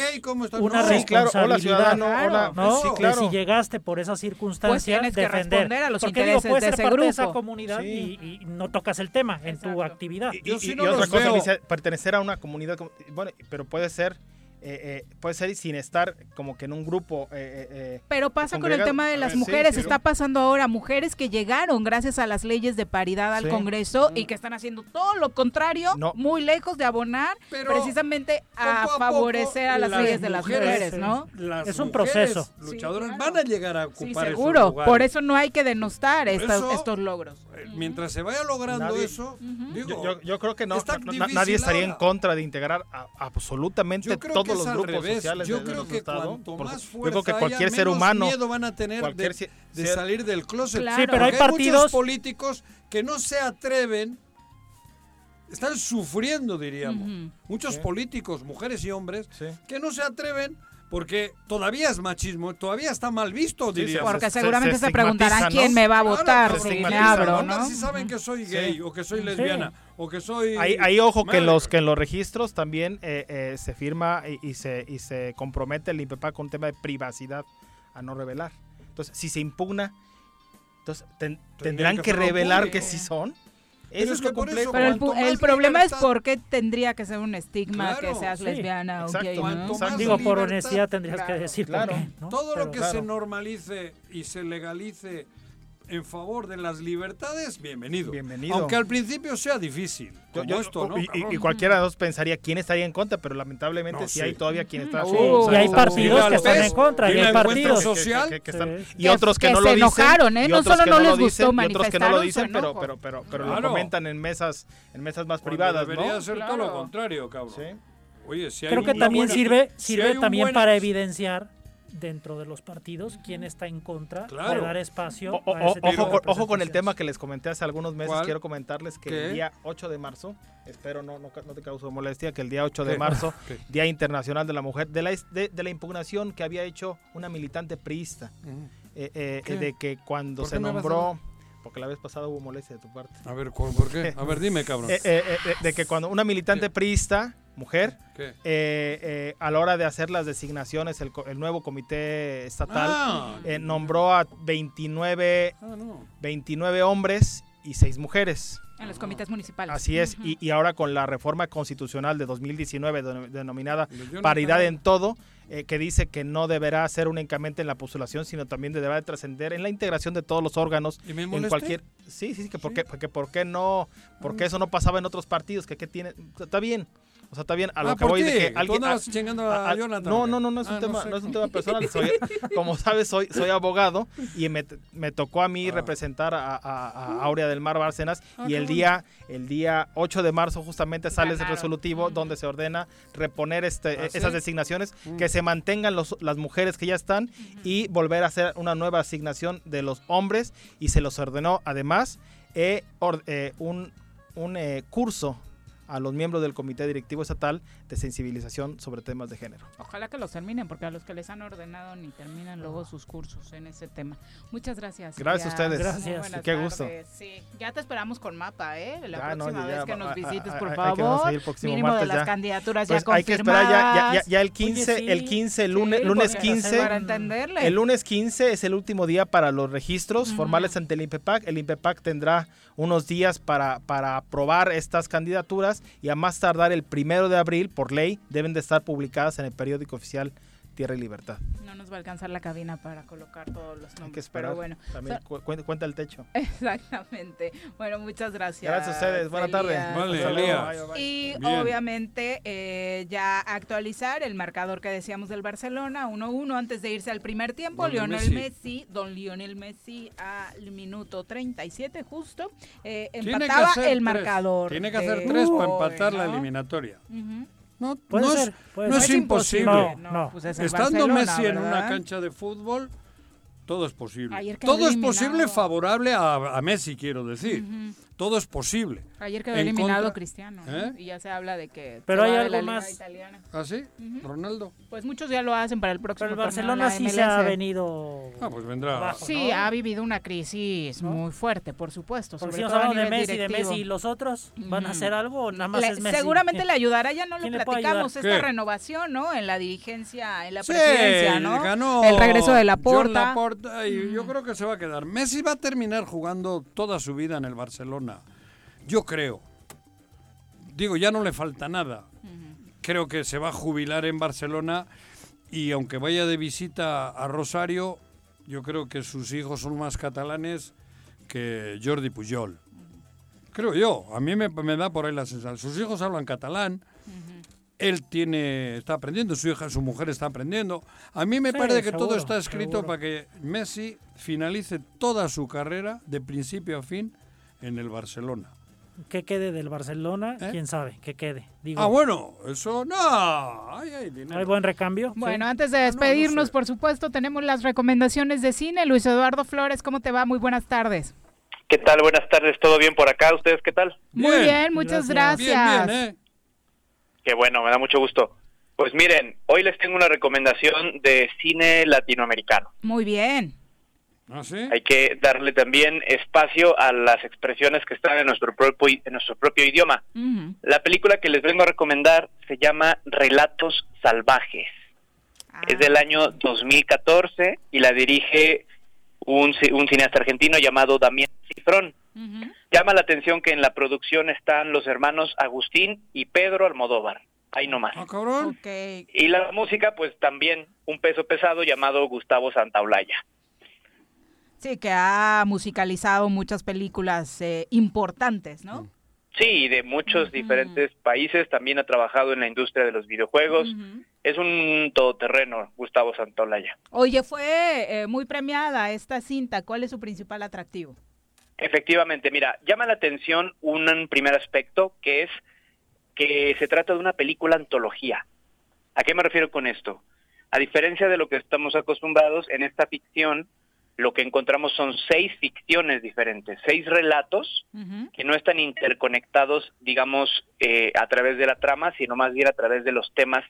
una responsabilidad. Sí, claro, hola, ciudadano, hola. ¿no? Si llegaste por esa circunstancia, pues que defender. a los Porque, intereses de ser de esa comunidad y, y, no tocas el tema en tu actividad. Y, otra cosa, pertenecer a una comunidad, bueno, pero puede ser eh, eh, puede ser sin estar como que en un grupo. Eh, eh, eh, pero pasa con el tema de las mujeres, está pasando ahora, mujeres que llegaron gracias a las leyes de paridad al. Congreso y que están haciendo todo lo contrario, muy lejos de abonar pero precisamente a, favorecer a las, leyes de las mujeres, ¿no? Es un proceso. Luchadoras sí, van a llegar a ocupar. seguro, esos por eso no hay que denostar estos, logros. Mientras se vaya logrando eso, yo, creo que no, nadie estaría en contra de integrar absolutamente todo yo creo que Estado, cuanto más fuerza yo miedo van a tener de, salir del closet. Claro. Sí, pero hay, partidos políticos que no se atreven están sufriendo, diríamos. Muchos políticos, mujeres y hombres, que no se atreven porque todavía es machismo, todavía está mal visto, diría. porque seguramente se, se, preguntarán quién me va a votar si me abro, ¿no? Si saben que soy gay o que soy lesbiana o que soy... Hay, hay ojo que en, los, que en los registros también eh, eh, se firma y, se, y se compromete el INPEPA con un tema de privacidad a no revelar. Entonces, si se impugna, entonces tendrán que, que revelar que sí son. Eso es lo complejo. Pero el, el problema es por qué tendría que ser un estigma claro, que seas sí, lesbiana o gay. ¿no? Digo, libertad, por honestidad tendrías claro, que decir. Claro. Qué, ¿no? Todo Pero, lo que se normalice y se legalice en favor de las libertades, bienvenido. Bienvenido. Aunque al principio sea difícil. Como yo, yo, esto, oh, ¿no? y, y, cualquiera de los pensaría quién estaría en contra, pero lamentablemente no, sí. sí. hay todavía quien está. Sí, uh, y hay partidos que están en contra, y, hay partidos social que, que, que, están, y otros que, no lo dicen. Se enojaron, ¿eh? No solo no les gustó dicen, Y otros que no lo dicen, pero pero pero pero claro. lo comentan en mesas en mesas más Cuando privadas, debería ser todo lo contrario, cabrón. Oye, si hay Creo que también sirve sirve también para evidenciar dentro de los partidos quién está en contra claro. para dar espacio. A ese tipo ojo, con el tema que les comenté hace algunos meses. Quiero comentarles que el día 8 de marzo, espero no, te causo molestia, que el día 8 de marzo, Día Internacional de la Mujer, de la, de, la impugnación que había hecho una militante priista, eh, eh, eh, de que cuando se nombró porque la vez pasada hubo molestia de tu parte. A ver, ¿por qué? A ver, dime, cabrón. De que cuando una militante priista mujer, eh, eh, a la hora de hacer las designaciones, el, el nuevo comité estatal eh, nombró a 29, hombres y 6 mujeres. En los comités municipales. Así es, y, y, ahora con la reforma constitucional de 2019 de, denominada paridad en todo, eh, que dice que no deberá ser únicamente en la postulación, sino también deberá trascender en la integración de todos los órganos. ¿Y me en cualquier Sí, sí, que sí. Porque, porque, porque no, porque eso no pasaba en otros partidos, que, que tiene, está bien. O sea, está bien, a lo que voy de que alguien. ¿Tú a, chingando a, Jonathan? No, no, no, no es un tema, no, es un tema personal. Como sabes, soy, soy abogado y me, me tocó a mí representar a, a, Aurea del Mar Bárcenas. y el día, el día 8 de marzo, justamente sale ese resolutivo mm. donde se ordena reponer este, e, esas designaciones, que se mantengan los, las mujeres que ya están y volver a hacer una nueva asignación de los hombres. Y se los ordenó además eh, eh un, un eh, curso a los miembros del Comité Directivo Estatal de sensibilización sobre temas de género. Ojalá que los terminen, porque a los que les han ordenado ni terminan luego sus cursos en ese tema. Muchas gracias. Gracias a ustedes. Gracias. buenas Qué gusto. Sí, ya te esperamos con mapa, ¿eh? La Ya, no, próxima ya, vez que nos visites, por hay que vamos favor. a ir el próximo Mínimo de martes las ya. candidaturas Pues ya hay que esperar ya, ya, ya, confirmadas. ya el 15, el 15, el lunes, Sí, lunes porque 15. para entenderle. El lunes 15 es el último día para los registros formales ante el INPEPAC. El INPEPAC tendrá unos días para, para aprobar estas candidaturas y a más tardar el primero de abril, por ley, deben de estar publicadas en el periódico oficial Tierra y Libertad. No nos va a alcanzar la cabina para colocar todos los nombres. Hay que esperar. Pero bueno, También so- cu- cuenta, cuenta el techo. Exactamente. Bueno, muchas gracias. Gracias a ustedes. Buena tarde. Elías. Vale, Elías. Y Bien. obviamente eh, ya actualizar el marcador que decíamos del Barcelona, 1-1 antes de irse al primer tiempo. Lionel Messi. Messi. don Lionel Messi al minuto 37 justo, eh, empataba el tres. marcador. Tiene que de hacer tres para empatar la eliminatoria. No, Puede no ser, es, puede no ser. es imposible. imposible. No, no. Pues es el Estando Barcelona, Messi en una cancha de fútbol, todo es posible. Todo es posible favorable a, a Messi, quiero decir. Todo es posible. Ayer quedó En eliminado contra- Cristiano ¿no? ¿Eh? y ya se habla de que Pero hay de algo la Liga más. italiana. ¿Ah, sí? ¿Ronaldo? Pues muchos ya lo hacen para el próximo Pero el Barcelona sí se ha venido. Ah, pues vendrá. abajo, Sí, ¿no? ha vivido una crisis muy fuerte, por supuesto. Porque sobre si todo de Messi, de directivo. Messi y los otros, ¿van a hacer algo nada más Le- es Messi? seguramente le ayudará, ya no lo ¿Quién le puede platicamos, esta ¿Qué? renovación, ¿no? En la dirigencia, en la Sí, presidencia, ¿no? ganó el regreso de. Laporta y yo creo que se va a quedar. Messi va a terminar jugando toda su vida en el Barcelona. Yo creo. Digo, ya no le falta nada. Creo que se va a jubilar en Barcelona y aunque vaya de visita a Rosario, yo creo que sus hijos son más catalanes que Jordi Pujol. Creo yo, a mí me, me da por ahí la sensación. Sus hijos hablan catalán, él tiene, está aprendiendo, su hija, su mujer está aprendiendo. A mí me Sí, parece que todo está escrito seguro. para que Messi finalice toda su carrera de principio a fin en el Barcelona. ¿Qué quede del Barcelona? ¿Quién sabe? ¿Qué quede? Digo, ¿Eh? Ah, bueno, eso no. Ay, ay, dinero. ¿Hay buen recambio? Bueno, Sí. antes de despedirnos, por supuesto, tenemos las recomendaciones de cine. Luis Eduardo Flores, ¿cómo te va? Muy buenas tardes. ¿Qué tal? Buenas tardes, ¿todo bien por acá? ¿Ustedes qué tal? Muy bien, muchas gracias. ¿eh? Qué bueno, me da mucho gusto. Pues miren, hoy les tengo una recomendación de cine latinoamericano. Muy bien. ¿Ah, sí? Hay que darle también espacio a las expresiones que están en nuestro propio, en nuestro propio idioma. La película que les vengo a recomendar se llama Relatos Salvajes. Es del año 2014 y la dirige un, ci- un cineasta argentino llamado Damián Cifrón. Llama la atención que en la producción están los hermanos Agustín y Pedro Almodóvar. Ahí nomás. Ah. Y la música, pues también un peso pesado llamado Gustavo Santaolalla. Sí, que ha musicalizado muchas películas eh, importantes, ¿no? Sí, de muchos diferentes países, también ha trabajado en la industria de los videojuegos. Es un todoterreno, Gustavo Santaolalla. Oye, fue eh, muy premiada esta cinta. ¿Cuál es su principal atractivo? Efectivamente, mira, llama la atención un primer aspecto que es que se trata de una película antología. ¿A qué me refiero con esto? A diferencia de lo que estamos acostumbrados, en esta ficción lo que encontramos son seis ficciones diferentes, seis relatos que no están interconectados, digamos, eh, a través de la trama, sino más bien a través de los temas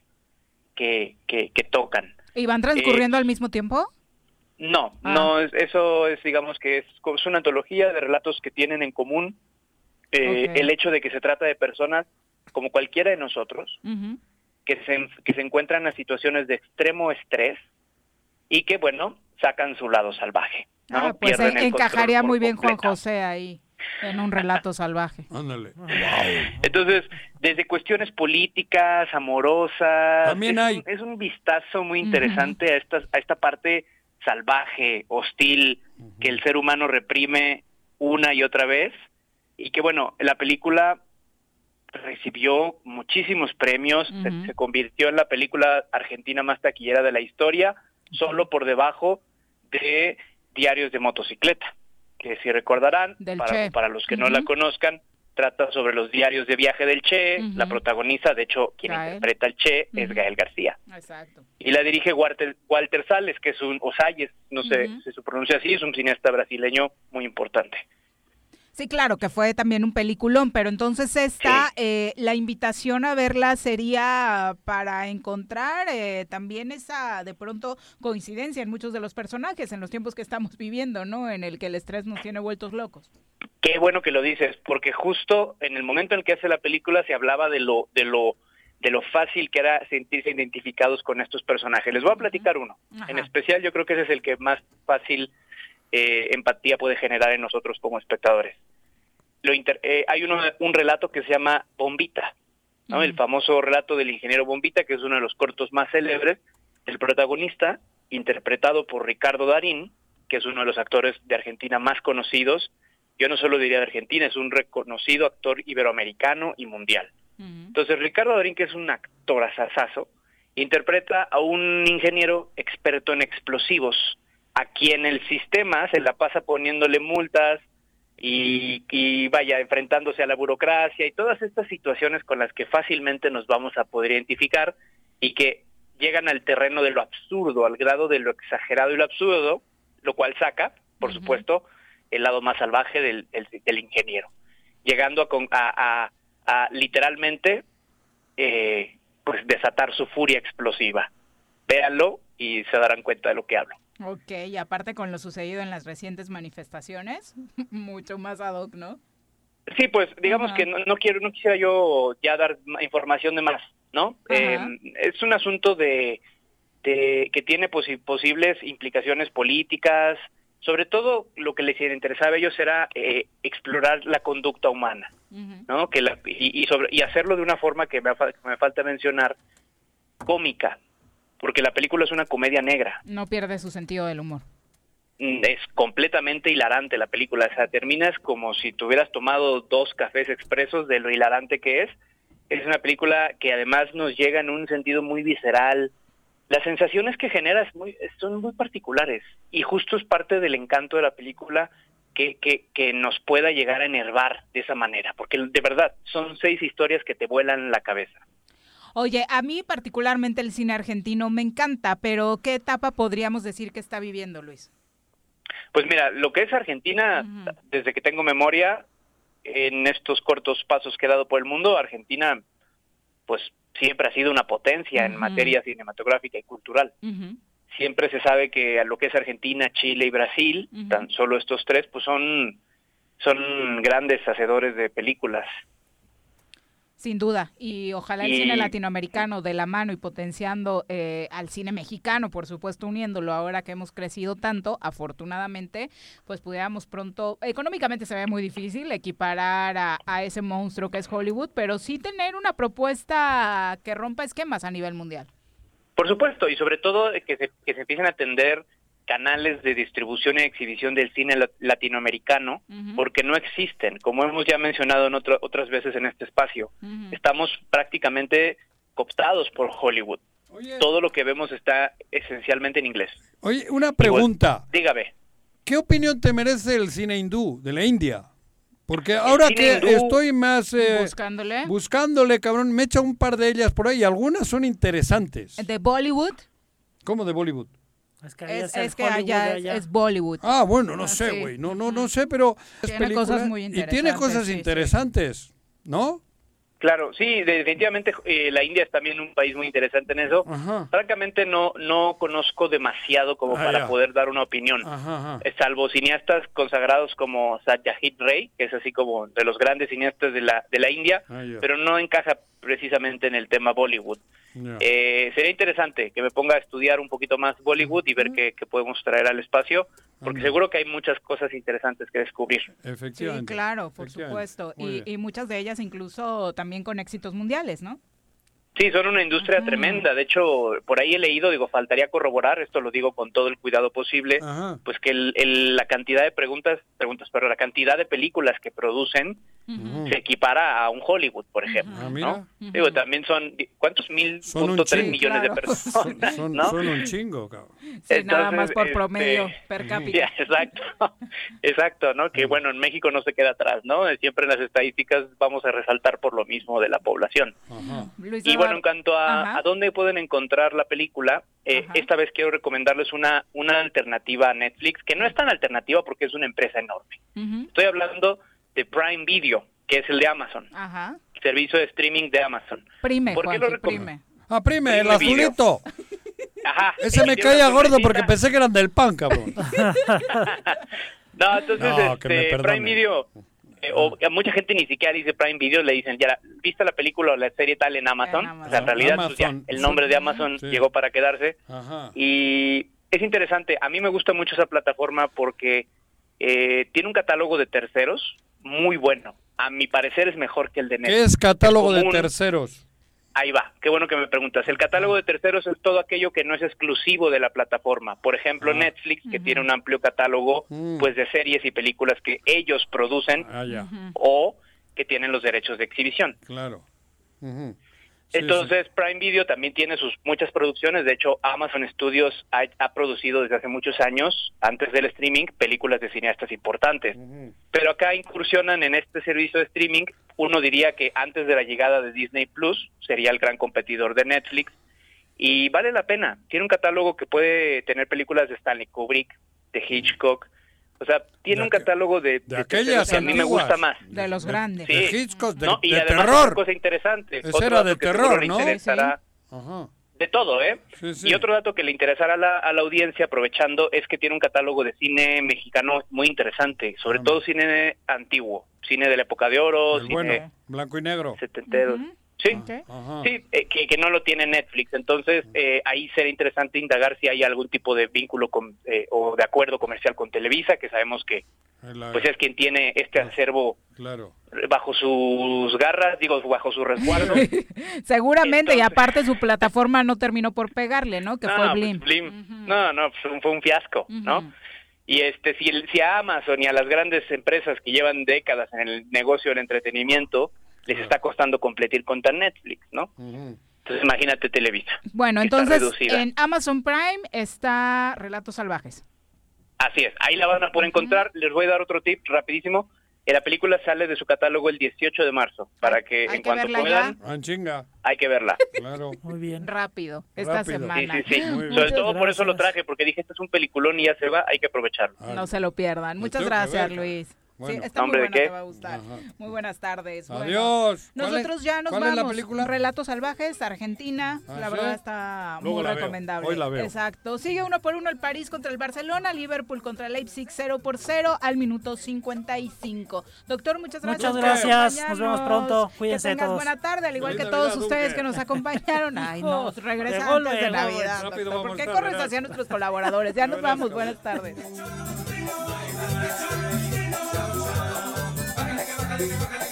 que, que, que tocan. ¿Y van transcurriendo al mismo tiempo? No, Ah. no, es- eso es, digamos, que es, es una antología de relatos que tienen en común eh, el hecho de que se trata de personas como cualquiera de nosotros, que se, que se encuentran en situaciones de extremo estrés y que, bueno, sacan su lado salvaje. ¿no? Ah, pues Pierden en- encajaría muy bien Juan completo. José ahí, en un relato salvaje. Ándale. Entonces, desde cuestiones políticas, amorosas, También es, hay. Un, es un vistazo muy interesante a, esta, a esta parte salvaje, hostil, que el ser humano reprime una y otra vez. Y que, bueno, la película recibió muchísimos premios, se- se, convirtió en la película argentina más taquillera de la historia, solo por debajo de Diarios de Motocicleta, que si recordarán, para, para los que no la conozcan, trata sobre los diarios de viaje del Che, la protagoniza, de hecho, quien Gael. interpreta al Che es Gael García. Exacto. Y la dirige Walter, Walter Salles, que es un, o Salles, no sé si se pronuncia así, es un cineasta brasileño muy importante. Sí, claro, que fue también un peliculón, pero entonces esta, eh, la invitación a verla sería para encontrar eh, también esa, de pronto, coincidencia en muchos de los personajes en los tiempos que estamos viviendo, ¿no? En el que el estrés nos tiene vueltos locos. Qué bueno que lo dices, porque justo en el momento en el que hace la película se hablaba de lo, de lo, de lo fácil que era sentirse identificados con estos personajes. Les voy a platicar uno. En especial, yo creo que ese es el que más fácil eh, empatía puede generar en nosotros como espectadores. Lo inter- eh, hay uno, un relato que se llama Bombita, ¿no? el famoso relato del ingeniero Bombita, que es uno de los cortos más célebres. El protagonista, interpretado por Ricardo Darín, que es uno de los actores de Argentina más conocidos, yo no solo diría de Argentina, es un reconocido actor iberoamericano y mundial. Entonces, Ricardo Darín, que es un actor asasazo, interpreta a un ingeniero experto en explosivos, a quien el sistema se la pasa poniéndole multas y, y vaya, enfrentándose a la burocracia y todas estas situaciones con las que fácilmente nos vamos a poder identificar y que llegan al terreno de lo absurdo, al grado de lo exagerado y lo absurdo, lo cual saca, por supuesto, el lado más salvaje del, ingeniero, llegando a- a- a literalmente eh, pues desatar su furia explosiva. Véanlo y se darán cuenta de lo que hablo. Ok, y aparte con lo sucedido en las recientes manifestaciones, mucho más ad hoc, ¿no? Sí, pues digamos Ajá. que no, no quiero, no quisiera yo ya dar ma- información de más, ¿no? Eh, es un asunto de, de- que tiene posi- posibles implicaciones políticas. Sobre todo, lo que les interesaba a ellos era eh, explorar la conducta humana, ¿no? Que la- y, y sobre, y hacerlo de una forma que me, me falta mencionar, cómica, porque la película es una comedia negra. No pierde su sentido del humor. Mm, es completamente hilarante la película. O sea, terminas como si tuvieras tomado dos cafés expresos de lo hilarante que es. Es una película que además nos llega en un sentido muy visceral. Las sensaciones que genera es muy- son muy particulares y justo es parte del encanto de la película que, que, que nos pueda llegar a enervar de esa manera, porque de verdad son seis historias que te vuelan la cabeza. Oye, a mí particularmente el cine argentino me encanta, pero ¿qué etapa podríamos decir que está viviendo, Luis? Pues mira, lo que es Argentina, desde que tengo memoria, en estos cortos pasos que he dado por el mundo, Argentina, pues siempre ha sido una potencia en materia cinematográfica y cultural. Siempre se sabe que a lo que es Argentina, Chile y Brasil, tan solo estos tres, pues son, son grandes hacedores de películas. Sin duda, y ojalá el Y- cine latinoamericano de la mano y potenciando eh, al cine mexicano, por supuesto uniéndolo ahora que hemos crecido tanto, afortunadamente, pues pudiéramos pronto, económicamente se ve muy difícil equiparar a, a ese monstruo que es Hollywood, pero sí tener una propuesta que rompa esquemas a nivel mundial. Por supuesto, y sobre todo eh, que se, que se empiecen a atender canales de distribución y exhibición del cine la- latinoamericano, porque no existen, como hemos ya mencionado en otro- otras veces en este espacio. Estamos prácticamente cooptados por Hollywood. Todo lo que vemos está esencialmente en inglés. Oye, una pregunta. Dígame. ¿Qué opinión te merece el cine hindú de la India? Porque ahora que hindú- estoy más eh, Buscándole. buscándole, cabrón, me echa un par de ellas por ahí. Algunas son interesantes. De Bollywood, ¿Cómo de Bollywood? Es que, es, es que allá es, es Bollywood. Ah, bueno, no Ah, sé, sí. güey. No, no, no sé, pero es Tiene película cosas muy y tiene interesantes, cosas sí, sí. interesantes, ¿no? Claro, sí, definitivamente eh, la India es también un país muy interesante en eso. Francamente no no conozco demasiado como Ah, para ya. poder dar una opinión. Ajá, ajá. Salvo cineastas consagrados como Satyajit Ray, que es así como de los grandes cineastas de la de la India, Ah, pero no encaja precisamente en el tema Bollywood. Eh, sería interesante que me ponga a estudiar un poquito más Bollywood y ver qué, qué podemos traer al espacio, porque Anda. seguro que hay muchas cosas interesantes que descubrir. Sí, Efectivamente. claro, por Efectivamente. supuesto. Y muchas de ellas incluso también con éxitos mundiales, ¿no? Sí, son una industria tremenda. De hecho, por ahí he leído, digo, faltaría corroborar, esto lo digo con todo el cuidado posible, pues que el- el- la cantidad de preguntas, preguntas, pero la cantidad de películas que producen se equipara a un Hollywood, por ejemplo. Ah. ¿no? Digo, también son, ¿cuántos mil Son punto tres chingo. millones de personas? Son, ¿no? son un chingo, cabrón. Sí, nada más por este, promedio per cápita. exacto, exacto, ¿no? Que bueno, en México no se queda atrás, ¿no? Siempre en las estadísticas vamos a resaltar por lo mismo de la población. Luis Y bueno, en cuanto a, a dónde pueden encontrar la película, eh, esta vez quiero recomendarles una, una alternativa a Netflix, que no es tan alternativa porque es una empresa enorme. Estoy hablando de Prime Video, que es el de Amazon, Ajá. servicio de streaming de Amazon. Prime, ¿Por qué lo prime. Ah, prime, el Video. azulito. Ajá. Ese me caía gordo porque pensé que eran del pan, cabrón. No, entonces No, este. Prime Video, o a mucha gente ni siquiera dice Prime Video, le dicen, ya, ¿viste la película o la serie tal en Amazon? O sea, en realidad, pues, ya, el nombre de Amazon Sí. llegó para quedarse. Ajá. Y es interesante, a mí me gusta mucho esa plataforma porque eh, tiene un catálogo de terceros muy bueno. A mi parecer es mejor que el de Netflix. ¿Qué es catálogo de terceros? Ahí va, qué bueno que me preguntas. El catálogo de terceros es todo aquello que no es exclusivo de la plataforma. Por ejemplo, Ah. Netflix, que tiene un amplio catálogo pues de series y películas que ellos producen Mm. Ah, o que tienen los derechos de exhibición. Claro. Sí, Entonces, Prime Video también tiene sus muchas producciones. De hecho, Amazon Studios ha, ha producido desde hace muchos años, antes del streaming, películas de cineastas importantes. Pero acá incursionan en este servicio de streaming. Uno diría que antes de la llegada de Disney Plus sería el gran competidor de Netflix. Y vale la pena. Tiene un catálogo que puede tener películas de Stanley Kubrick, de Hitchcock. O sea, tiene un catálogo de, de aquellas que a mí me gusta más. De los grandes. Sí. De Hitchcock, de, No, y de además terror. otra cosa interesante. Ese otro era de terror, le ¿no? interesará- Ajá. de todo, ¿eh? Y otro dato que le interesará a la, a la audiencia, aprovechando, es que tiene un catálogo de cine mexicano muy interesante, sobre todo cine antiguo, cine de la época de oro, cine bueno, blanco y negro. setenteros. Sí, sí eh, que, que no lo tiene Netflix. Entonces, eh, ahí será interesante indagar si hay algún tipo de vínculo con, eh, o de acuerdo comercial con Televisa, que sabemos que La- pues es quien tiene este acervo Claro. bajo sus garras, digo, bajo su resguardo. Seguramente, y aparte su plataforma no terminó por pegarle, ¿no? Que no, fue pues, Blim. No, no, fue un, fue un fiasco, ¿no? Y este, si, el- si a Amazon y a las grandes empresas que llevan décadas en el negocio del entretenimiento les está costando competir contra Netflix, ¿no? Entonces imagínate Televisa. Bueno, entonces en Amazon Prime está Relatos Salvajes. Así es, ahí la van a poder encontrar. Les voy a dar otro tip rapidísimo. Eh, La película sale de su catálogo el 18 de marzo, para que hay en que cuanto puedan, Ah, en chinga. hay que verla. Claro. Muy bien. Rápido, esta Rápido. semana. Sí, sí, sí. Sobre todo por eso lo traje, porque dije, este es un peliculón y ya se va, hay que aprovecharlo. No se lo pierdan. Muchas tengo que gracias, ver. Luis. Bueno. Sí, está muy ¿Hombre de buena, qué? te va a gustar. Muy buenas tardes. Adiós. ¿Cuál nosotros es- ya nos cuál es la vamos. película? Relatos Salvajes, Argentina. Ah, la ¿sí? verdad está Luego muy la veo. recomendable. Hoy la veo. Exacto. Sigue uno por uno el París contra el Barcelona, Liverpool contra el Leipzig 0 por 0 al minuto 55. Doctor, muchas gracias. Muchas por gracias. Nos vemos pronto. Cuídense Que tengas todos. buena tarde, al igual Feliz que todos ustedes Duque. que nos acompañaron. Ay, no, regresa antes de. Navidad. Doctor. vamos ¿Por qué corres hacia nuestros colaboradores? Ya nos vamos. Buenas tardes. Thank you.